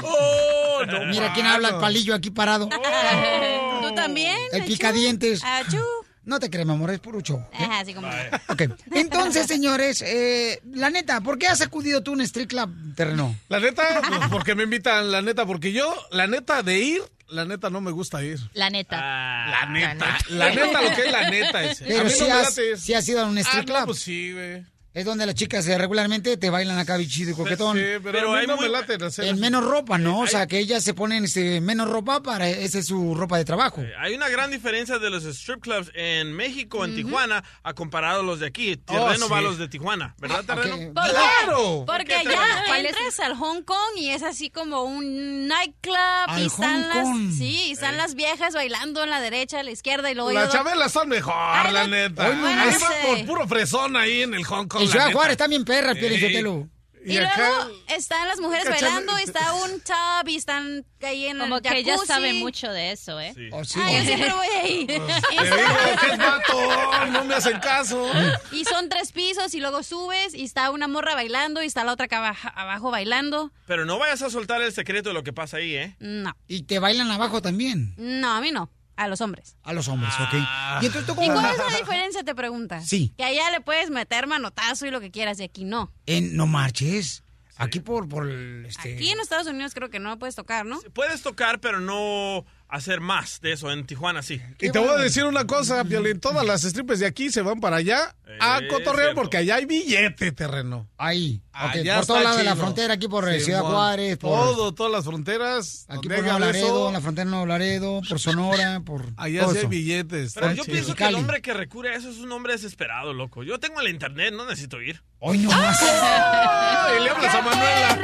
Oh, no Mira quién habla el palillo aquí parado. [laughs] ¿Tú también? El picadientes. Achú. No te crees, mi amor, es puro show. ¿eh? Ajá, así como... Ok, entonces, señores, eh, la neta, ¿por qué has acudido tú a un street club terreno? La neta, pues, porque me invitan, la neta, porque yo, la neta, de ir, la neta no me gusta ir. La neta. La neta. La neta, lo que es la neta. Ese. Pero a mí si no me has, late ir. si has ido a un strip Ah, club. no, pues sí, güey. Es donde las chicas eh, regularmente te bailan acá bichido y coquetón. Sí, pero, mí no me late hacer En menos ropa, ¿no? O sea, que ellas se ponen este, menos ropa para... Esa es su ropa de trabajo. Hay una gran diferencia de los strip clubs en México, en Tijuana, a comparado a los de aquí. Terreno sí. va a los de Tijuana, ¿verdad, Terreno? ¿Por qué? ¡Claro! Porque ¿Por qué, allá Terreno? Entras al Hong Kong y es así como un nightclub Al y están Hong Kong. las sí, y están las viejas bailando en la derecha, a la izquierda y luego Las chabelas son mejor, la neta. Hoy no por puro fresón ahí en el Hong Kong. En Ciudad neta. Juárez también perra. Sotelo. Y, acá- luego están las mujeres bailando, y está un tub y están ahí en Como el que ella sabe mucho de eso, ¿eh? Oh, sí. Ah, yo siempre voy ahí. [laughs] Te Y digo que es vato, no me hacen caso. Y son tres pisos y luego subes y está una morra bailando y está la otra acá abajo, abajo bailando. Pero no vayas a soltar el secreto de lo que pasa ahí, ¿eh? No, Y te bailan abajo también. no, a mí no, a los hombres. A los hombres, ¿ok? Ah. Y entonces tú ¿Y como... cuál es la diferencia, te pregunta? Sí. Que allá le puedes meter manotazo y lo que quieras y aquí no. En, no marches. Aquí por, por el, este... Aquí en Estados Unidos creo que no lo puedes tocar, ¿no? Puedes tocar, pero no hacer más de eso. En Tijuana sí. Y te voy a decir una cosa, Piolín. Todas las strippers de aquí se van para allá a cotorrear cierto. porque allá hay billete terreno. Ahí. Allá por todos está lados de la frontera, aquí por eh, Sí, Ciudad. Juárez, por... Todo, todas las fronteras. Aquí por Nuevo Laredo, en la frontera de Nuevo Laredo, por Sonora, por... Allá todo sí hay billetes. Pero yo chido. pienso que el hombre que recurre a eso es un hombre desesperado, loco. Yo tengo el internet, no necesito ir. Hoy no más. [laughs] Ay, le hablas a Manuela.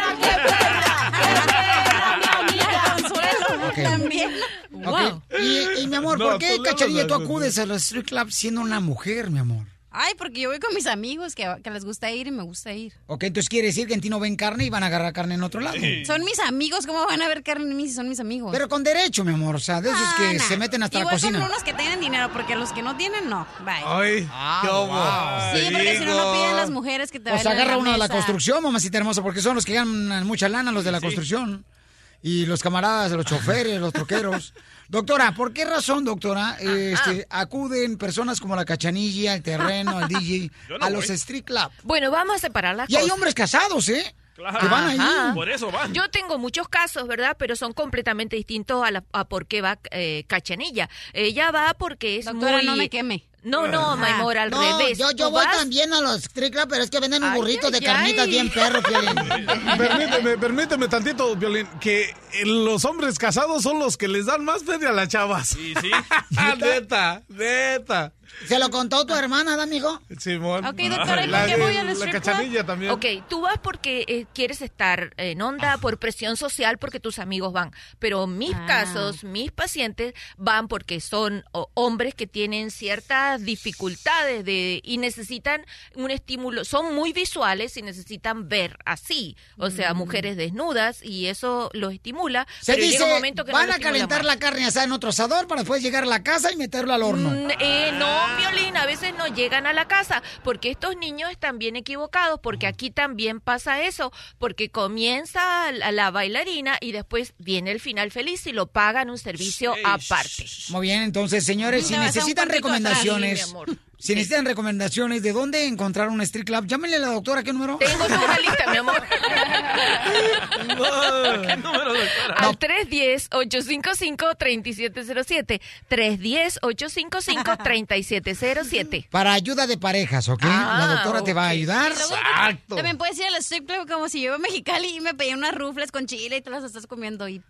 También. Ok. Y, y, mi amor, No, ¿por qué, Cacharilla, tú acudes a los strip clubs siendo una mujer, mi amor? Ay, porque yo voy con mis amigos que, que les gusta ir y me gusta ir. Ok, entonces quiere decir que en ti no ven carne y van a agarrar carne en otro lado. Son mis amigos, ¿cómo van a ver carne en mí si son mis amigos? Pero con derecho, mi amor, o sea, de esos Ah, que nah. se meten hasta y la cocina. con unos que tienen dinero, porque los que no tienen, no. Bye. Ay, Ah, qué hubo. wow. sí, porque si no, no piden las mujeres que te O sea, agarra uno de la construcción, mamacita hermosa, porque son los que ganan mucha lana, los de la construcción. Y los camaradas, los choferes, los troqueros. [laughs] Doctora, ¿por qué razón, doctora, este, acuden personas como la Cachanilla, el Terreno, el DJ, [laughs] no a los street club? Bueno, vamos a separar las Y hay hombres casados, ¿eh? Claro. Que van ahí. Por eso van. Yo tengo muchos casos, ¿verdad? Pero son completamente distintos a, la, a por qué va eh, Cachanilla. Ella va porque es Doctora, muy... no me queme. No, no, mi amor, al No, revés. yo, yo voy vas- también a los club, pero es que venden un Ay, burrito de ay, carnitas ay. bien perro, Piolín. [laughs] Permíteme, permíteme tantito, Violín, que los hombres casados son los que les dan más feria a las chavas. Sí, sí. [laughs] Ah, neta, neta. ¿Se lo contó tu hermana, ¿da, amigo? Simón. Ok, doctora, ¿y La, por qué voy al la strip club? cachanilla también. Ok, tú vas porque eh, quieres estar en onda por presión social porque tus amigos van. Pero mis Ah. casos, mis pacientes van porque son hombres que tienen ciertas dificultades de, y necesitan un estímulo. Son muy visuales y necesitan ver así. O sea, Mm. mujeres desnudas y eso los estimula. Se pero dice, llega un momento que van a calentar más. la carne asada en otro asador para después llegar a la casa y meterlo al horno. Mm, eh, no, Violín, a veces no llegan a la casa porque estos niños están bien equivocados, porque aquí también pasa eso, porque comienza la, la bailarina y después viene el final feliz y lo pagan un servicio aparte. Muy bien, entonces, señores, si necesitan atrás, si necesitan recomendaciones de dónde encontrar un street club, llámenle a la doctora, ¿qué número? Tengo toda una lista, mi amor. [laughs] ¿Qué número, doctora? Al 310-855-3707. 310-855-3707. Para ayuda de parejas, ¿ok? Ah, la doctora te va a ayudar. Exacto. También puedes ir al strip club como si yo iba a Mexicali y me pedí unas rufles con chile y te las estás comiendo y...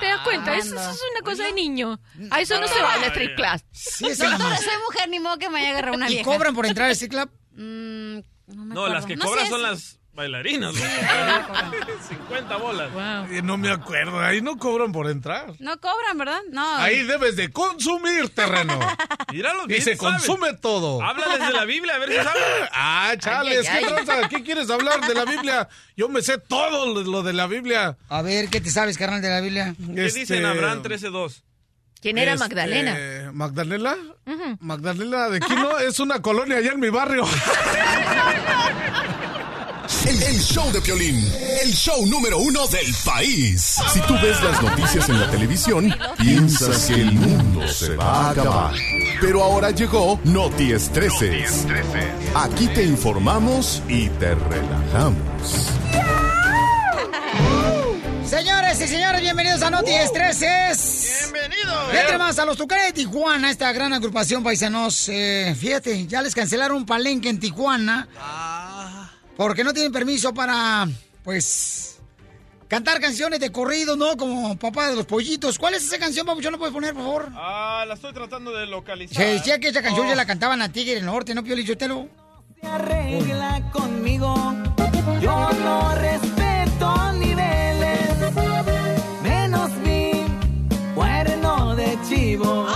¿Te das cuenta? Eso, eso es una cosa de niño. A eso no se va a la street class. Sí, es Doctora, nomás. soy mujer, ni modo que me vaya a agarrar una ¿Y vieja. cobran por entrar al street club? Mm, no, me No, las que No cobran sé, son las bailarinas. loco. [laughs] 50 bolas. Eh, No me acuerdo, ahí no cobran por entrar. No cobran, ¿verdad? No. Ahí debes de consumir terreno. [laughs] Míralo Y bien, se sabe. consume todo. Háblales de la Biblia, a ver si sabe. [laughs] Ah, chales, Ay, ay, ¿qué ay. ¿Qué quieres hablar de la Biblia? Yo me sé todo lo- de la Biblia. A ver, ¿qué te sabes, carnal, de la Biblia? ¿Qué dice en Abraham 13.2? ¿Quién era Este, Magdalena? ¿Magdalena? Magdalena de Quino es una colonia allá en mi barrio. Show de Piolín, el show número uno del país. Si tú ves las noticias en la televisión, piensas que el mundo se va a acabar. Pero ahora llegó Noti Estreses. Aquí te informamos y te relajamos. Señores y señores, bienvenidos a Noti Estreses. Fíjate más, a los Tucanes de Tijuana, esta gran agrupación paisanos, eh, fíjate, ya les cancelaron un palenque en Tijuana. Porque no tienen permiso para, pues, cantar canciones de corrido, ¿no? Como Papá de los Pollitos. ¿Cuál es esa canción, papuchón? ¿No puedes poner, por favor? Ah, la estoy tratando de localizar. Se decía que esa canción Oh. ya la cantaban a Tigre del Norte, ¿no, Pio Lichotelo? Arregla conmigo. Yo no respeto niveles. Menos mi cuerno de chivo.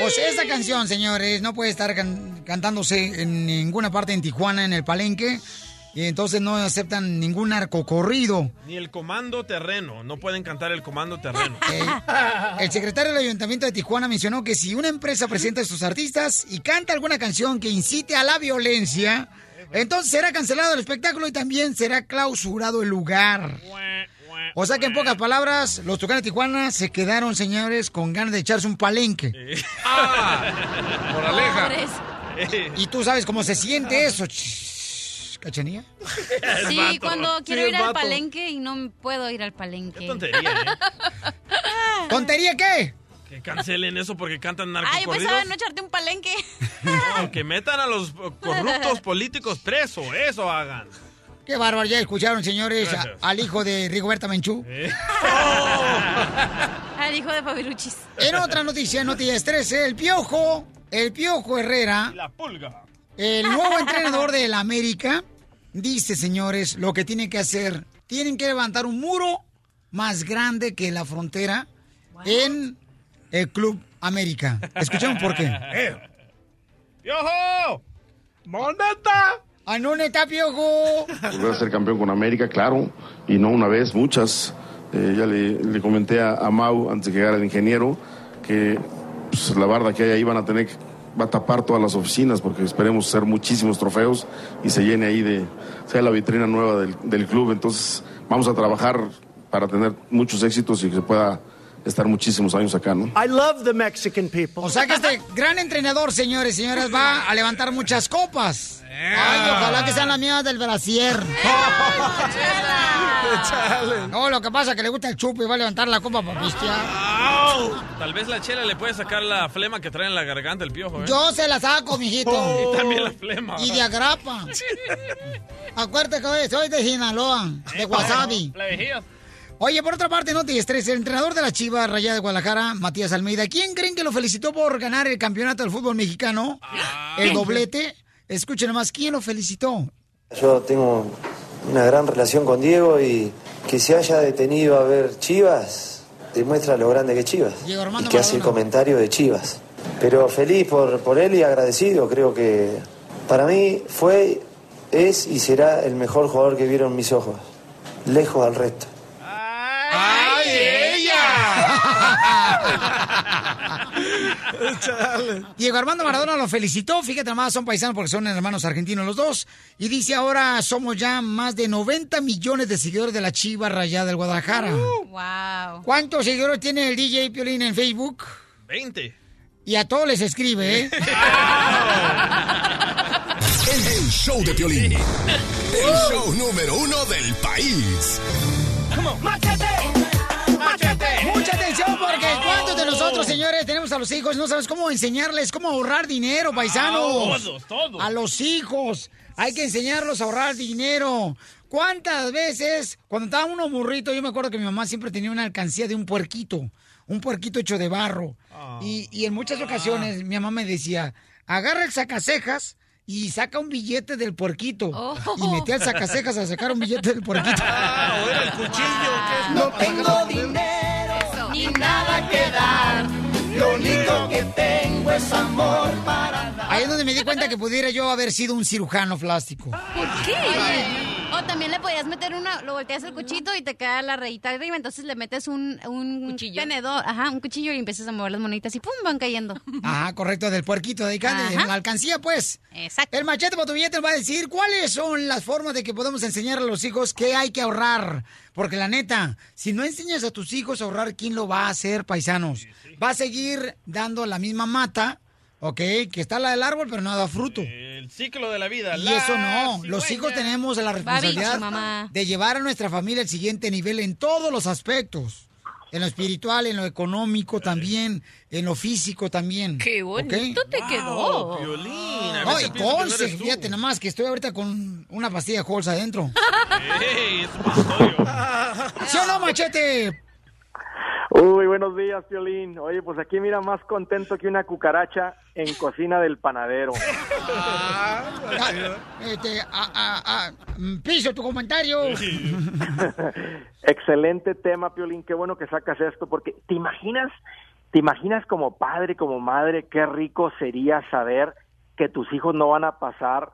Pues esa canción, señores, no puede estar can- cantándose en ninguna parte en Tijuana, en el palenque. Y entonces no aceptan ningún arco corrido. Ni el comando terreno. No pueden cantar el comando terreno. [laughs] El secretario del Ayuntamiento de Tijuana mencionó que si una empresa presenta a sus artistas y canta alguna canción que incite a la violencia, entonces será cancelado el espectáculo y también será clausurado el lugar. O sea que en pocas palabras, los Tucanes de Tijuana se quedaron, señores, con ganas de echarse un palenque. [laughs] Moraleja. Y tú sabes cómo se siente eso, ch- ¿cachanía? Sí, cuando quiero Sí, ir al palenque y no puedo ir al palenque. tontería, ¿eh? [laughs] ¿Tontería qué? Que cancelen eso porque cantan Ay, narcocorridos. pensaba en no echarte un palenque. [laughs] No, que metan a los corruptos políticos presos. Eso hagan. Qué bárbaro, ya escucharon, señores, a- al hijo de Rigoberta Menchú. [laughs] Al hijo de Fabiruchis. En otra noticia, noticias 13, el Piojo, el Piojo Herrera, La pulga. el nuevo entrenador del América, dice, señores, lo que tienen que hacer. Tienen que levantar un muro más grande que la frontera en el Club América. Escuchemos por qué. [laughs] ¡Yojo! ¡Moneta! ¡Ah, no, neta, Piojo! Volver a ser campeón con América, claro, y no una vez, muchas. Eh, ya le, le comenté a, a Mau antes de que llegara el ingeniero que pues, la barda que hay ahí van a tener que va a tapar todas las oficinas porque esperemos ser muchísimos trofeos y se llene ahí de sea la vitrina nueva del, del club. Entonces vamos a trabajar para tener muchos éxitos y que se pueda estar muchísimos años acá, ¿no? I love the Mexican people. O sea que este [laughs] gran entrenador, señores y señoras, va a levantar muchas copas. Ay, ojalá que sean las mías del brasier. No, lo que pasa es que le gusta el chupo y va a levantar la copa para pistear. Tal vez la chela le puede sacar la flema que trae en la garganta el piojo, ¿eh? Yo se la saco, mijito. [laughs] Y también la flema. Y de agrapa. [laughs] Acuérdate que hoy soy de Sinaloa, de Wasabi. La vejiga. Oye, por otra parte, no te estrés. El entrenador de la Chivas Rayada de Guadalajara, Matías Almeida, ¿quién creen que lo felicitó por ganar el campeonato del fútbol mexicano? El doblete. Escuchen nomás, ¿quién lo felicitó? Yo tengo una gran relación con Diego y que se haya detenido a ver Chivas demuestra lo grande que es Chivas Diego y que hace el Maradona. comentario de Chivas. Pero feliz por, por él y agradecido, creo que para mí fue, es y será el mejor jugador que vieron mis ojos, lejos al resto. ¡Ay, ella! Diego Armando Maradona lo felicitó. Fíjate nomás, son paisanos porque son hermanos argentinos los dos. Y dice ahora somos ya más de 90 millones de seguidores de la Chiva Rayada del Guadalajara. Wow. ¿Cuántos seguidores tiene el DJ Piolín en Facebook? 20. Y a todos les escribe, ¿eh? [laughs] El, el show de Piolín. El show número uno del país. Mucha atención porque ¿cuántos de nosotros, señores, tenemos a los hijos y no sabes cómo enseñarles cómo ahorrar dinero, paisanos? Todos, todos. A los hijos. Hay que enseñarlos a ahorrar dinero. ¿Cuántas veces, cuando estaba uno burrito, yo me acuerdo que mi mamá siempre tenía una alcancía de un puerquito, un puerquito hecho de barro. Y, y en muchas ocasiones mi mamá me decía, agarra el sacacejas y saca un billete del puerquito. Y metía el sacacejas a sacar un billete del puerquito. [laughs] Ah, o era el cuchillo. ¿qué? No tengo dinero ni nada que dar. Lo único que tengo es amor para dar. Ahí es donde me di cuenta que pudiera yo haber sido un cirujano plástico. ¿Por qué? O también le podías meter una, lo volteas el cuchito y te queda la rayita arriba, entonces le metes un, un tenedor, ajá, un cuchillo y empiezas a mover las monitas y pum, van cayendo. Ajá, correcto, del puerquito de acá, de Ajá. la alcancía, pues. Exacto. El machete para tu billete nos va a decir cuáles son las formas de que podemos enseñar a los hijos que hay que ahorrar. Porque la neta, si no enseñas a tus hijos a ahorrar, ¿quién lo va a hacer, paisanos? Va a seguir dando la misma mata, ¿ok? Que está la del árbol, pero no da fruto. El ciclo de la vida. Y la eso no, los hijos tenemos la responsabilidad de llevar a nuestra familia al siguiente nivel en todos los aspectos. en lo espiritual, en lo económico también, en lo físico también. Qué bonito te quedó. Violín. No, y fíjate nomás que estoy ahorita con una pastilla de Colsa adentro. [laughs] Ey, es. [laughs] ¿Sí o no, machete? Uy, buenos días, Piolín. Oye, pues aquí mira más contento que una cucaracha en cocina del panadero. [laughs] Este, a, a, a, mm, piso tu comentario. [laughs] Excelente tema, Piolín. Qué bueno que sacas esto, porque te imaginas, te imaginas como padre, como madre, qué rico sería saber que tus hijos no van a pasar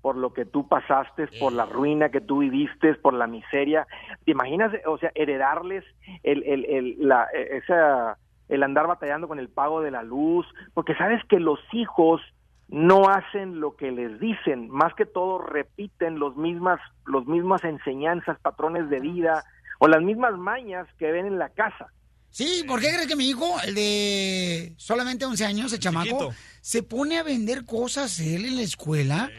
por lo que tú pasaste, por la ruina que tú viviste, por la miseria. ¿Te imaginas, o sea, heredarles el, el, el, la, esa, el andar batallando con el pago de la luz? Porque sabes que los hijos no hacen lo que les dicen, más que todo repiten los mismas, los mismas enseñanzas, patrones de vida o las mismas mañas que ven en la casa. Sí, ¿por qué crees que mi hijo, el de solamente 11 años, el chamaco, Chiquito. se pone a vender cosas él en la escuela?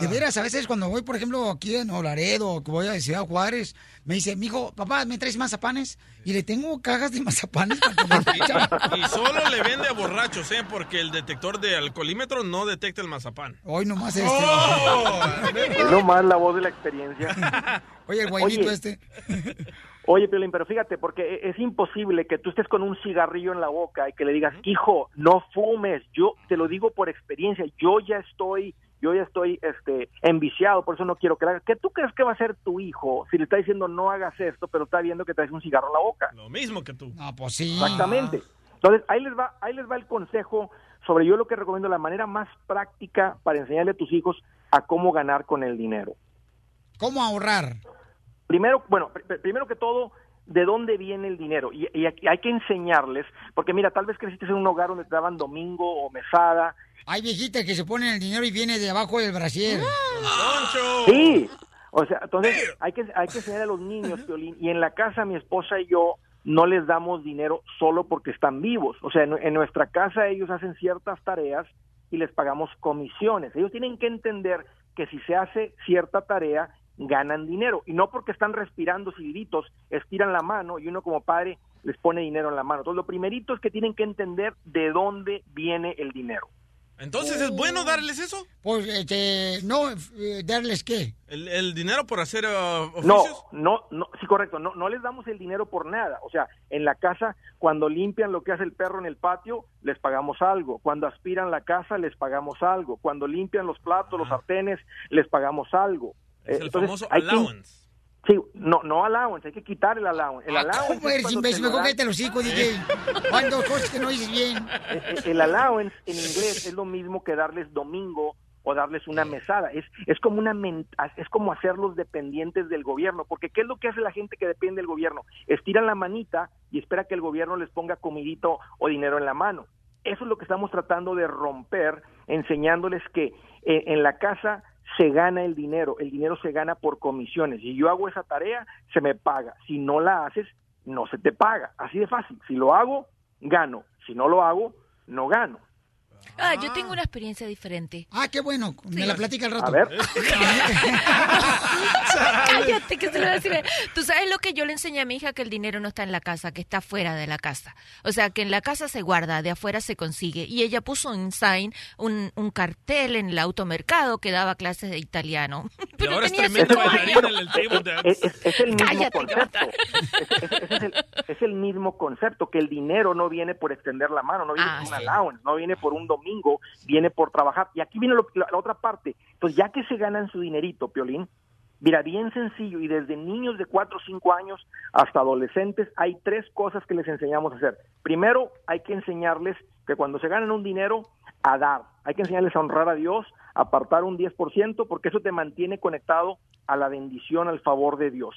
De veras, a veces cuando voy, por ejemplo, aquí en Olaredo, o que voy a Ciudad Juárez, me dice, mijo, papá, ¿me traes mazapanes? Y le tengo cajas de mazapanes para echa. [laughs] Y solo le vende a borrachos, ¿eh? Porque el detector de alcoholímetro no detecta el mazapán. Hoy nomás este. Es nomás la voz de la experiencia. [laughs] Oye, el guainito Oye. este. Oye, Piolín, pero fíjate, porque e- es imposible que tú estés con un cigarrillo en la boca y que le digas, hijo, no fumes. Yo te lo digo por experiencia. Yo ya estoy, yo ya estoy, este, enviciado, por eso no quiero que hagas. ¿Qué tú crees que va a hacer tu hijo si le está diciendo no hagas esto, pero está viendo que traes un cigarro en la boca? Lo mismo que tú. No, pues sí. Exactamente. Entonces, ahí les va, ahí les va el consejo sobre yo lo que recomiendo, la manera más práctica para enseñarle a tus hijos a cómo ganar con el dinero. ¿Cómo ahorrar? Primero, bueno, pr- pr- primero que todo, ¿de dónde viene el dinero? Y, y aquí hay que enseñarles, porque mira, tal vez creciste en un hogar donde te daban domingo o mesada. Hay viejitas que se ponen el dinero y viene de abajo del brasier. Sí, o sea, entonces hay que, hay que enseñar a los niños, Piolín, y en la casa mi esposa y yo no les damos dinero solo porque están vivos. O sea, en, en nuestra casa ellos hacen ciertas tareas y les pagamos comisiones. Ellos tienen que entender que si se hace cierta tarea, ganan dinero. Y no porque están respirando silbiditos, estiran la mano y uno como padre les pone dinero en la mano. Entonces, lo primerito es que tienen que entender de dónde viene el dinero. Entonces, ¿es bueno darles eso? Pues, este, no, eh, ¿darles qué? ¿El, el dinero por hacer uh, No, oficios? no, no, sí, correcto, no, no les damos el dinero por nada. O sea, en la casa, cuando limpian lo que hace el perro en el patio, les pagamos algo. Cuando aspiran la casa, les pagamos algo. Cuando limpian los platos, los sartenes, les pagamos algo. Es Eh, el entonces, famoso hay que- allowance. sí, no, no allowance, hay que quitar el allowance. El allowance Ah, ¿Cómo es eres imbécil? te lo Mejor dan- cállate los hocico, DJ. Dos cosas que no dices bien. Eh, eh, el allowance en inglés es lo mismo que darles domingo o darles una mesada. Es, es como una es como hacerlos dependientes del gobierno, porque ¿qué es lo que hace la gente que depende del gobierno? Estiran la manita y espera que el gobierno les ponga comidito o dinero en la mano. Eso es lo que estamos tratando de romper, enseñándoles que eh, en la casa se gana el dinero, el dinero se gana por comisiones. Si yo hago esa tarea, se me paga. Si no la haces, no se te paga. Así de fácil. Si lo hago, gano. Si no lo hago, no gano. Ah, yo tengo una experiencia diferente. Ah, qué bueno. Me la platica al rato. A ver. [laughs] Cállate, que se lo voy a decir. Tú sabes lo que yo le enseñé a mi hija, que el dinero no está en la casa, que está fuera de la casa. O sea, que en la casa se guarda, de afuera se consigue. Y ella puso un sign, un, un cartel en el automercado que daba clases de italiano. [laughs] Y ahora es tremendo cinco bailarín en el table dance. Es, es- es el mismo Cállate, concepto. Es, el, es el mismo concepto, que el dinero no viene por extender la mano, no viene Ah, por un sí. allowance, no viene por un domingo, viene por trabajar. Y aquí viene lo- la, la otra parte. Pues ya que se ganan su dinerito, Piolín, mira, bien sencillo, y desde niños de 4 o 5 años hasta adolescentes, hay tres cosas que les enseñamos a hacer. Primero, hay que enseñarles que cuando se ganan un dinero, a dar. Hay que enseñarles a honrar a Dios, apartar un 10%, porque eso te mantiene conectado a la bendición, al favor de Dios.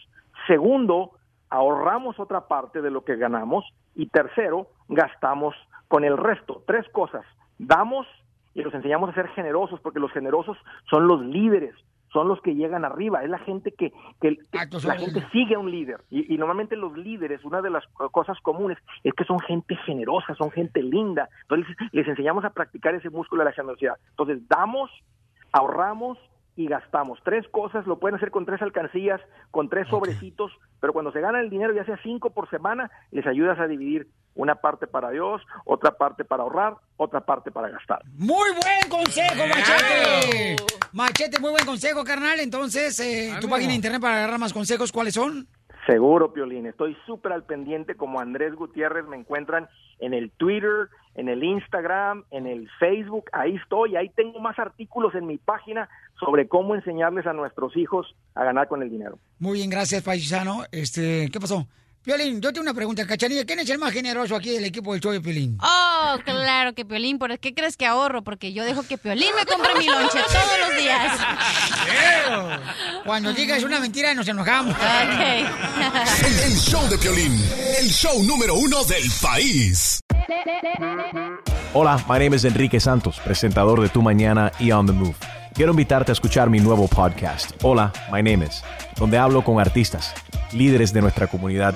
Segundo, ahorramos otra parte de lo que ganamos. Y tercero, gastamos con el resto. Tres cosas. Damos y los enseñamos a ser generosos, porque los generosos son los líderes, son los que llegan arriba, es la gente que, que- que la gente sigue a un líder. Y, y normalmente los líderes, una de las cosas comunes es que son gente generosa, son gente linda. Entonces les enseñamos a practicar ese músculo de la generosidad. Entonces damos, ahorramos y y gastamos. Tres cosas lo pueden hacer con tres alcancías, con tres sobrecitos, pero cuando se gana el dinero, ya sea cinco por semana, les ayudas a dividir una parte para Dios, otra parte para ahorrar, otra parte para gastar. Muy buen consejo, Machete. Machete, muy buen consejo, carnal. Entonces, eh, tu página de internet para agarrar más consejos, ¿cuáles son? Seguro, Piolín. Estoy súper al pendiente como Andrés Gutiérrez. Me encuentran en el Twitter, en el Instagram, en el Facebook. Ahí estoy. Ahí tengo más artículos en mi página sobre cómo enseñarles a nuestros hijos a ganar con el dinero. Muy bien, gracias, paisano. Este, ¿qué pasó? Piolín, yo tengo una pregunta, Cachanilla. ¿Quién es el más generoso aquí del equipo del show de Piolín? Oh, claro que Piolín. ¿Por qué crees que ahorro? Porque yo dejo que Piolín me compre mi lonche todos los días. [laughs] Cuando digas una mentira nos enojamos. [laughs] El, el show de Piolín, el show número uno del país. Hola, my name is Enrique Santos, presentador de Tu Mañana y On the Move. Quiero invitarte a escuchar mi nuevo podcast, Hola, my name is, donde hablo con artistas, líderes de nuestra comunidad